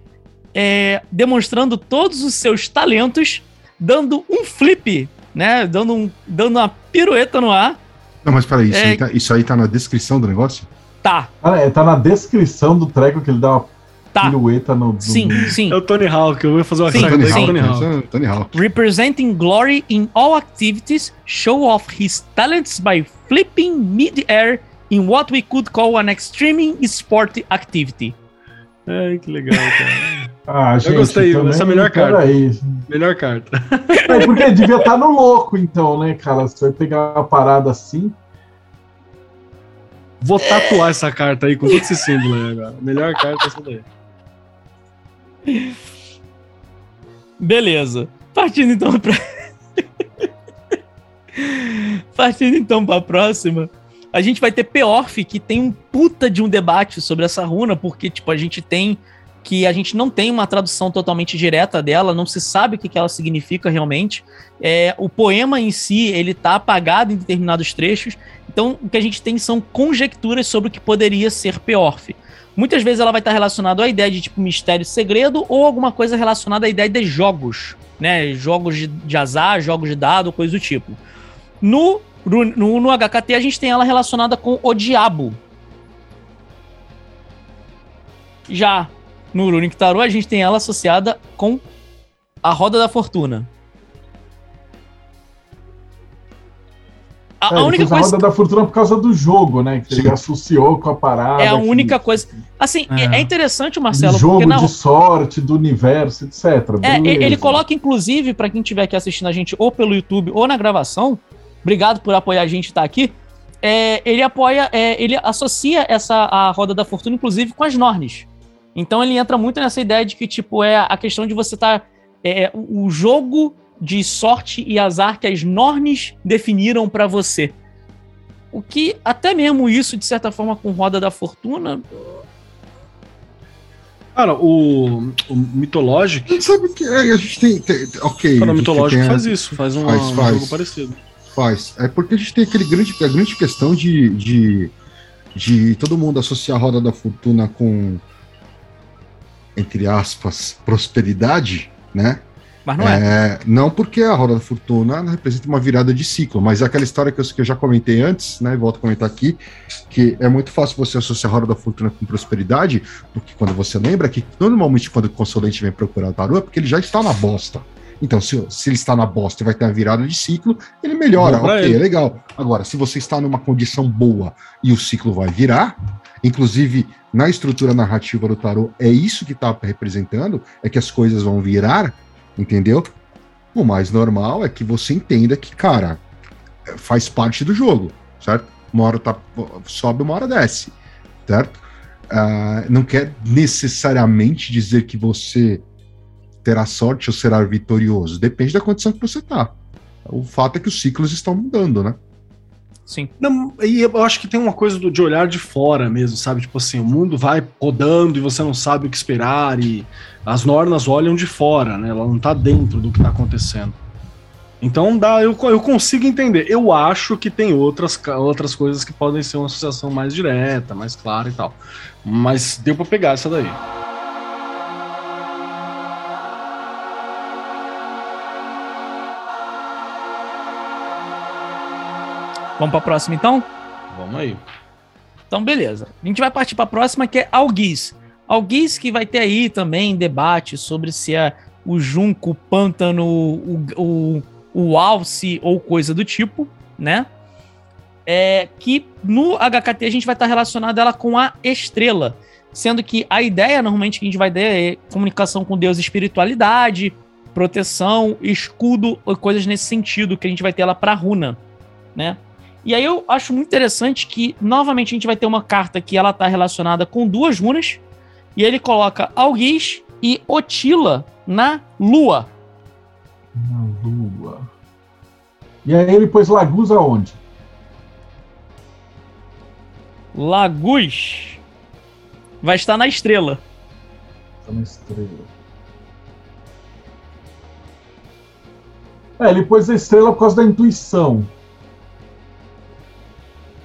é, demonstrando todos os seus talentos, dando um flip, né? Dando, um, dando uma pirueta no ar. Não, mas peraí, isso, É- aí tá, isso aí tá na descrição do negócio? Tá, Ah, é, tá na descrição do treco que ele dá uma tá. pirueta no. no- Sim, sim. É o Tony Hawk, eu vou fazer uma Sim, Tony daí com o Hawk, Tony? Hawk. Tony Hawk. Representing glory in all activities, show off his talents by flipping mid-air in what we could call an extreme sport activity. Ai, que legal, cara. (laughs) Ah, gente, gostei, também, essa é a melhor carta. peraí. Melhor carta. É porque devia estar no louco, então, né, cara? Você vai pegar uma parada assim. Vou tatuar essa carta aí com todo esse símbolo aí agora. Melhor carta é essa daí. Beleza. Partindo então pra. (laughs) Partindo então pra próxima. A gente vai ter Peorf, que tem um puta de um debate sobre essa runa, porque, tipo, a gente tem que a gente não tem uma tradução totalmente direta dela, não se sabe o que, que ela significa realmente. É, o poema em si, ele tá apagado em determinados trechos, então o que a gente tem são conjecturas sobre o que poderia ser Peorf. Muitas vezes ela vai estar relacionada à ideia de tipo mistério segredo ou alguma coisa relacionada à ideia de jogos, né? Jogos de, de azar, jogos de dado, coisa do tipo. No, no, no HKT a gente tem ela relacionada com o diabo. Já no Runic Tarot a gente tem ela associada com a roda da fortuna. A, É, a única fez a coisa roda da fortuna por causa do jogo, né? Que ele associou com a parada. é a que- única coisa. Assim, é, É. interessante, Marcelo, jogo porque na, de sorte, do universo, etc. É, ele coloca, inclusive, pra quem estiver aqui assistindo a gente ou pelo YouTube ou na gravação, obrigado por apoiar a gente estar aqui. é, ele apoia, é, ele associa essa a roda da fortuna, inclusive, com as Nornes. Então ele entra muito nessa ideia de que, tipo, é a questão de você estar. é, o o jogo de sorte e azar que as Nornes definiram pra você. O que, até mesmo isso, de certa forma, com roda da fortuna. Cara, o, o Mythologic, A gente sabe que é, a gente tem. tem- ok. cara, o Mythologic tem a- faz isso, faz, uma- Faz, um faz. jogo parecido. Faz. É porque a gente tem aquele grande, a grande questão de, de, de todo mundo associar a roda da fortuna com, entre aspas, prosperidade, né? Mas não é. É, não porque a roda da fortuna representa uma virada de ciclo, mas é aquela história que eu, que eu já comentei antes, né? Volto a comentar aqui, que é muito fácil você associar a roda da fortuna com prosperidade, porque quando você lembra que normalmente quando o consulente vem procurar o tarô é porque ele já está na bosta. Então, se, se ele está na bosta e vai ter uma virada de ciclo, ele melhora. Ok, ele. é legal. Agora, se você está numa condição boa e o ciclo vai virar, inclusive na estrutura narrativa do tarô, é isso que está representando, é que as coisas vão virar, entendeu? O mais normal é que você entenda que, cara, faz parte do jogo, certo? Uma hora tá, sobe, uma hora desce, certo? Uh, não quer necessariamente dizer que você terá sorte ou será vitorioso. Depende da condição que você tá. O fato é que os ciclos estão mudando, né? Sim. Não, e eu acho que tem uma coisa do, de olhar de fora mesmo, sabe? Tipo assim, o mundo vai rodando e você não sabe o que esperar e as normas olham de fora, né? Ela não tá dentro do que tá acontecendo. Então dá, eu, eu consigo entender. Eu acho que tem outras, outras coisas que podem ser uma associação mais direta, mais clara e tal. Mas deu para pegar essa daí. Vamos para a próxima então? Vamos aí. Então, beleza. A gente vai partir para a próxima, que é Alguiz. Alguiz que vai ter aí também debate sobre se é o junco, o pântano, o, o, o alce ou coisa do tipo, né? É que no HKT a gente vai estar relacionado ela com a estrela, sendo que a ideia normalmente que a gente vai ter é comunicação com Deus, espiritualidade, proteção, escudo, coisas nesse sentido que a gente vai ter ela para runa, né? E aí eu acho muito interessante que, novamente, a gente vai ter uma carta que ela tá relacionada com duas runas. E ele coloca Algiz e Otila na Lua. Na Lua. E aí ele pôs Lagus aonde? Lagus vai estar na estrela. Está na estrela. É, ele pôs a estrela por causa da intuição.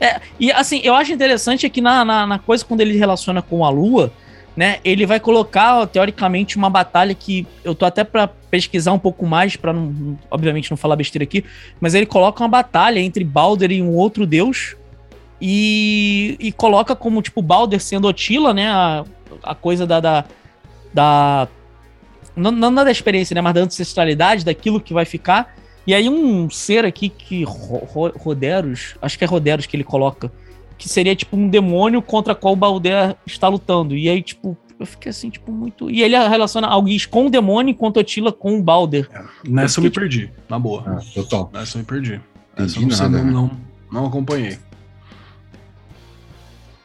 É, e assim, eu acho interessante que na, na, na, coisa, quando ele relaciona com a Lua, né, ele vai colocar, teoricamente, uma batalha que eu tô até para pesquisar um pouco mais, para não, obviamente, não falar besteira aqui, mas ele coloca uma batalha entre Balder e um outro deus, e, e coloca como, tipo, Balder sendo Otila, né, a, a coisa da, da, da não, não da experiência, né, mas da ancestralidade, daquilo que vai ficar, e aí um ser aqui que Roderos, acho que é Roderos que ele coloca, que seria tipo um demônio contra qual o Balder está lutando. E aí, tipo, eu fiquei assim, tipo, muito. E ele relaciona Alguis com o demônio enquanto Otila com o Balder. É, nessa eu, eu me tipo, perdi, na boa. Ah, total. Nessa eu me perdi. Nessa eu não, não, não, não acompanhei.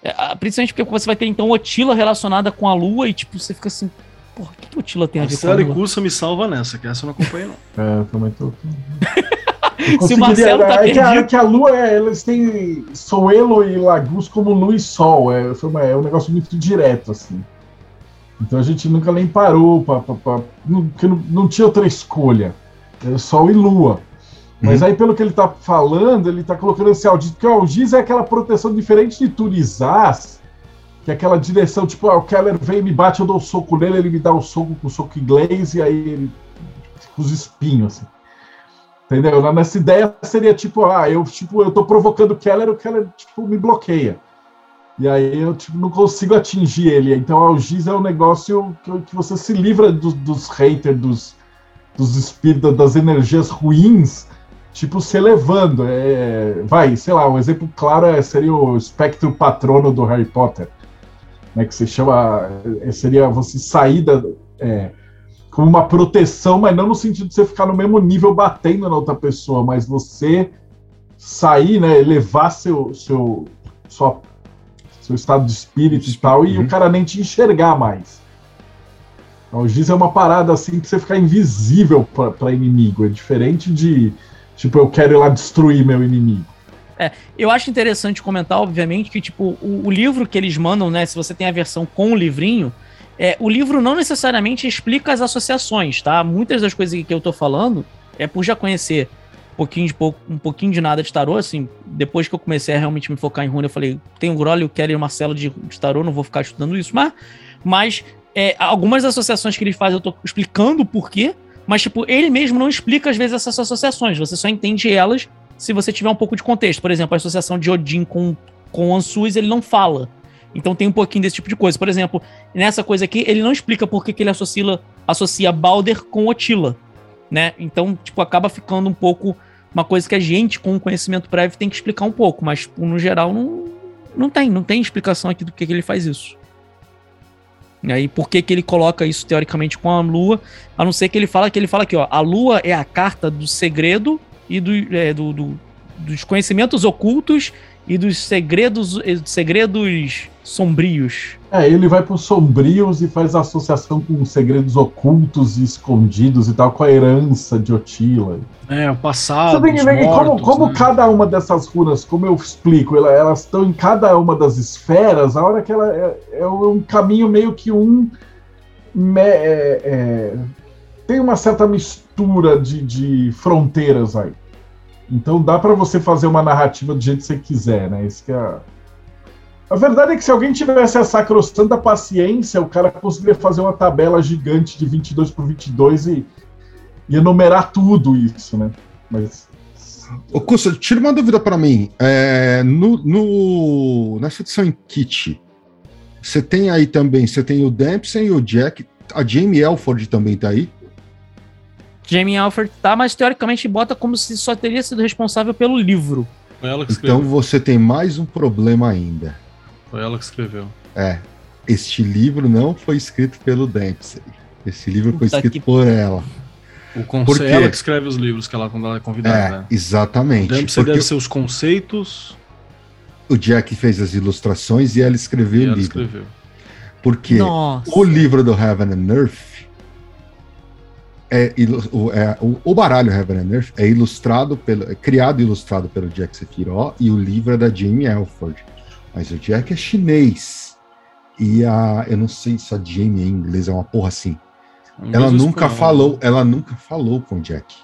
É, principalmente porque você vai ter então Otila relacionada com a lua e tipo, você fica assim, Porra, o que, o Tila tem a, a ver com a Cursa me salva nessa, que essa eu não acompanhei, não. É, eu também tô. (laughs) Se o Marcelo tá é, que a, que a Lua, é, eles têm Soelo e Lagus como Lua e Sol. É, uma, é um negócio muito direto, assim. Então a gente nunca nem parou, pra, pra, pra não, não, não, tinha outra escolha. Era Sol e Lua. Mas uhum. aí, pelo que ele tá falando, ele tá colocando esse Aldiz, porque o Aldiz é aquela proteção diferente de Turizás, que é aquela direção, tipo, ah, o Keller vem e me bate, eu dou o um soco nele, ele me dá o um soco com o soco inglês, e aí ele com os espinhos, assim. Entendeu? Nessa ideia seria tipo, ah, eu, tipo, eu tô provocando o Keller, o Keller, tipo, me bloqueia. E aí eu, tipo, não consigo atingir ele. Então, a Algiz é um negócio que, que você se livra do, dos haters, dos, dos espíritos, das energias ruins, tipo, se elevando. É, vai, sei lá, um exemplo claro é, seria o espectro patrono do Harry Potter né, que se chama, é, seria você sair da, é, como uma proteção, mas não no sentido de você ficar no mesmo nível batendo na outra pessoa, mas você sair, né, elevar seu, seu, sua, seu estado de espírito e tal, e o uhum. cara nem te enxergar mais. Então, o Giz é uma parada assim que você ficar invisível para inimigo, é diferente de, tipo, eu quero ir lá destruir meu inimigo. É, eu acho interessante comentar, obviamente, que tipo, o, o, livro que eles mandam, né? Se você tem a versão com o livrinho, é, o livro não necessariamente explica as associações, tá? Muitas das coisas que eu tô falando é por já conhecer um pouquinho de um pouquinho de nada de tarô, assim, depois que eu comecei a realmente me focar em runa, eu falei, tem o Grolli, o Kelly e o Marcelo de, de tarô, não vou ficar estudando isso, mas, mas é, algumas associações que ele faz eu tô explicando o porquê, mas, tipo, ele mesmo não explica, às vezes, essas associações. Você só entende elas se você tiver um pouco de contexto. Por exemplo, a associação de Odin com, com Ansuz, ele não fala. Então tem um pouquinho desse tipo de coisa. Por exemplo, nessa coisa aqui, ele não explica por que, que ele associa, associa Balder com Otila. né? Então, tipo, acaba ficando um pouco uma coisa que a gente, com conhecimento prévio, tem que explicar um pouco, mas tipo, no geral não, não tem, não tem explicação aqui do que, que ele faz isso. E aí, por que, que ele coloca isso teoricamente com a lua? A não ser que ele fala que ele fala aqui, ó, a lua é a carta do segredo e do, é, do, do dos conhecimentos ocultos e dos segredos, segredos sombrios. É, ele vai para os sombrios e faz associação com segredos ocultos e escondidos e tal, com a herança de Otila. É, o passado. Você tem que ver que como, como né? cada uma dessas runas, como eu explico, elas estão em cada uma das esferas, a hora que ela é, é um caminho meio que um. É, é, tem uma certa mistura de, de fronteiras aí. Então dá para você fazer uma narrativa do jeito que você quiser, né? Isso que é. A verdade é que se alguém tivesse a sacrostanta paciência, o cara conseguiria fazer uma tabela gigante de 22 por 22 e, e enumerar tudo isso, né? Mas. Ô, Custa, tira uma dúvida para mim. É, no, no, nessa edição em kit, você tem aí também, você tem o Dempsey e o Jack, a Jamie Elford também tá aí? Jamie Alford tá, mas teoricamente bota como se só teria sido responsável pelo livro. Foi ela que escreveu. Então você tem mais um problema ainda. Foi ela que escreveu. É. Este livro não foi escrito pelo Dempsey. Esse livro Puta foi escrito que... por ela. O conceito é ela que escreve os livros que ela quando ela é convidada. É, né? Exatamente. O Dempsey deve ser os conceitos. O Jack fez as ilustrações e ela escreveu e o ela livro. Escreveu. Porque Nossa. o livro do Heaven and Earth é, o, é, o, o, baralho Earth é ilustrado pelo, é criado e ilustrado pelo Jack Sephiroth e o livro é da Jamie Elford. Mas o Jack é chinês. E a. Eu não sei se a Jamie em inglês é uma porra assim. ela nunca falou, ela nunca falou com o Jack.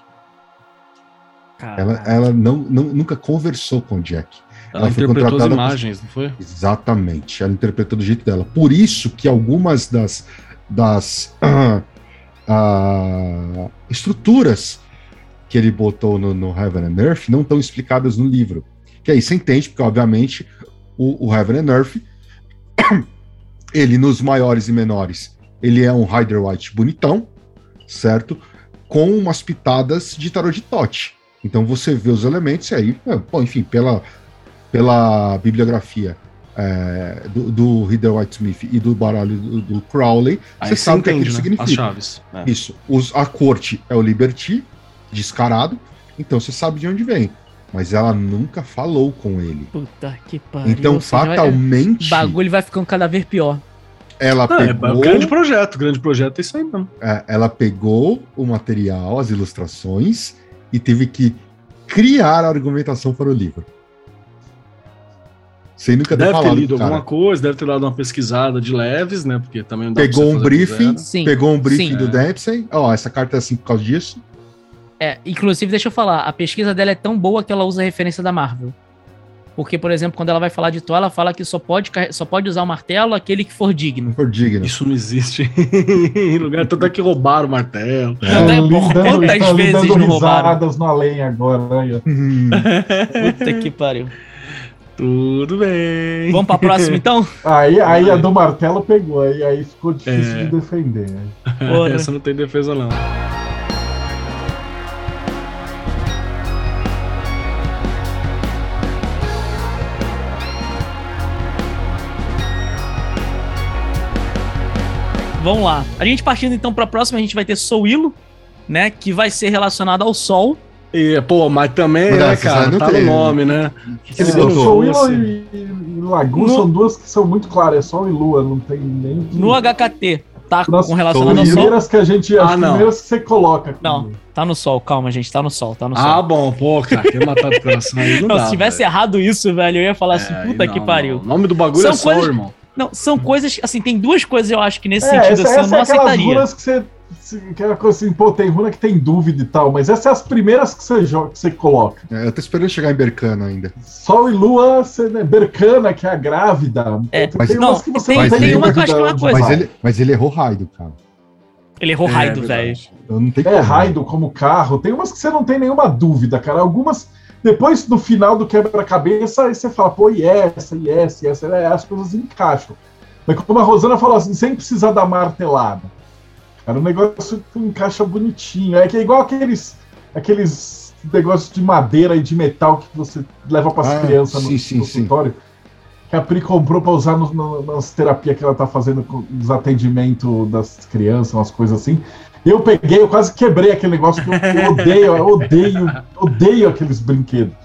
Ela, ela não, não, nunca conversou com o Jack. Ela, ela interpretou as imagens, não foi? Exatamente, ela interpretou do jeito dela. Por isso que algumas das, das uh, (clears throat) estruturas que ele botou no, no Heaven and Earth não estão explicadas no livro. Que aí você entende, porque obviamente o, o Heaven and Earth, (coughs) ele nos maiores e menores, ele é um Rider White bonitão, certo? Com umas pitadas de tarot de Tote. Então você vê os elementos e aí, bom, enfim, pela, pela bibliografia é, do, do Reader Whitesmith e do baralho do, do Crowley, Aí você sabe o que aquilo né? significa. As chaves. É. Isso. Os, a corte é o Liberty, descarado, então você sabe de onde vem. Mas ela nunca falou com ele. Puta que pariu. Então, fatalmente. O bagulho vai ficando cada vez pior. Ela Não, é pegou. É grande projeto, grande projeto é isso aí mesmo. É, ela pegou o material, as ilustrações, e teve que criar a argumentação para o livro. Sem nunca ter deve falado, ter lido cara. alguma coisa, deve ter dado uma pesquisada de leves, né? Porque também não dá Pegou um briefing, sim, pegou um briefing sim. do Dempsey. Ó, oh, essa carta é assim por causa disso. É, inclusive, deixa eu falar, a pesquisa dela é tão boa que ela usa referência da Marvel. Porque, por exemplo, quando ela vai falar de Thor, ela fala que só pode, só pode usar o martelo aquele que for digno. For digno. Isso não existe (laughs) em lugar. Tanto é que roubaram o martelo. É. é quantas vezes não roubaram? no além agora. Aí, Puta que pariu. Tudo bem. Vamos pra próxima então? (laughs) Aí, aí a do martelo pegou, aí, aí ficou difícil é. de defender. (laughs) Porra. Essa não tem defesa, não. Vamos lá. A gente partindo então para a próxima, a gente vai ter Souilo, né? Que vai ser relacionado ao Sol. E, pô, mas também, mas né, cara, tá no nome, né? Que é, Sol e, e Lagoon no... são duas que são muito claras, é Sol e Lua, não tem nem. Que... No HKT, tá Nossa, com relação ao Sol. As primeiras que a gente. Ah, as não. primeiras que você coloca. Não, tá no Sol, calma, gente, tá no Sol, tá no Sol. Ah, bom, pô, cara, quer matar o coração aí. Não, não dá, se tivesse velho. errado isso, velho, eu ia falar assim, é, assim, puta não, que pariu. O nome do bagulho são é Sol, coisas... irmão. Não, são coisas, assim, tem duas coisas eu acho que nesse é, sentido, essa, assim, essa eu não é aceitaria. que você aquela coisa assim, pô, tem runa que tem dúvida e tal, mas essas são as primeiras que você, joga, que você coloca. É, eu tô esperando chegar em Bercana ainda. Sol e Lua, você, né, Bercana, que é a grávida. É, tem mas, não, que você tem, não tem uma que eu acho que é uma coisa. Mas ele, mas ele errou Raido, cara. Ele errou é, Raido, velho. É, Raido como carro. Tem umas que você não tem nenhuma dúvida, cara. Algumas, depois no final do quebra-cabeça, aí você fala, pô, e essa, e essa, e essa, é, as coisas encaixam. Mas como a Rosana falou assim, sem precisar da martelada cara. O negócio encaixa bonitinho. É que é igual aqueles, aqueles negócios de madeira e de metal que você leva para as Ah, crianças no sim, sim, consultório. Que a Pri comprou para usar no, no, nas terapias que ela tá fazendo com os atendimentos das crianças, umas coisas assim. Eu peguei, eu quase quebrei aquele negócio que eu, eu odeio, eu odeio, odeio aqueles brinquedos.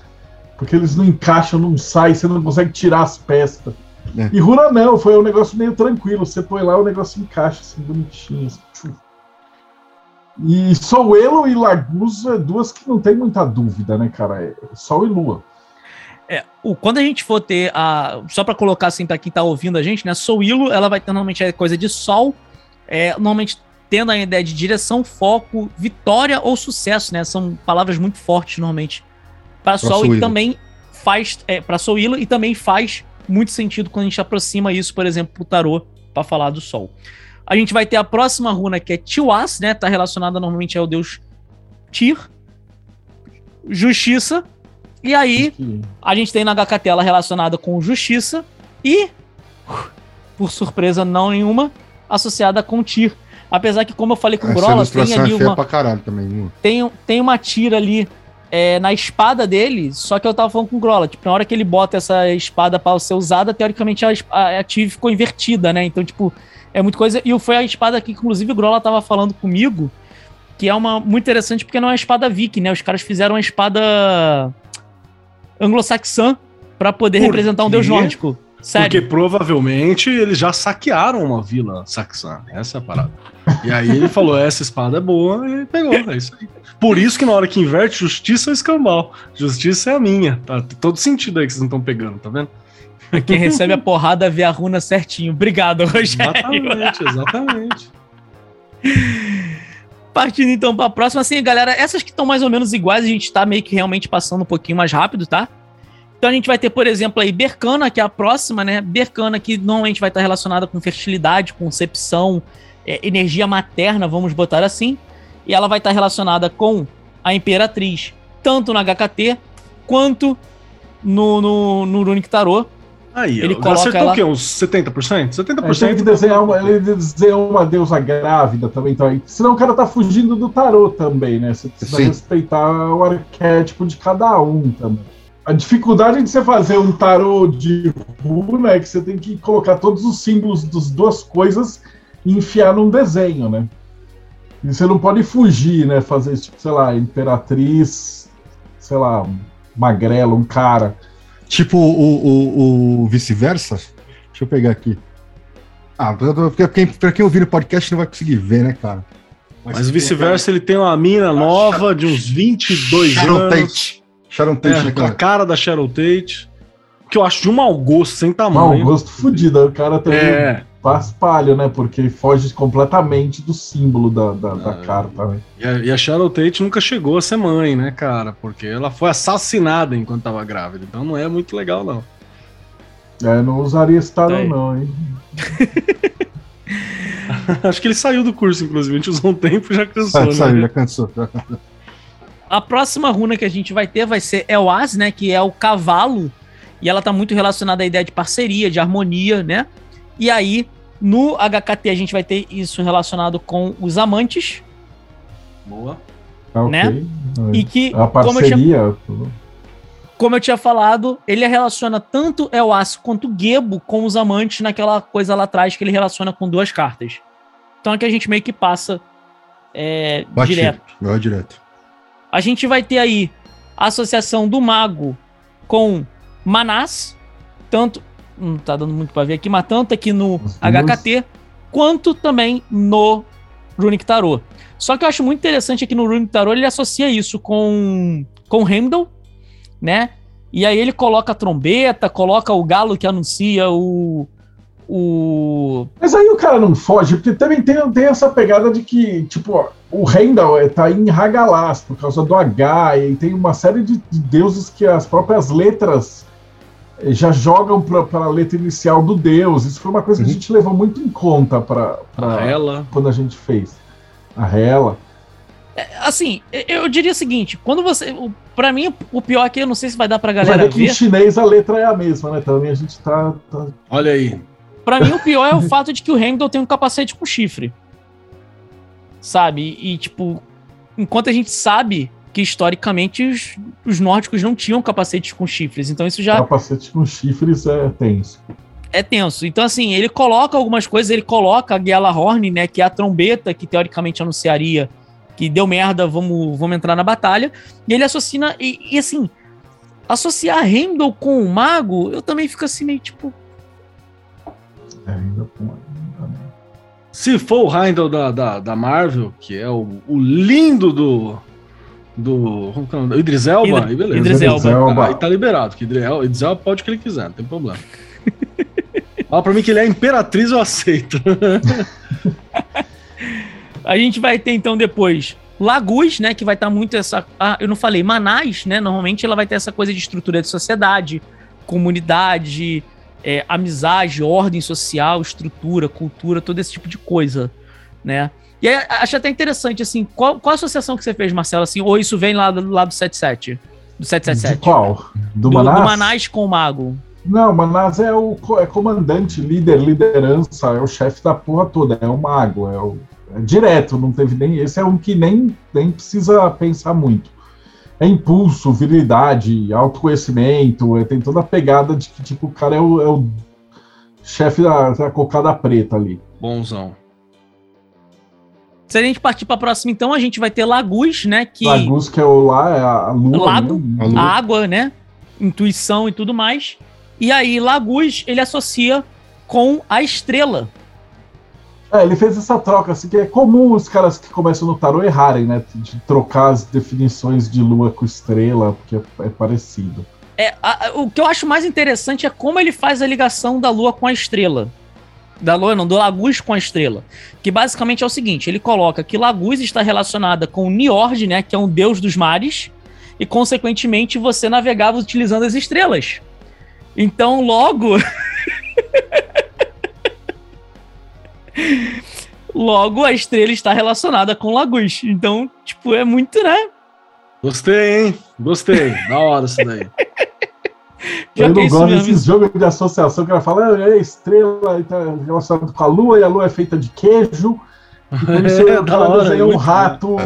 Porque eles não encaixam, não saem, você não consegue tirar as peças. É. E Runa não, foi um negócio meio tranquilo. Você põe lá, o negócio encaixa assim, bonitinho. assim. E Souelo e Laguso é duas que não tem muita dúvida, né, cara? É Sol e Lua. É, o, quando a gente for ter a. Só pra colocar assim pra quem tá ouvindo a gente, né? Souilo, ela vai ter normalmente a coisa de sol, é, normalmente tendo a ideia de direção, foco, vitória ou sucesso, né? São palavras muito fortes normalmente para sol Souilo. e também faz. É, pra Souilo e também faz muito sentido quando a gente aproxima isso, por exemplo, pro tarô, pra falar do sol. A gente vai ter a próxima runa que é Tiwas, né? Tá relacionada normalmente ao deus Tyr, justiça. E aí, a gente tem na HKT ela relacionada com justiça e, por surpresa não nenhuma, associada com Tyr. Apesar que, como eu falei com o Grola, tem ali é feia uma, também. tem, tem uma tira ali é, na espada dele, só que eu tava falando com o Grola, tipo, na hora que ele bota essa espada para ser usada, teoricamente a, a, a Tyr ficou invertida, né? Então, tipo, é muita coisa. E foi a espada que, inclusive, o Grola tava falando comigo, que é uma muito interessante porque não é uma espada viking, né? Os caras fizeram uma espada anglo-saxã para poder Por representar um deus nórdico. Sério. Porque provavelmente eles já saquearam uma vila saxã. Essa é a parada. E aí ele falou: essa espada é boa e pegou. É isso aí. Por isso que na hora que inverte, justiça é o escambau. Justiça é a minha. Tá? Tem todo sentido aí que vocês não estão pegando, tá vendo? Quem recebe a porrada vê a runa certinho. Obrigado, Rogério. Exatamente, exatamente. Partindo então para a próxima, assim, galera, essas que estão mais ou menos iguais, a gente tá meio que realmente passando um pouquinho mais rápido, tá? Então a gente vai ter, por exemplo, aí Bercana, que é a próxima, né? Bercana, que normalmente vai estar relacionada com fertilidade, concepção, é, energia materna, vamos botar assim. E ela vai estar relacionada com a Imperatriz, tanto na HKT quanto no, no, no Runic Tarot. Aí, Ele coloca acertou ela- o quê? Uns 70%? Ele 70%? tem que desenhar uma, ele desenhou uma deusa grávida também, então, aí- senão o cara tá fugindo do tarô também, né? Você precisa Sim. respeitar o arquétipo de cada um também. A dificuldade de você fazer um tarô de runa é que você tem que colocar todos os símbolos das duas coisas e enfiar num desenho, né? E você não pode fugir, né? Fazer, tipo, sei lá, imperatriz, sei lá, magrelo, um cara. Tipo o, o, o vice-versa. Deixa eu pegar aqui. Ah, porque quem, pra quem ouvir no podcast não vai conseguir ver, né, cara? Mas vice-versa, ele tem uma mina nova de uns 22 Sharon anos. Sharon Tate, É, né, com a cara? cara da Cheryl Tate. Que eu acho de um mau gosto, sem Mau tamanho. gosto fudido. O cara também É, faz palha, né? Porque foge completamente do símbolo da, da, da Ah, carta. Né? e a, e a Cheryl Tate nunca chegou a ser mãe, né, cara? Porque ela foi assassinada enquanto tava grávida. Então não é muito legal, não. É, não usaria esse tarô, Tá não, hein? (laughs) acho que ele saiu do curso, inclusive. A gente usou um tempo e já cansou, Ah, (laughs) saiu, né? já cansou. A próxima runa que a gente vai ter vai ser Elaz, né? Que é o cavalo. E ela tá muito relacionada à ideia de parceria, de harmonia, né? E aí, no HKT, a gente vai ter isso relacionado com os amantes. Boa. Ah, ok. Né? E que, A como eu, tinha, parceria. como eu tinha falado, ele relaciona tanto Elaz quanto Gebo com os amantes naquela coisa lá atrás que ele relaciona com duas cartas. Então aqui a gente meio que passa é, direto. Vai direto. A gente vai ter aí a associação do mago com Manás, tanto. Não tá dando muito pra ver aqui, mas tanto aqui no. HKT, quanto também no Runic Tarot. Só que eu acho muito interessante aqui no Runic Tarot, ele associa isso com, com Heimdall, né? E aí ele coloca a trombeta, coloca o galo que anuncia o. O. Mas aí o cara não foge, porque também tem, tem essa pegada de que, tipo, o Heimdall é- tá em Hagalaz por causa do H, e tem uma série de, de deuses que as próprias letras eh, já jogam para a letra inicial do deus. Isso foi uma coisa que a Uhum. gente levou muito em conta para Pra ela. quando a gente fez. A Hela. Assim, eu diria o seguinte: quando você. Pra mim, o pior aqui, eu não sei se vai dar pra Vai galera ver que em chinês a letra é a mesma, né? Também a gente tá. tá- Olha aí. Pra mim, o pior é o fato de que o Heimdall tem um capacete com chifre. sabe? E, tipo, enquanto a gente sabe que historicamente os, os nórdicos não tinham capacetes com chifres, então isso já Capacete com chifres é tenso. é tenso. Então, assim, ele coloca algumas coisas, ele coloca a Gjallarhorn, né, que é a trombeta que teoricamente anunciaria que deu merda, vamos, vamos entrar na batalha, e ele associa, e, e assim, associar Heimdall com o mago, eu também fico assim meio tipo, ainda ainda não. Se for o Heimdall da, da, da Marvel, que é o, o lindo do. Do. Como que é o nome? Idris Elba, Idris- aí beleza. Idris Elba. Elba. Aí tá liberado, que Idris Elba, Idris Elba pode o que ele quiser, não tem problema. (laughs) Fala pra mim que ele é imperatriz, eu aceito. (laughs) A gente vai ter então depois Lagus, né, que vai estar muito essa, ah, eu não falei, Manás, né, normalmente ela vai ter essa coisa de estrutura de sociedade, comunidade, é, amizade, ordem social, estrutura, cultura, todo esse tipo de coisa, né? E aí, acho até interessante, assim, qual, qual a associação que você fez, Marcelo, assim, ou isso vem lá, do- lá do 77? Do De 777? qual? Do, Do, Manás? do Manás com o Mago. Não, Manás é o é comandante, líder, liderança, é o chefe da porra toda, é o mago, é o é direto, não teve nem. Esse é um que nem, nem precisa pensar muito. É impulso, virilidade, autoconhecimento, é, tem toda a pegada de que tipo, o cara é o, é o chefe da, da cocada preta ali. Bonzão. Se a gente partir para próxima, então, a gente vai ter Lagus, né, que... Lagus, que é o lá, é a, a lua. Lago? né? A lua. a água, né? Intuição e tudo mais. E aí, Lagus, ele associa com a estrela. É, ele fez essa troca, assim, que é comum os caras que começam no tarô errarem, né? De trocar as definições de lua com estrela, porque é, é parecido. É, a- o que eu acho mais interessante é como ele faz a ligação da lua com a estrela. Da lua, não, do Lagus com a estrela. Que basicamente é o seguinte: ele coloca que Lagus está relacionada com Niord, né? Que é um deus dos mares. E, consequentemente, você navegava utilizando as estrelas. Então, logo. (laughs) logo, a estrela está relacionada com Lagus. Então, tipo, é muito, né? Gostei, hein? Gostei. da hora isso daí. Já eu que é não gosto mesmo, desses jogos de associação que ela fala, é estrela, e tá relacionado com a lua, e a lua é feita de queijo. E isso (laughs) É, o da hora, desenha um muito rato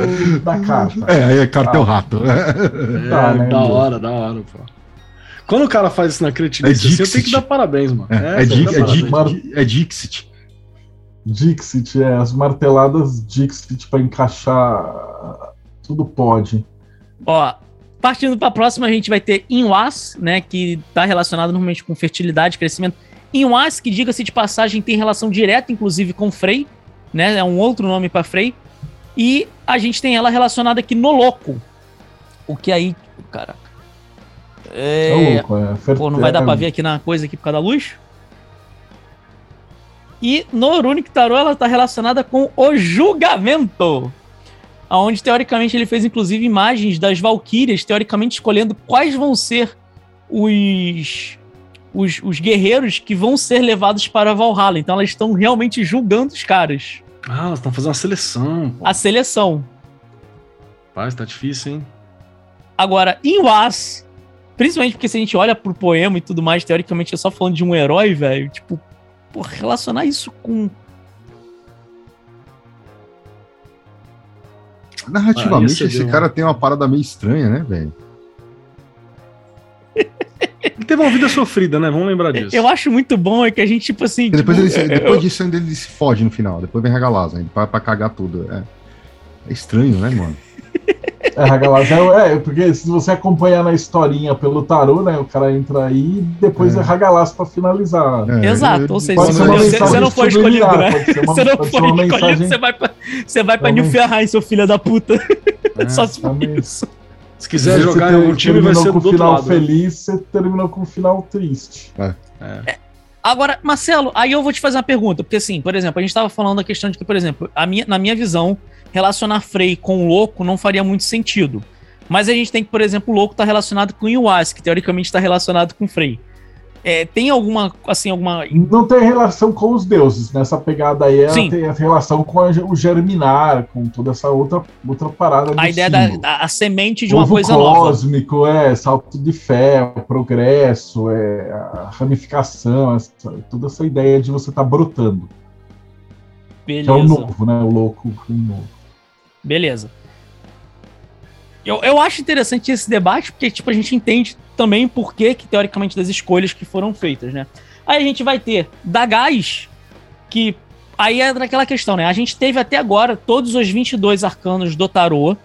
da carta. É, aí é carta é o rato. É, Tá, né, da hora, da hora, pô. Quando o cara faz isso na criatividade, É assim, eu tenho que dar parabéns, mano. É, é, é, parabéns. Di- é Dixit. Dixit, é, as marteladas Dixit pra encaixar tudo pode. Ó, partindo para a próxima, a gente vai ter Inwas, né, que está relacionado normalmente com fertilidade, crescimento. Inwas, que diga-se de passagem, tem relação direta, inclusive, com Frey, né, é um outro nome para Frey. E a gente tem ela relacionada aqui no Louco. O que aí, caraca. É, É, louco, é. Pô, não vai dar pra ver aqui na coisa aqui por causa da luz? E no Runic Tarot ela tá relacionada com o julgamento. Onde, teoricamente, ele fez, inclusive, imagens das Valkyrias, teoricamente escolhendo quais vão ser os, os, os guerreiros que vão ser levados para Valhalla. Então elas estão realmente julgando os caras. Ah, elas estão fazendo uma seleção. Pô. A seleção. Rapaz, tá difícil, hein? Agora, em Was, principalmente porque se a gente olha pro poema e tudo mais, teoricamente é só falando de um herói, velho. Tipo, pô, relacionar isso com. Narrativamente, Ah, esse deu- cara tem uma parada meio estranha, né, velho? (laughs) Ele teve uma vida sofrida, né? Vamos lembrar disso. Eu acho muito bom é que a gente, tipo assim. Depois, tipo, ele, se- é- depois eu- disso ainda ele se fode no final. Depois vem Regalaz ainda, pra, pra cagar tudo. É, é estranho, né, mano? É, Hagalaz é, é, porque se você acompanhar na historinha pelo tarô, né, o cara entra aí e depois é, É. Hagalaz pra finalizar. É, Exato, ou seja, se você, mensagem você não for escolhido, né? uma- você não uma escolhido, mensagem- você vai pra, você vai pra É uma- Nilfgaard, seu filho da puta. É, (laughs) Só se for também. isso. Se quiser Você jogar em algum time, vai terminou ser com do outro final lado. né? feliz, você terminou com o final triste. Agora, Marcelo, aí eu vou te fazer uma pergunta, porque assim, por exemplo, a gente tava falando da questão de que, por exemplo, a minha, na minha visão, relacionar Frey com o louco não faria muito sentido. Mas a gente tem que, por exemplo, o louco tá relacionado com o Iwas, que teoricamente está relacionado com Frey. É, tem alguma, assim, alguma. Não tem relação com os deuses, nessa pegada aí ela Sim. tem relação com a- o germinar, com toda essa outra, outra parada A ideia da, símbolo. da- a semente de uma coisa nova. cósmico, é, salto de fé, o progresso, é, a ramificação, essa- toda essa ideia de você estar brotando. Que é o Beleza. novo, né? O louco o novo. Beleza. Eu, eu acho interessante esse debate, porque tipo, a gente entende também por que, que, teoricamente, das escolhas que foram feitas, né? Aí a gente vai ter da Gás, que aí é naquela questão, né? A gente teve até agora todos os 22 arcanos do tarô,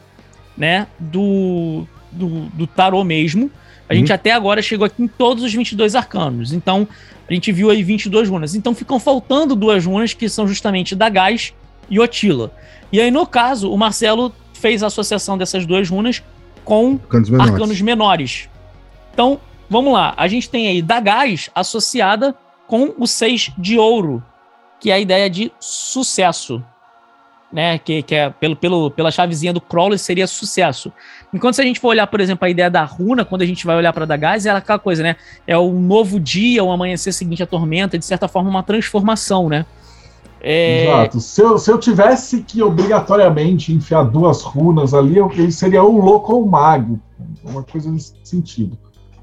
né? Do, do, do tarô mesmo. A gente uhum. até agora chegou aqui em todos os 22 arcanos. Então, a gente viu aí 22 runas. Então, ficam faltando duas runas que são justamente da Gás e Otila. E aí, no caso, o Marcelo fez a associação dessas duas runas com arcanos menores. arcanos menores. Então, vamos lá. A gente tem aí da Gás associada com o 6 de ouro, que é a ideia de sucesso. Né, que, que é pelo, pelo, pela chavezinha do Crawler seria sucesso. Enquanto se a gente for olhar, por exemplo, a ideia da runa, quando a gente vai olhar para da gás, é aquela coisa, né? É o novo dia, o amanhecer seguinte à tormenta, de certa forma, uma transformação, né? É... Exato. Se eu, se eu tivesse que obrigatoriamente enfiar duas runas ali, eu, ele seria ou louco ou mago. Uma coisa nesse sentido.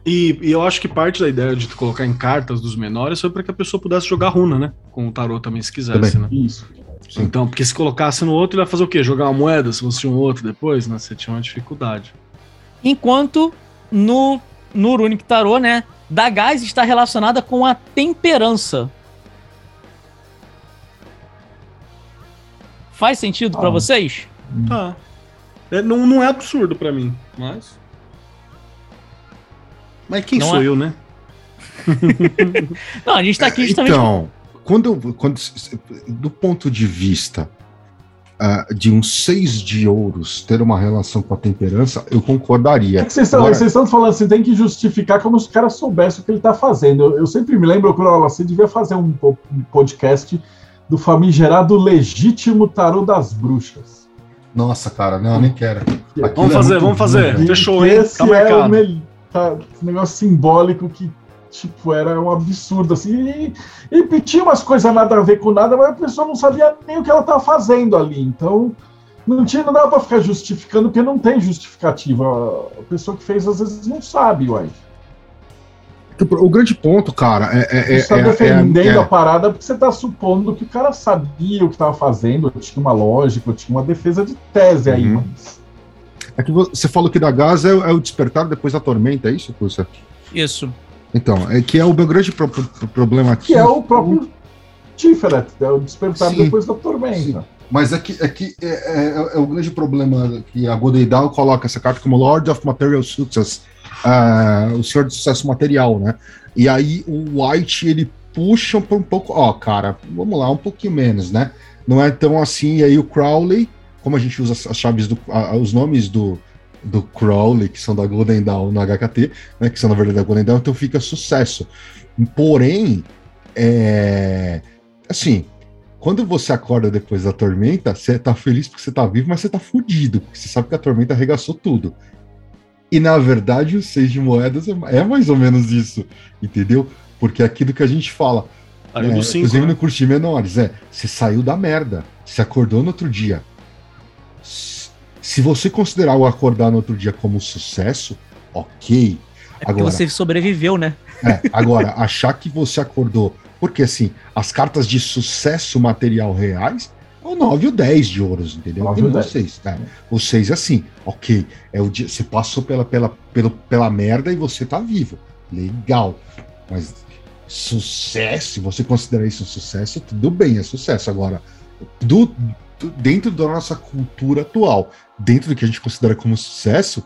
E, e, eu acho que parte da ideia de colocar em cartas dos menores foi para que a pessoa pudesse jogar runa, né? Com o tarô também, se quisesse, também. né? Isso. Sim. Então, porque se colocasse no outro, ele ia fazer o quê? Jogar uma moeda se fosse um outro depois, né? Você tinha uma dificuldade. Enquanto no, no Runic Tarot, né? Da gás está relacionada com a temperança. Faz sentido ah. para vocês? Tá. É, não, não é absurdo para mim, mas. Mas quem não sou é... eu, né? (laughs) não, a gente tá aqui justamente. Então, quando, quando do ponto de vista uh, de um seis de ouros ter uma relação com a temperança, eu concordaria. É que vocês, Agora... vocês estão falando, você tem que justificar como se o cara soubesse o que ele está fazendo. Eu, eu, sempre me lembro que você devia fazer um podcast do famigerado legítimo tarô das bruxas. Nossa, cara, não, nem quero. Aquilo vamos é fazer, vamos fazer. Fechou, hein? Esse tá. É o tá, esse negócio simbólico que, tipo, era um absurdo, assim. E, e tinha umas coisas nada a ver com nada, mas a pessoa não sabia nem o que ela estava fazendo ali. Então, não tinha, não dava para ficar justificando, porque não tem justificativa. A pessoa que fez, às vezes, não sabe, uai. O grande ponto, cara, é. é você está é, defendendo é, é, a parada porque você está supondo que o cara sabia o que estava fazendo, tinha uma lógica, tinha uma defesa de tese aí, uhum. mas. É que você falou que da gás é, é, o despertar depois da tormenta, é isso, Cursa? Isso. Então, é que é o meu grande pro, pro, problema aqui. Que é o próprio Tiferet, é o despertar sim, depois da tormenta. Sim. Mas é que, é, que é, é, é, o grande problema que a Godeidal coloca essa carta como Lord of Material Success uh, o senhor de sucesso material, né? E aí o White ele puxa um pouco, ó, cara, vamos lá, um pouquinho menos, né? Não é tão assim. E aí o Crowley, como a gente usa as chaves do, os nomes do, do Crowley, que são da Golden Dawn no HKT, né? Que são na verdade da Golden Dawn, então fica sucesso. Porém, é, assim, quando você acorda depois da tormenta, você tá feliz porque você tá vivo, mas você tá fudido, porque você sabe que a tormenta arregaçou tudo. E na verdade, o seis de moedas é, é mais ou menos isso, entendeu? Porque é aquilo que a gente fala. é, do cinco, inclusive né? no curso de menores, é, você saiu da merda, você acordou no outro dia. Se você considerar o acordar no outro dia como sucesso, ok. É agora, você sobreviveu, né? É, agora, achar que você acordou. Porque assim, as cartas de sucesso material reais o 9 e o 10 de ouros, entendeu? 9 e o 6. Né? O 6 é assim, ok, é o dia, você passou pela, pela, pela, pela merda e você tá vivo. Legal. Mas sucesso, você considerar isso um sucesso, tudo bem, é sucesso. Agora, do, do, dentro da nossa cultura atual, dentro do que a gente considera como sucesso,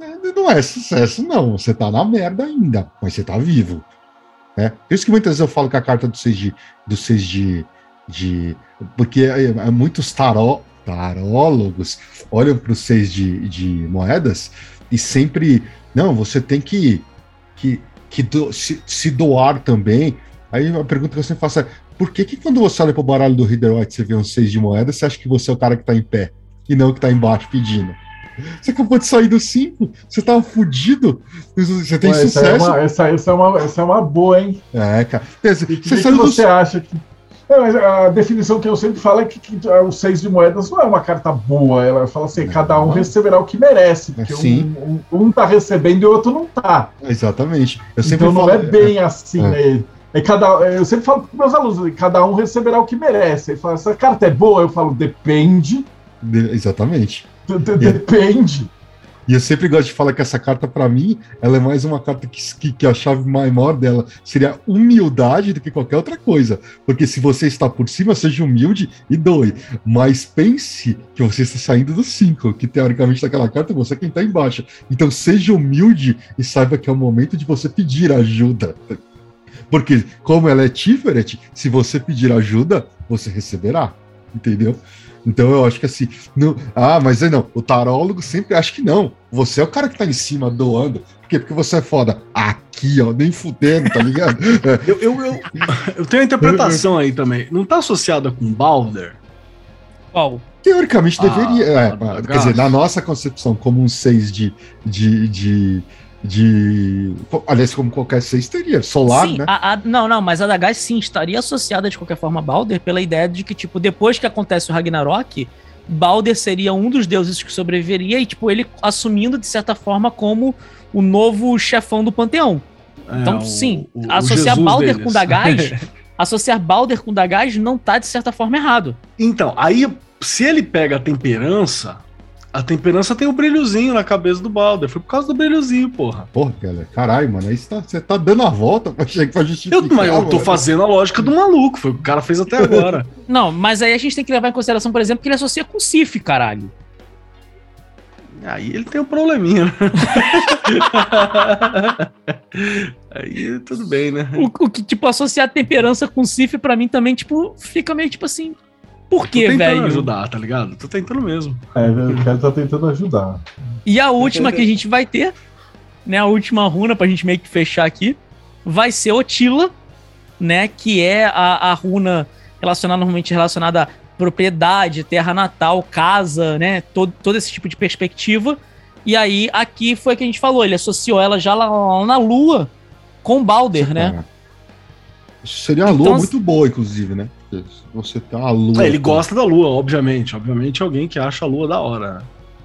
é, não é sucesso, não. Você tá na merda ainda, mas você tá vivo. Né? Por isso que muitas vezes eu falo que a carta do 6 de, do 6 de de porque é, é, muitos taró, tarólogos olham para os seis de, de moedas e sempre não, você tem que que, que do, se, se, doar também. Aí a pergunta que eu sempre faço é por que, que quando você olha para o baralho do Rider White você vê um seis de moedas, você acha que você é o cara que está em pé e não o que está embaixo pedindo? Você acabou de sair do 5, você tava fudido, você tem Ué, sucesso. Essa é, uma, essa, essa, é uma, essa é uma boa, hein? É, cara. Você, que, você, que você acha que a definição que eu sempre falo é que, que o seis de moedas não é uma carta boa. Ela fala assim: não, cada um não. receberá o que merece. Porque um, um, um tá recebendo e o outro não tá. Exatamente. então não é bem assim, é. né? É cada, eu sempre falo para meus alunos: cada um receberá o que merece. Ele fala: essa carta é boa? Eu falo: depende De- exatamente. D- d- Depende. E eu sempre gosto de falar que essa carta, pra mim, ela é mais uma carta que, que, que a chave maior dela seria humildade do que qualquer outra coisa. Porque se você está por cima, seja humilde e doe. Mas pense que você está saindo do 5, que teoricamente naquela carta você é quem está embaixo. Então seja humilde e saiba que é o momento de você pedir ajuda. Porque, como ela é Tiferet, se você pedir ajuda, você receberá. Entendeu? Então eu acho que assim, não, ah, mas aí não, o tarólogo sempre acha que não. Você é o cara que tá em cima doando. Por quê? Porque você é foda. Aqui, ó, nem fudendo, tá ligado? É, (laughs) Eu, eu, eu, eu tenho uma interpretação aí também. Não tá associada com Balder? Qual? teoricamente Ah, deveria. é, ah, quer dizer, na nossa concepção, como um 6 de, de, de, de. Aliás, como qualquer 6 teria. Solar, sim, né? a- a- não, não, mas a da Gás sim estaria associada de qualquer forma a Balder pela ideia de que, tipo, depois que acontece o Ragnarok, Balder seria um dos deuses que sobreviveria e, tipo, ele assumindo de certa forma como o novo chefão do panteão. Então, É, o- sim, o- o associar Jesus Balder deles. com Dagás, (laughs) associar Balder com Dagás não tá de certa forma errado. Então, aí, se ele pega a temperança, a temperança tem o brilhozinho na cabeça do Balder. Foi por causa do brilhozinho, porra. Porra, cara, caralho, mano, aí você tá, você tá dando a volta pra, pra justificar. Eu, mas eu tô mano. fazendo a lógica do maluco. Foi o que o cara fez até (laughs) agora. Não, mas aí a gente tem que levar em consideração, por exemplo, que ele associa com Sif, caralho. Aí ele tem um probleminha, né? (laughs) Aí tudo bem, né? O, o que, tipo, associar temperança com Sif, pra mim também, tipo, fica meio tipo assim. Por Tô quê, tentando velho? ajudar, tá ligado? Tô tentando mesmo. É, o cara tá tentando ajudar. E a última que a gente vai ter, né? A última runa pra gente meio que fechar aqui, vai ser Otila, né? Que é a, a runa relacionada, normalmente relacionada a propriedade, terra natal, casa, né? Todo, todo esse tipo de perspectiva. E aí, aqui foi o que a gente falou, ele associou ela já lá, lá na lua com Balder, né? Cara, Isso seria uma lua Então, muito boa, inclusive, né? Porque Você tem uma lua. É, ele gosta da lua, obviamente. Obviamente é alguém que acha a lua da hora.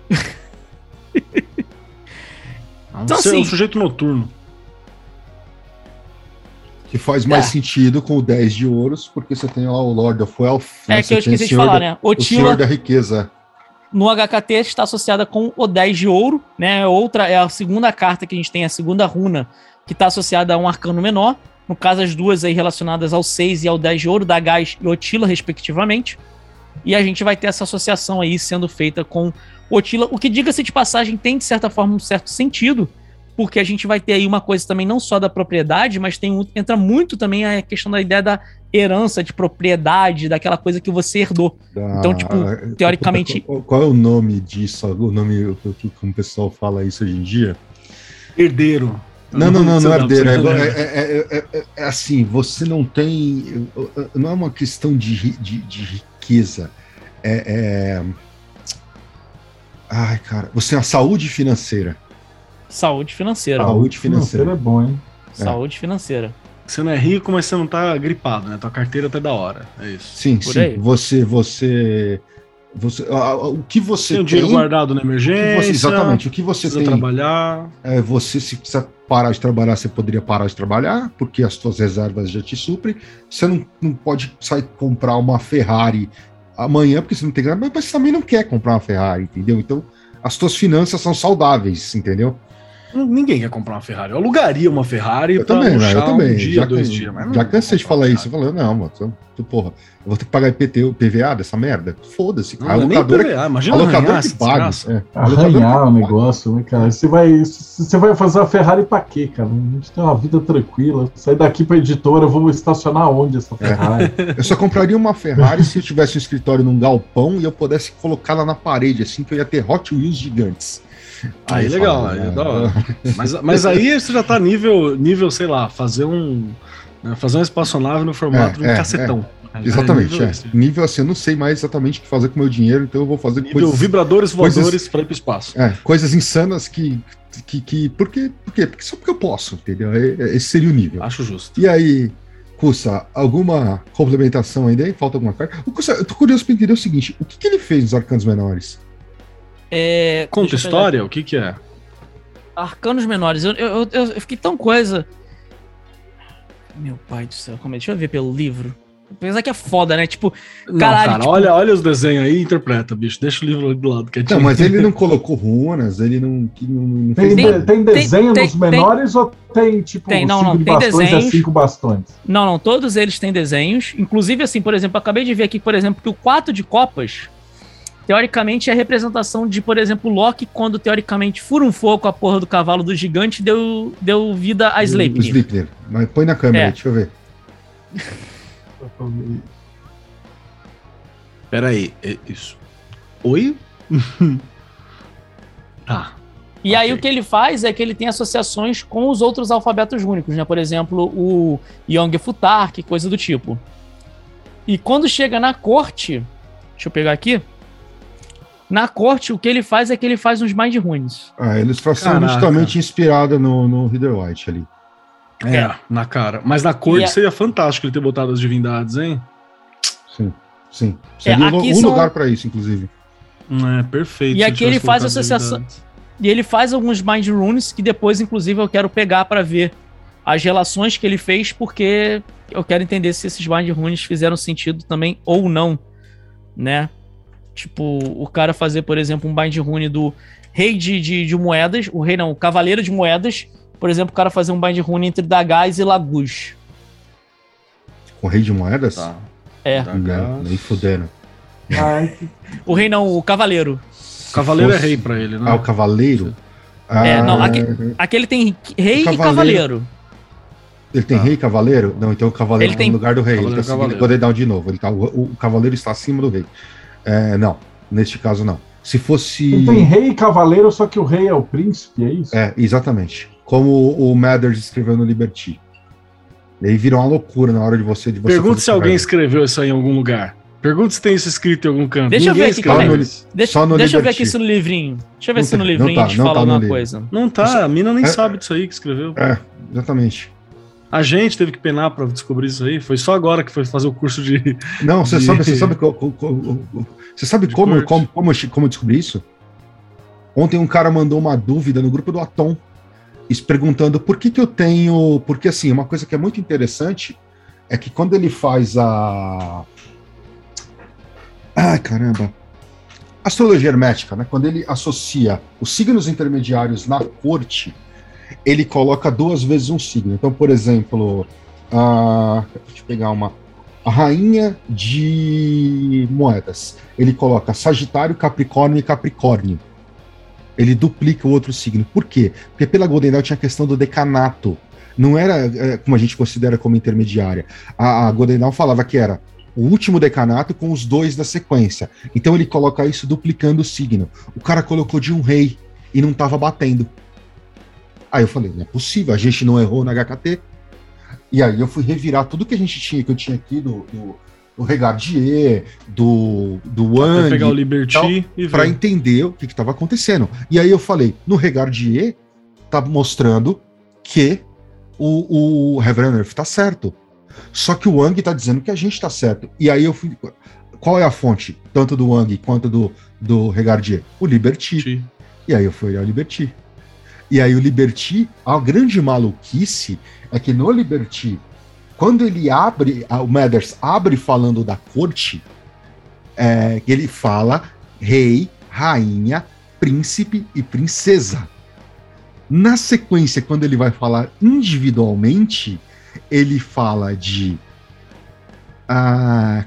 (laughs) É Então, ser- assim- um sujeito noturno. Que faz mais É. sentido com o 10 de ouros, porque você tem lá o Lord of Wealth. né? É que eu esqueci de falar, da- né? O Senhor Otila da riqueza. no HKT está associada com o 10 de ouro, né? Outra é a segunda carta que a gente tem, a segunda runa, que está associada a um arcano menor. No caso, as duas aí relacionadas ao 6 e ao 10 de ouro, da Gás e Otila, respectivamente. E a gente vai ter essa associação aí sendo feita com Otila, o que, diga-se de passagem, tem de certa forma um certo sentido, porque a gente vai ter aí uma coisa também não só da propriedade, mas tem entra muito também a questão da ideia da herança, de propriedade, daquela coisa que você herdou. da- Então, tipo, teoricamente- Qual, qual é o nome disso? O nome, que- como o pessoal fala isso hoje em dia? Herdeiro. Não, não, não, não é herdeiro. lá. É, é- é- é- é assim, você não tem. Não é uma questão de, de, de riqueza. É, é- Ai, cara, você tem a saúde financeira. Saúde financeira. Saúde financeira. é bom, hein? Saúde financeira. Você não é rico, mas você não tá gripado, né? Tua carteira tá da hora. É isso. Sim, Por sim. aí. Você, você. Você a- a- o que você Tem tem. dinheiro guardado na emergência. você- exatamente. O que você Precisa tem. trabalhar. É, você, se quiser parar de trabalhar, você poderia parar de trabalhar, porque as suas reservas já te suprem. Você não, não pode sair comprar uma Ferrari amanhã, porque você não tem grana, mas você também não quer comprar uma Ferrari, entendeu? Então, as suas finanças são saudáveis, entendeu? Ninguém quer comprar uma Ferrari. Eu alugaria uma Ferrari Eu pra também, né? eu também. um dia, já dois dias. mas já cansei de falar isso. Eu falei, não, mano, tu- porra, eu vou ter que pagar IPTU, PVA dessa merda? Foda-se, é nem locadora, PVA, a imagina locadora arranhar que paga. É, a locadora Arranhar o negócio, né, cara? Você vai, você vai fazer uma Ferrari pra quê, cara? A gente tem uma vida tranquila. Sair daqui pra editora, eu vou estacionar onde essa Ferrari? Eu só compraria uma Ferrari se eu tivesse um escritório num galpão e eu pudesse colocá-la na parede, assim que eu ia ter Hot Wheels gigantes. Aí legal, falo, aí é né? da hora. Mas, mas aí você já tá nível, nível, sei lá, fazer um. né, fazer uma espaçonave no formato É, de um é, cacetão. Exatamente, nível é. esse. Nível assim, eu não sei mais exatamente o que fazer com o meu dinheiro, então eu vou fazer Nível coisas, vibradores coisas- voadores pra ir pro espaço. é, coisas insanas que. que, que por, quê? por quê? Porque só porque eu posso, entendeu? É- é- Esse seria o nível. Acho justo. E aí, Cussa, alguma complementação ainda? aí? Falta alguma carta? O Cussa, eu tô curioso pra entender o seguinte: o que, que ele fez nos arcanos menores? É, Conta história? O que que é? Arcanos menores. Eu, eu, eu, eu fiquei tão coisa. Meu pai do céu, como é? Deixa eu ver pelo livro. Apesar que é foda, né? Tipo, Não, Caralho, cara, tipo- olha, olha os desenhos aí e interpreta, bicho. Deixa o livro do lado. Que é Não, mas ele não colocou runas, ele não, que não, não Tem, fez de- nada. tem desenho tem- nos menores ou tem, tipo, Tem, não, cinco não, de tem bastões desenhos. é cinco bastões? Não, não, todos eles têm desenhos. Inclusive, assim, por exemplo, eu acabei de ver aqui, por exemplo, que o 4 de copas, teoricamente, é a representação de, por exemplo, Loki, quando teoricamente fura um fogo com a porra do cavalo do gigante, deu, deu vida a Sleipnir. Sleipnir. Mas põe na câmera É. aí, deixa eu ver. (laughs) Pera aí, é isso. Oi? (laughs) tá. E aí Ok. o que ele faz é que ele tem associações com os outros alfabetos únicos, né? Por exemplo, o Young Futark, coisa do tipo. E quando chega na corte, deixa eu pegar aqui. Na corte, o que ele faz é que ele faz uns Mind Runes. A ilustração Caraca. justamente inspirada no, no Reader White ali. É, na cara. Mas na corte a- seria fantástico ele ter botado as divindades, hein? Sim, sim. Seria um- aqui um são- lugar pra isso, inclusive. É, perfeito. E aqui ele faz associação-. E ele faz alguns Mind Runes que depois, inclusive, eu quero pegar pra ver as relações que ele fez, porque eu quero entender se esses Mind Runes fizeram sentido também ou não, né? Tipo, o cara fazer, por exemplo, um Bind Rune do rei de, de, de moedas, o rei não, o cavaleiro de moedas, por exemplo, o cara fazer um Bind Rune entre Dagaz e Lagus. Com rei de moedas? Tá. É. Não, nem que- o rei não, o cavaleiro. O cavaleiro fosse- é rei pra ele, né? Ah, o cavaleiro? É, não, Ah, aqui- Aquele tem rei O e cavaleiro- cavaleiro. Ele tem Tá. rei e cavaleiro? Não, então o cavaleiro Ele tá tem- no lugar do rei. Ele Cavaleiro, tá seguindo cavaleiro. o de novo. Ele tá, o, o cavaleiro está acima do rei. É, não, neste caso não. Se fosse. Ele tem rei e cavaleiro, só que o rei é o príncipe, é isso? É, exatamente. Como o Mathers escreveu no Liberty. E aí virou uma loucura na hora de você. De você Pergunta se alguém escreveu isso aí em algum lugar. Pergunta se tem isso escrito em algum canto. Deixa eu Ninguém ver aqui. Deixa, Só no deixa eu ver aqui isso no livrinho. Deixa eu ver Não se no tá- livrinho não a tá- gente não fala tá no alguma livro. coisa. Não tá, a mina nem É- sabe disso aí que escreveu. É, exatamente. A gente teve que penar pra descobrir isso aí. Foi só agora que foi fazer o curso de. Não, você De- sabe, você sabe, você sabe como, como, como, como eu descobri isso? Ontem um cara mandou uma dúvida no grupo do Atom, perguntando por que, que eu tenho. Porque, assim, uma coisa que é muito interessante é que quando ele faz a. Ai, caramba. Astrologia hermética, né? Quando ele associa os signos intermediários na corte, ele coloca duas vezes um signo. Então, por exemplo, a... deixa eu pegar uma. A rainha de moedas. Ele coloca Sagitário, Capricórnio e Capricórnio. Ele duplica o outro signo. Por quê? Porque pela Golden Dawn tinha a questão do decanato. Não era é, como a gente considera como intermediária. A, a Golden Dawn falava que era o último decanato com os dois da sequência. Então ele coloca isso duplicando o signo. O cara colocou de um rei e não estava batendo. Aí eu falei, não é possível, a gente não errou na HKT. E aí eu fui revirar tudo que a gente tinha, que eu tinha aqui do, do, do Regardier, do, do Pra Wang, pegar o Liberty para ver. entender o que estava acontecendo. E aí eu falei, no Regardier, tá mostrando que o, o Reverend Earth tá certo. Só que o Wang tá dizendo que a gente tá certo. E aí eu fui. Qual é a fonte? Tanto do Wang quanto do, do Regardier? O Liberty. E aí eu fui olhar o Liberty. E aí o Liberty, a grande maluquice é que no Liberty, quando ele abre, o Mathers abre falando da corte, é, ele fala rei, rainha, príncipe e princesa. Na sequência, quando ele vai falar individualmente, ele fala de ah,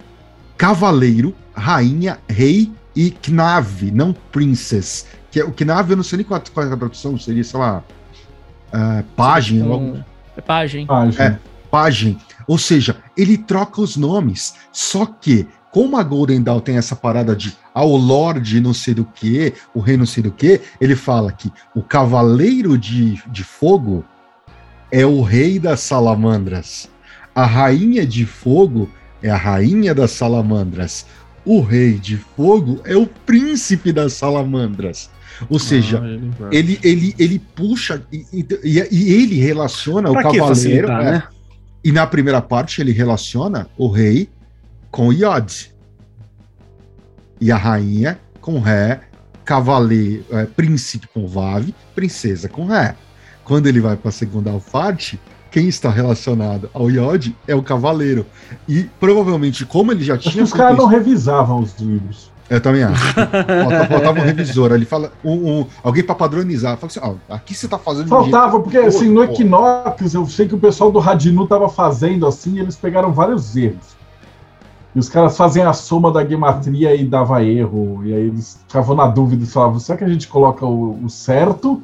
cavaleiro, rainha, rei e Knave, não princess. Que é, o Knave, eu não sei nem qual, qual é a tradução, seria, sei lá, ah, página, Com- logo, É Pagem. Ah, gente. É. página. Ou seja, ele troca os nomes, só que como a Golden Dawn tem essa parada de ao Lorde não sei do que, o rei não sei do que, ele fala que o Cavaleiro de, de Fogo é o rei das salamandras. A Rainha de Fogo é a rainha das salamandras. O rei de fogo é o príncipe das salamandras. Ou seja, Ah, ele ele, ele, ele puxa e, e- e ele relaciona Pra o cavaleiro. facilitar, é, né? E na primeira parte ele relaciona o rei com o Yod. E a rainha com Ré, cavaleiro, é, príncipe com Vav, princesa com Ré. Quando ele vai para a segunda parte, quem está relacionado ao Yod é o Cavaleiro. E provavelmente, como ele já Acho que tinha. os caras não revisavam os livros. Eu também acho. Faltava, faltava um revisor. Ele fala. Um, um- alguém para padronizar. Fala assim: ó, aqui você tá fazendo. de um jeito- Faltava, porque assim, no Equinox, eu sei que o pessoal do Radinu tava fazendo assim, e eles pegaram vários erros. E os caras fazem a soma da gematria e dava erro. E aí eles ficavam na dúvida e falavam: será que a gente coloca o, o certo?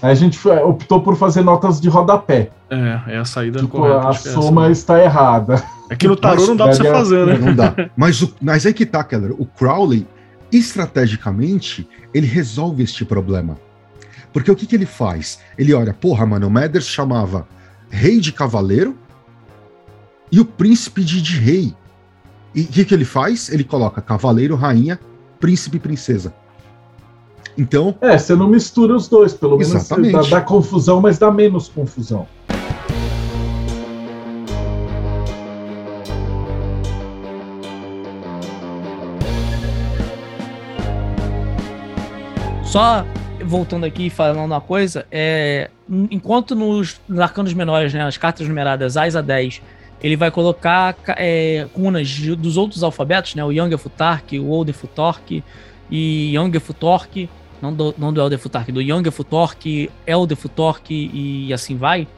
Aí a gente foi- optou por fazer notas de rodapé. É, é a saída Tipo, correta. a é essa. soma está errada. É que no tarô Mas- não dá pra você É, fazer, né? Não dá. (laughs) Mas, o, mas aí que tá, Keller. O Crowley, estrategicamente, ele resolve este problema. Porque o que, que ele faz? Ele olha, porra, mano, o Mathers chamava rei de cavaleiro e o príncipe de, de rei. E o que, que ele faz? Ele coloca cavaleiro, rainha, príncipe e princesa. Então, É, você não mistura os dois, pelo menos Exatamente. dá, dá confusão, mas dá menos confusão. Só voltando aqui e falando uma coisa, é, enquanto nos, nos arcanos menores, né, as cartas numeradas Ais a 10, ele vai colocar ca- é, runas de- dos outros alfabetos, né, o Younger Futark, o Older Futork e Younger Futork, não do, não do Elder Futark, do Younger Futork, Elder Futork e assim vai.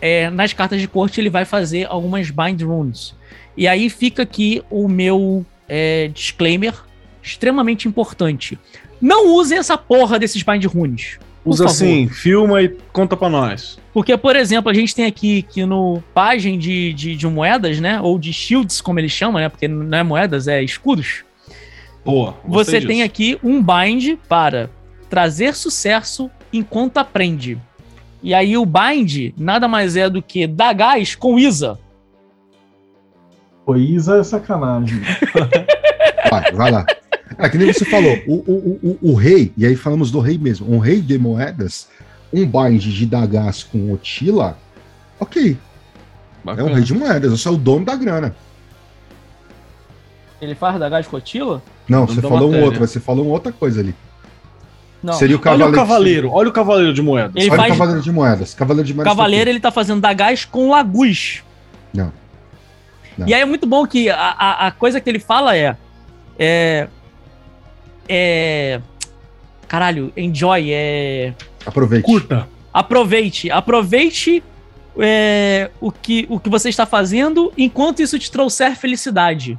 É, nas cartas de corte ele vai fazer algumas Bind Runes. E aí fica aqui o meu é, disclaimer extremamente importante. Não usem essa porra desses bind runes. Usa favor. assim, filma e conta pra nós. Porque, por exemplo, a gente tem aqui que no página de, de, de moedas, né? Ou de shields, como eles chamam, né? Porque não é moedas, é escudos. Boa. Você tem aqui um bind para trazer sucesso enquanto aprende. E aí o bind nada mais é do que dar gás com Isa. Pô, Isa é sacanagem. (laughs) vai, vai lá. É que nem você falou, o, o, o, o rei, e aí falamos do rei mesmo, um rei de moedas, um bind de Dagas com Otila, ok, é um rei de moedas, você é o dono da grana. Ele faz dar gás com Otila? Não, Dono você falou um matéria. outro, você falou uma outra coisa ali. Não. Seria o Olha cavaleiro. o cavaleiro, olha o cavaleiro de moedas. Ele Olha faz- o cavaleiro de moedas. Cavaleiro de moedas. Cavaleiro, ele tá fazendo dar gás com Lagus. Não. Não. E aí é muito bom que a, a, a coisa que ele fala é. É. É. Caralho, enjoy, é. Aproveite. Curta. Aproveite, aproveite é, o, que, o que você está fazendo enquanto isso te trouxer felicidade.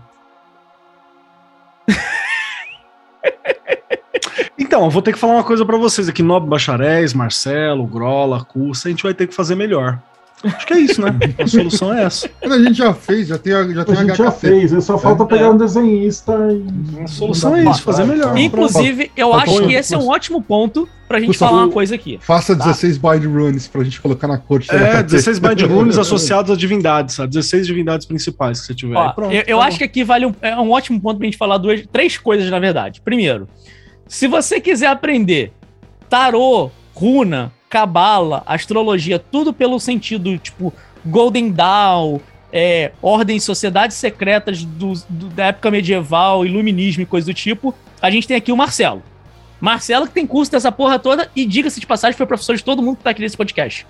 (laughs) Então, eu vou ter que falar uma coisa pra vocês aqui. Nobre Bacharéis, Marcelo, Grola, Cursa, a gente vai ter que fazer melhor. Acho que é isso, né? (laughs) A solução é essa. A gente já fez, já tem, a- já A tem gente já fez, aí só falta pegar um desenhista e. A solução é isso, fazer melhor. Inclusive, eu Tá acho que esse é um ótimo ponto pra gente Gustavo, falar uma coisa aqui. Faça Tá. 16 bind runes pra gente colocar na corte. É, HKT. 16 bind runes (laughs) associados a divindades, sabe? 16 divindades principais que você tiver. Ó, pronto, eu eu tá acho bom. que aqui vale um, é um ótimo ponto pra gente falar duas, três coisas, na verdade. Primeiro, se você quiser aprender tarô, runa, cabala, astrologia, tudo pelo sentido, tipo, Golden Dawn, é, ordens, sociedades secretas do- do- da época medieval, iluminismo e coisa do tipo, a gente tem aqui o Marcelo. Marcelo que tem curso dessa porra toda e, diga-se de passagem, foi professor de todo mundo que tá aqui nesse podcast.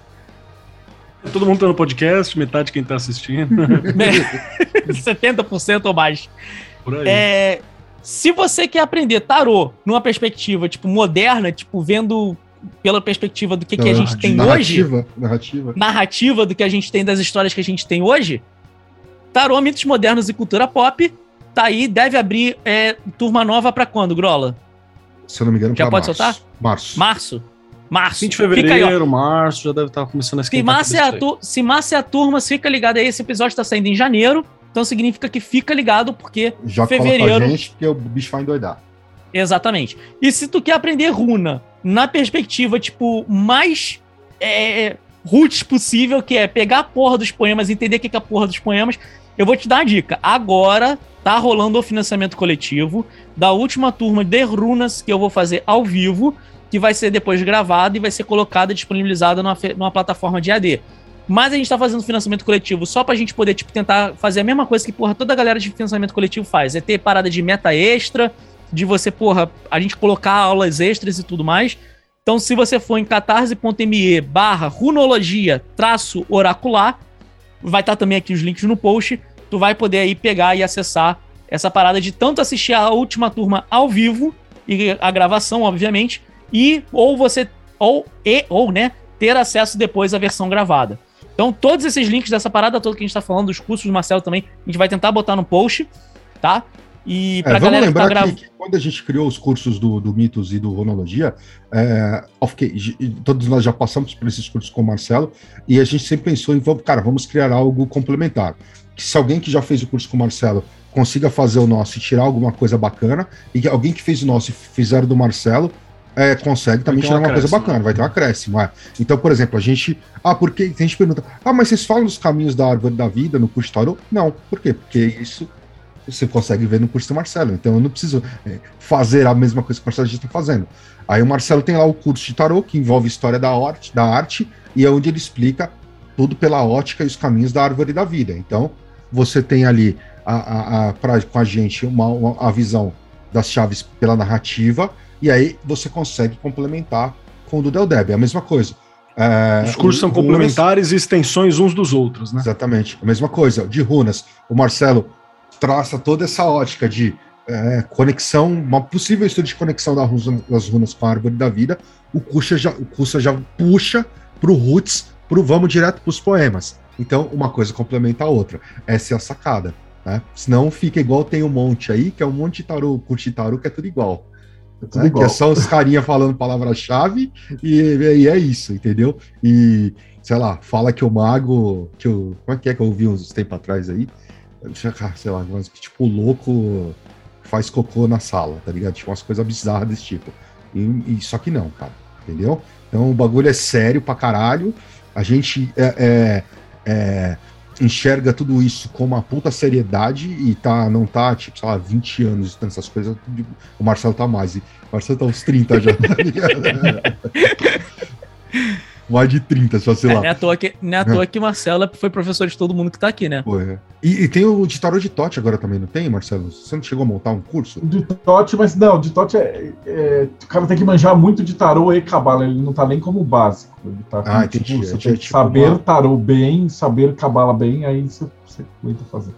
Todo mundo tá no podcast, metade quem tá assistindo. (laughs) (laughs) 70% ou mais. Por aí. É, se você quer aprender tarô numa perspectiva, tipo, moderna, tipo, vendo pela perspectiva do que, que a gente tem hoje, narrativa, Narrativa. narrativa do que a gente tem das histórias que a gente tem hoje, tarô, mitos modernos e cultura pop, tá aí, deve abrir é, turma nova pra quando, Grola? Se eu não me engano, Já pode março. soltar? Março. Março? Março. 20 de Fica aí, fevereiro, março, já deve estar começando a Se massa, é a tu- se massa é a turma, fica ligado aí. Esse episódio tá saindo em janeiro. Então significa que fica ligado, porque Já fevereiro- a gente, porque o bicho vai endoidar. Exatamente. E se tu quer aprender runa na perspectiva, tipo, mais é, roots possível, que é pegar a porra dos poemas, entender o que é a porra dos poemas, eu vou te dar uma dica. Agora tá rolando o financiamento coletivo da última turma de runas que eu vou fazer ao vivo, que vai ser depois gravada e vai ser colocada, disponibilizada numa, numa plataforma de AD. Mas a gente tá fazendo financiamento coletivo só pra gente poder, tipo, tentar fazer a mesma coisa que, porra, toda a galera de financiamento coletivo faz. É ter parada de meta extra, de você, porra, a gente colocar aulas extras e tudo mais. Então, se você for em catarse.me barra runologia traço oracular, vai estar também aqui os links no post, tu vai poder aí pegar e acessar essa parada de tanto assistir a última turma ao vivo e a gravação, obviamente, e ou você ou e ou, né, ter acesso depois à versão gravada. Então, todos esses links dessa parada toda que a gente está falando, dos cursos do Marcelo também, a gente vai tentar botar no post, tá? E para é, galera lembrar que, tá grava... que, quando a gente criou os cursos do, do Mitos e do Ronologia, é, todos nós já passamos por esses cursos com o Marcelo e a gente sempre pensou em, cara, vamos criar algo complementar. Que se alguém que já fez o curso com o Marcelo consiga fazer o nosso e tirar alguma coisa bacana, e que alguém que fez o nosso e fizer do Marcelo é, consegue também tirar uma coisa bacana, vai ter um acréscimo. É. Então, por exemplo, a gente. Ah, por que? A gente pergunta, ah, mas vocês falam dos caminhos da árvore da vida no curso Tarot? Não. Por quê? Porque isso você consegue ver no curso do Marcelo. Então eu não preciso é, fazer a mesma coisa que o Marcelo está fazendo. Aí o Marcelo tem lá o curso de tarô, que envolve história da arte, da arte, e é onde ele explica tudo pela ótica e os caminhos da árvore da vida. Então, você tem ali a, a, a pra, com a gente uma, uma, a visão das chaves pela narrativa, e aí você consegue complementar com o do Del Deb. É a mesma coisa. É, Os cursos são complementares e extensões uns dos outros, né? Exatamente. A mesma coisa. De runas, o Marcelo traça toda essa ótica de é, conexão, uma possível estudo de conexão das runas com a árvore da vida, o Kusa já, o já puxa para o roots, pro, vamos direto para os poemas. Então, uma coisa complementa a outra. Essa é a sacada. Né? Senão fica igual tem um monte aí, que é um monte de tarô, curte tarô, que é tudo igual. É tudo né? igual. Que é só os carinha falando palavra-chave e, e, é isso, entendeu? E, sei lá, fala que o mago. Que o, como é que é que eu ouvi uns tempos atrás aí? Sei lá, mas que tipo, louco faz cocô na sala, tá ligado? Tipo, umas coisas bizarras desse tipo. E, e, só que não, cara, entendeu? Então o bagulho é sério pra caralho. A gente é, é, é, enxerga tudo isso com uma puta seriedade e tá, não tá, tipo, sei lá, 20 anos estudando essas coisas. O Marcelo tá mais. O Marcelo tá uns 30 já, tá ligado? (laughs) mais de 30, só sei é, lá. Não é à toa que, não é à toa que Marcelo foi professor de todo mundo que tá aqui, né? Pô, é. e, e, tem o de tarô de Tote agora também, não tem, Marcelo? Você não chegou a montar um curso? De Tote, mas não, de Tote é, é, O cara tem que manjar muito de tarô e cabala, ele não tá nem como básico. Ele tá com, ah, tipo, entendi. Você é, tem que tipo saber uma... tarô bem, saber cabala bem, aí você, você aguenta fazer.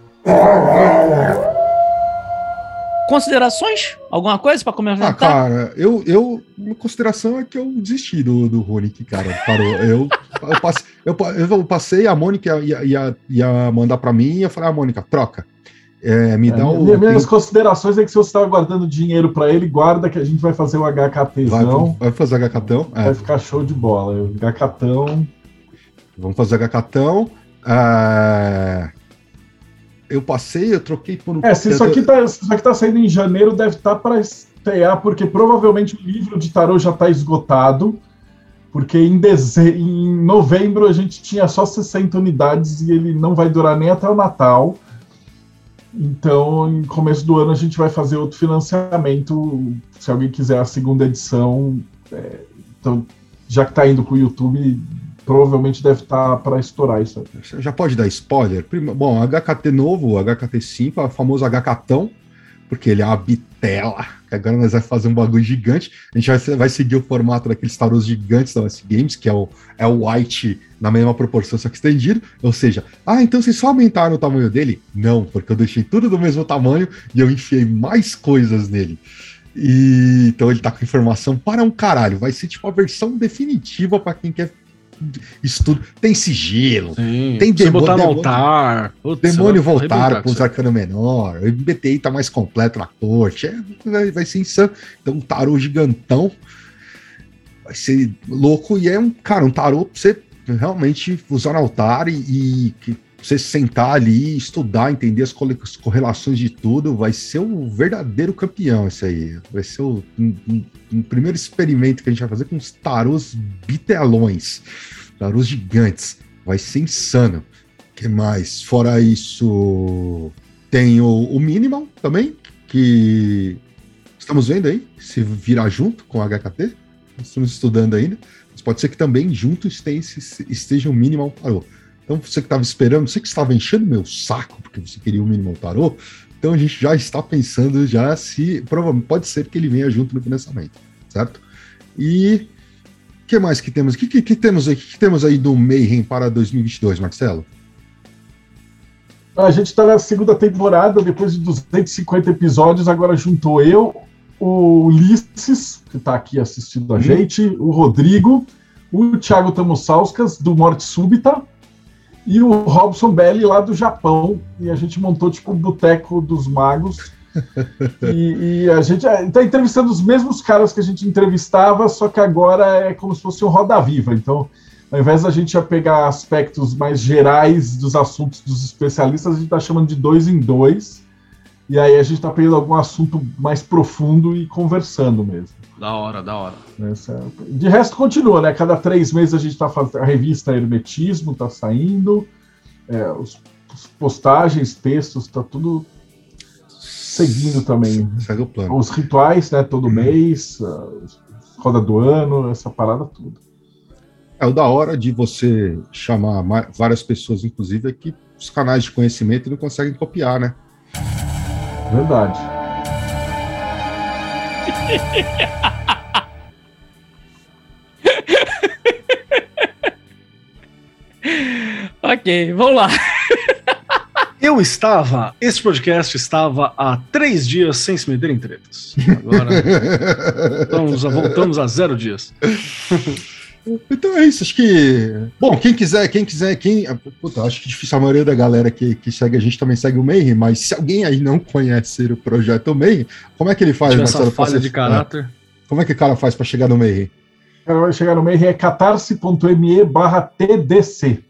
Considerações? Alguma coisa para comentar? Ah, cara, eu, eu. Uma consideração é que eu desisti do, do Ronick, cara. Parou. Eu, eu, passei, eu, eu passei, a Mônica ia, ia, ia mandar para mim e eu falei, ah, Mônica, troca. É, me é, dá o. Minhas considerações é que se você estava guardando dinheiro para ele, guarda que a gente vai fazer o HKT. Vai, vai fazer HKtão? É. Vai ficar show de bola. HKtão. Vamos fazer HKtão. É eu passei, eu troquei por um. É, se isso aqui tá, isso aqui tá saindo em janeiro, deve estar tá para estrear, porque provavelmente o livro de tarô já está esgotado. Porque em, deze... em novembro a gente tinha só 60 unidades e ele não vai durar nem até o Natal. Então, em começo do ano, a gente vai fazer outro financiamento. Se alguém quiser a segunda edição, é... então, já que está indo para o YouTube, provavelmente deve estar tá para estourar isso. Já pode dar spoiler? Bom, HKT novo, HKT5, é o famoso HKtão, porque ele é uma bitela. Agora nós vamos fazer um bagulho gigante. A gente vai, vai seguir o formato daqueles tarôs gigantes da OS Games, que é o, é o white na mesma proporção, só que estendido. Ou seja, ah, então vocês só aumentaram o tamanho dele? Não, porque eu deixei tudo do mesmo tamanho e eu enfiei mais coisas nele. E então ele tá com informação para um caralho. Vai ser tipo a versão definitiva para quem quer estudo. Tem sigilo, Sim, tem demônio. botar no altar. Putz, demônio voltaram com os arcanos menor. O MBTI tá mais completo na corte. É, vai ser insano. Então, um tarô gigantão. Vai ser louco. E é um, cara, um tarô pra você realmente usar no altar e, e você sentar ali, estudar, entender as correlações de tudo, vai ser o verdadeiro campeão isso aí. Vai ser o um, um, um primeiro experimento que a gente vai fazer com os tarôs bitelões, tarôs gigantes. Vai ser insano. que mais? Fora isso, tem o, o Minimal também, que estamos vendo aí, se virar junto com o HKT. Estamos estudando ainda. Mas pode ser que também junto esteja, esteja o Minimal Tarô. Então, você que estava esperando, você que estava enchendo meu saco porque você queria o mínimo tarô, então a gente já está pensando já se provavelmente pode ser que ele venha junto no financiamento, certo? E que mais que temos? O que, que, que, temos aí? que, que temos aí do Mayhem para 2022, Marcelo? A gente está na segunda temporada, depois de 250 episódios, agora juntou eu, o Ulisses, que está aqui assistindo a hum. gente, o Rodrigo, o Thiago Tamosauskas, do Morte Súbita, e o Robson Belli, lá do Japão. E a gente montou, tipo, o Boteco dos Magos. (laughs) e, e, a gente está entrevistando os mesmos caras que a gente entrevistava, só que agora é como se fosse um Roda Viva. Então, ao invés da gente pegar aspectos mais gerais dos assuntos dos especialistas, a gente está chamando de dois em dois. E aí a gente está pegando algum assunto mais profundo e conversando mesmo. Da hora, da hora. Essa... De resto, continua, né? Cada três meses a gente está fazendo. A revista Hermetismo está saindo, é, os, os, postagens, textos, está tudo seguindo também. Segue o plano. Os rituais, né? Todo uhum. mês, uh, roda do ano, essa parada tudo. É o da hora de você chamar várias pessoas, inclusive, é que os canais de conhecimento não conseguem copiar, né? Verdade. (laughs) ok, vamos lá. Eu estava, esse podcast estava há três dias sem se meter em tretas. Agora estamos, voltamos a zero dias. Então é isso, acho que. Bom, quem quiser, quem quiser, quem. Puta, acho que difícil a maioria da galera que, que segue a gente também segue o Mayhem, mas se alguém aí não conhece o projeto Mayhem, como é que ele faz, Marcelo? falha de caráter. Como é que o cara faz para chegar no Mayhem? O cara vai chegar no Mayhem é catarse.me barra TDC.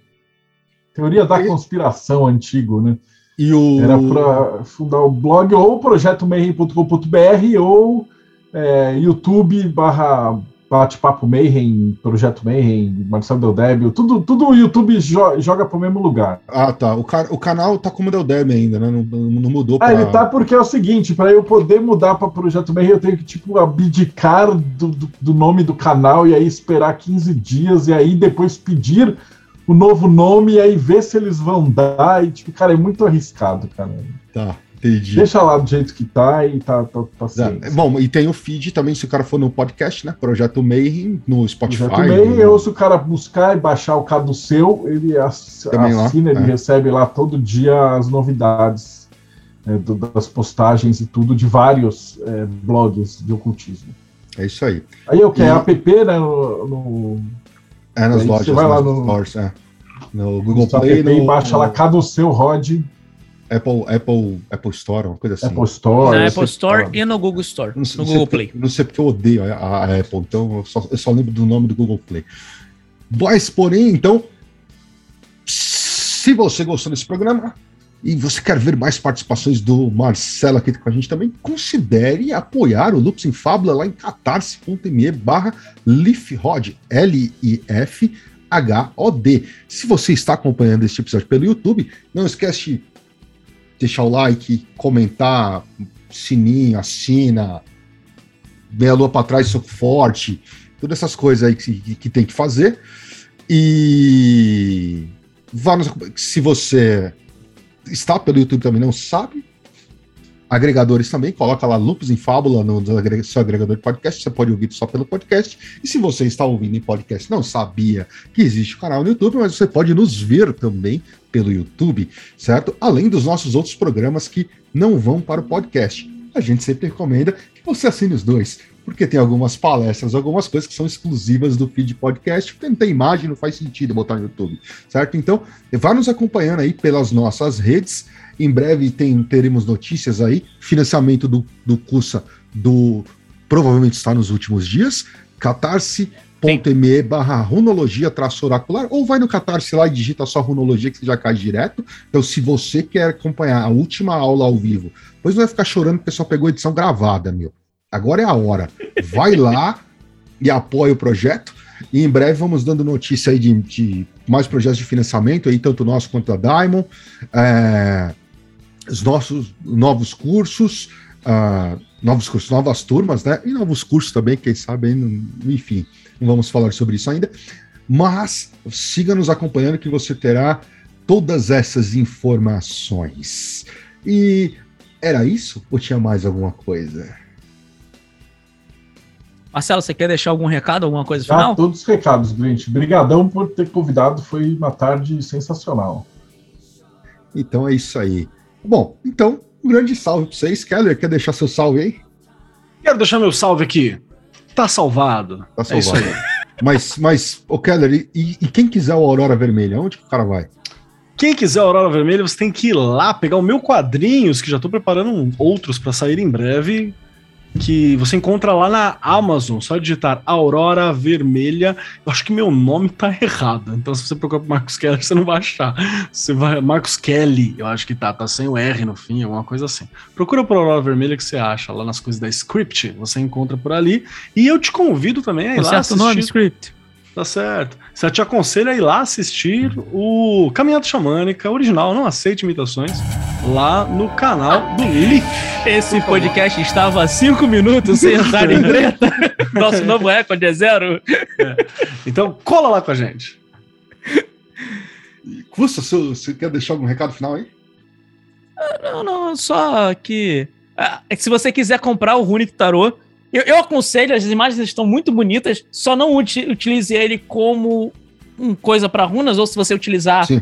Teoria da conspiração antigo, né? E o... Era para fundar o blog ou projetomayhem.com.br ou é, YouTube barra Bate-Papo Mayhem, Projeto Mayhem, Marcelo Del Débio, tudo, tudo o YouTube jo joga pro mesmo lugar. Ah, tá. O, o canal tá como Del Débio ainda, né? Não, não mudou pra... Ah, ele tá porque é o seguinte, para eu poder mudar para Projeto Mayhem, eu tenho que, tipo, abdicar do, do, do, nome do canal e aí esperar 15 dias e aí depois pedir o novo nome e aí ver se eles vão dar. E, tipo, cara, é muito arriscado, cara. Tá. Entendi. Deixa lá do jeito que tá e tá, tá, tá é, Bom, e tem o feed também, se o cara for no podcast, né? Projeto Mayhem, no Spotify. Projeto Mayhem, no... ou se o cara buscar e baixar o cado seu, ele também assina, lá, ele é. recebe lá todo dia as novidades é, do, das postagens e tudo de vários é, blogs de ocultismo. É isso aí. Aí o que? É app, né? No, no... É nas lojas, você vai lá no, stores, é. no Google Play. No, baixa lá, cado seu, Rod. Apple, Apple, Apple Store, uma coisa assim. Apple Store. Na Apple Store e no Google Store, não, no Google Play. Não sei porque eu odeio a, a Apple, então eu só, eu só, lembro do nome do Google Play. Mas, porém, então, se você gostou desse programa e você quer ver mais participações do Marcelo aqui com a gente também, considere apoiar o Lupus em Fábula lá em catarse.me barra LifHod, L-I-F-H-O-D. Se você está acompanhando esse episódio pelo YouTube, não esquece deixar o like, comentar, sininho, assina, meia lua para trás, soco forte, todas essas coisas aí que, que, que tem que fazer. E vá nos, se você está pelo YouTube também não sabe, agregadores também, coloca lá Lupus em Fábula no seu agregador de podcast, você pode ouvir só pelo podcast. E se você está ouvindo em podcast, não sabia que existe o canal no YouTube, mas você pode nos ver também pelo YouTube, certo? Além dos nossos outros programas que não vão para o podcast. A gente sempre recomenda que você assine os dois, porque tem algumas palestras, algumas coisas que são exclusivas do feed podcast, porque não tem imagem, não faz sentido botar no YouTube, certo? Então, vá nos acompanhando aí pelas nossas redes em breve tem, teremos notícias aí. Financiamento do, do Cursa do provavelmente está nos últimos dias. catarse.me barra runologia traço oracular, ou vai no Catarse lá e digita só runologia que você já cai direto. Então, se você quer acompanhar a última aula ao vivo, depois não vai ficar chorando porque só pegou edição gravada, meu. Agora é a hora. Vai lá e apoia o projeto. E em breve vamos dando notícia aí de, de mais projetos de financiamento, aí, tanto nosso quanto da Diamond. É, os nossos novos cursos, uh, novos cursos, novas turmas, né? E novos cursos também, quem sabe, enfim, não vamos falar sobre isso ainda. Mas siga nos acompanhando que você terá todas essas informações. E era isso? Ou tinha mais alguma coisa? Marcelo, você quer deixar algum recado, alguma coisa Dá final? todos os recados, Brent. Obrigadão por ter convidado, foi uma tarde sensacional. Então é isso aí. Bom, então, um grande salve pra vocês. Keller, quer deixar seu salve aí? Quero deixar meu salve aqui. Tá salvado. Tá É isso salvado. aí. (laughs) Mas, mas, ô Keller, e, e quem quiser o Aurora Vermelha, onde que o cara vai? Quem quiser Aurora Vermelha, você tem que ir lá pegar o meu quadrinhos, que já tô preparando outros para sair em breve, que você encontra lá na Amazon, só digitar Aurora Vermelha. Eu acho que meu nome tá errado, então se você procurar por Marcos Keller, você não vai achar. Você vai Marcos Kelly, eu acho que tá, tá sem o R no fim, alguma coisa assim. Procura por Aurora Vermelha que você acha lá nas coisas da Script, você encontra por ali. E eu te convido também a ir lá Conserta o nome, assistir script. Tá certo. Você te aconselho a ir lá assistir o Caminhada Xamânica original, não aceite imitações, lá no canal do Lili. Esse podcast estava há cinco minutos sem entrar em treta. (laughs) Nosso novo recorde é zero. Então cola lá com a gente. Custa, você, você quer deixar algum recado final aí? Não, não, só que. ah, é que se você quiser comprar o Runic Tarot, eu, eu aconselho, as imagens estão muito bonitas, só não uti- utilize ele como um coisa para runas, ou se você utilizar, Sim.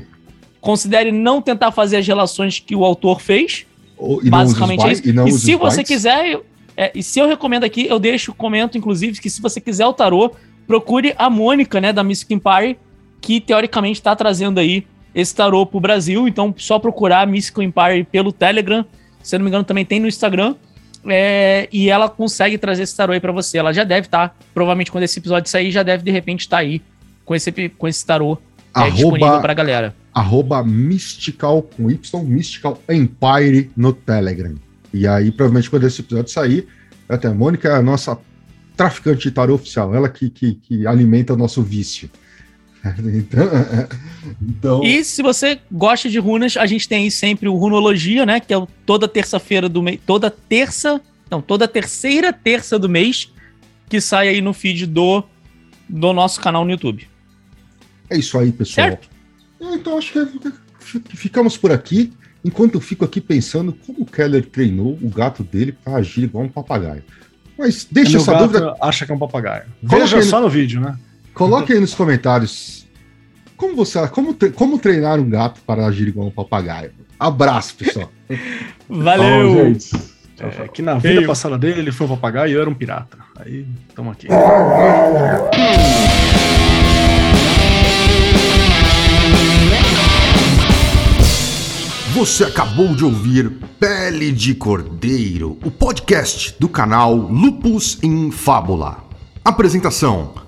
considere não tentar fazer as relações que o autor fez. Ou- Basicamente é isso. e E se você bytes? quiser, é, e se eu recomendo aqui, eu deixo, comento, inclusive, que se você quiser o tarô, procure a Mônica, né, da Mystic Empire, que teoricamente está trazendo aí esse tarô pro Brasil. Então, só procurar a Mystic Empire pelo Telegram. Se eu não me engano, também tem no Instagram. É, e ela consegue trazer esse tarô aí pra você. Ela já deve estar, provavelmente quando esse episódio sair, já deve de repente estar aí com esse, com esse tarô é, disponível Arroba, pra galera. arroba Mystical com Y, Mystical Empire no Telegram. E aí, provavelmente, quando esse episódio sair, até a Mônica é a nossa traficante de tarô oficial, ela que, que, que alimenta o nosso vício. (laughs) Então, (laughs) então E se você gosta de runas, a gente tem aí sempre o Runologia, né? Que é toda terça-feira do mês. Toda terça. Não, toda terceira terça do mês. Que sai aí no feed do, do nosso canal no YouTube. é isso aí, pessoal. Certo? É, Então, acho que que ficamos por aqui. Enquanto eu fico aqui pensando como o Keller treinou o gato dele para agir igual um papagaio. Mas deixa Meu essa gato dúvida, acha que é um papagaio. Veja só no vídeo, né? Coloque aí nos comentários. Como você, como, como treinar um gato para agir igual um papagaio? Abraço, pessoal. (laughs) Valeu! Bom, gente. É, que na vida passada dele, ele foi um papagaio e eu era um pirata. Aí, estamos aqui. Você acabou de ouvir Pele de Cordeiro, o podcast do canal Lupus em Fábula. Apresentação: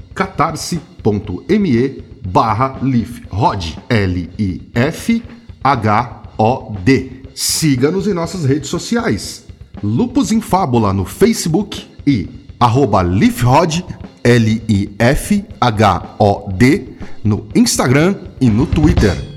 catarse.me barra lifrod L-I-F-H-O-D. Siga-nos em nossas redes sociais. Lupus em Fábula no Facebook e arroba lifrod L-I-F-H-O-D no Instagram e no Twitter.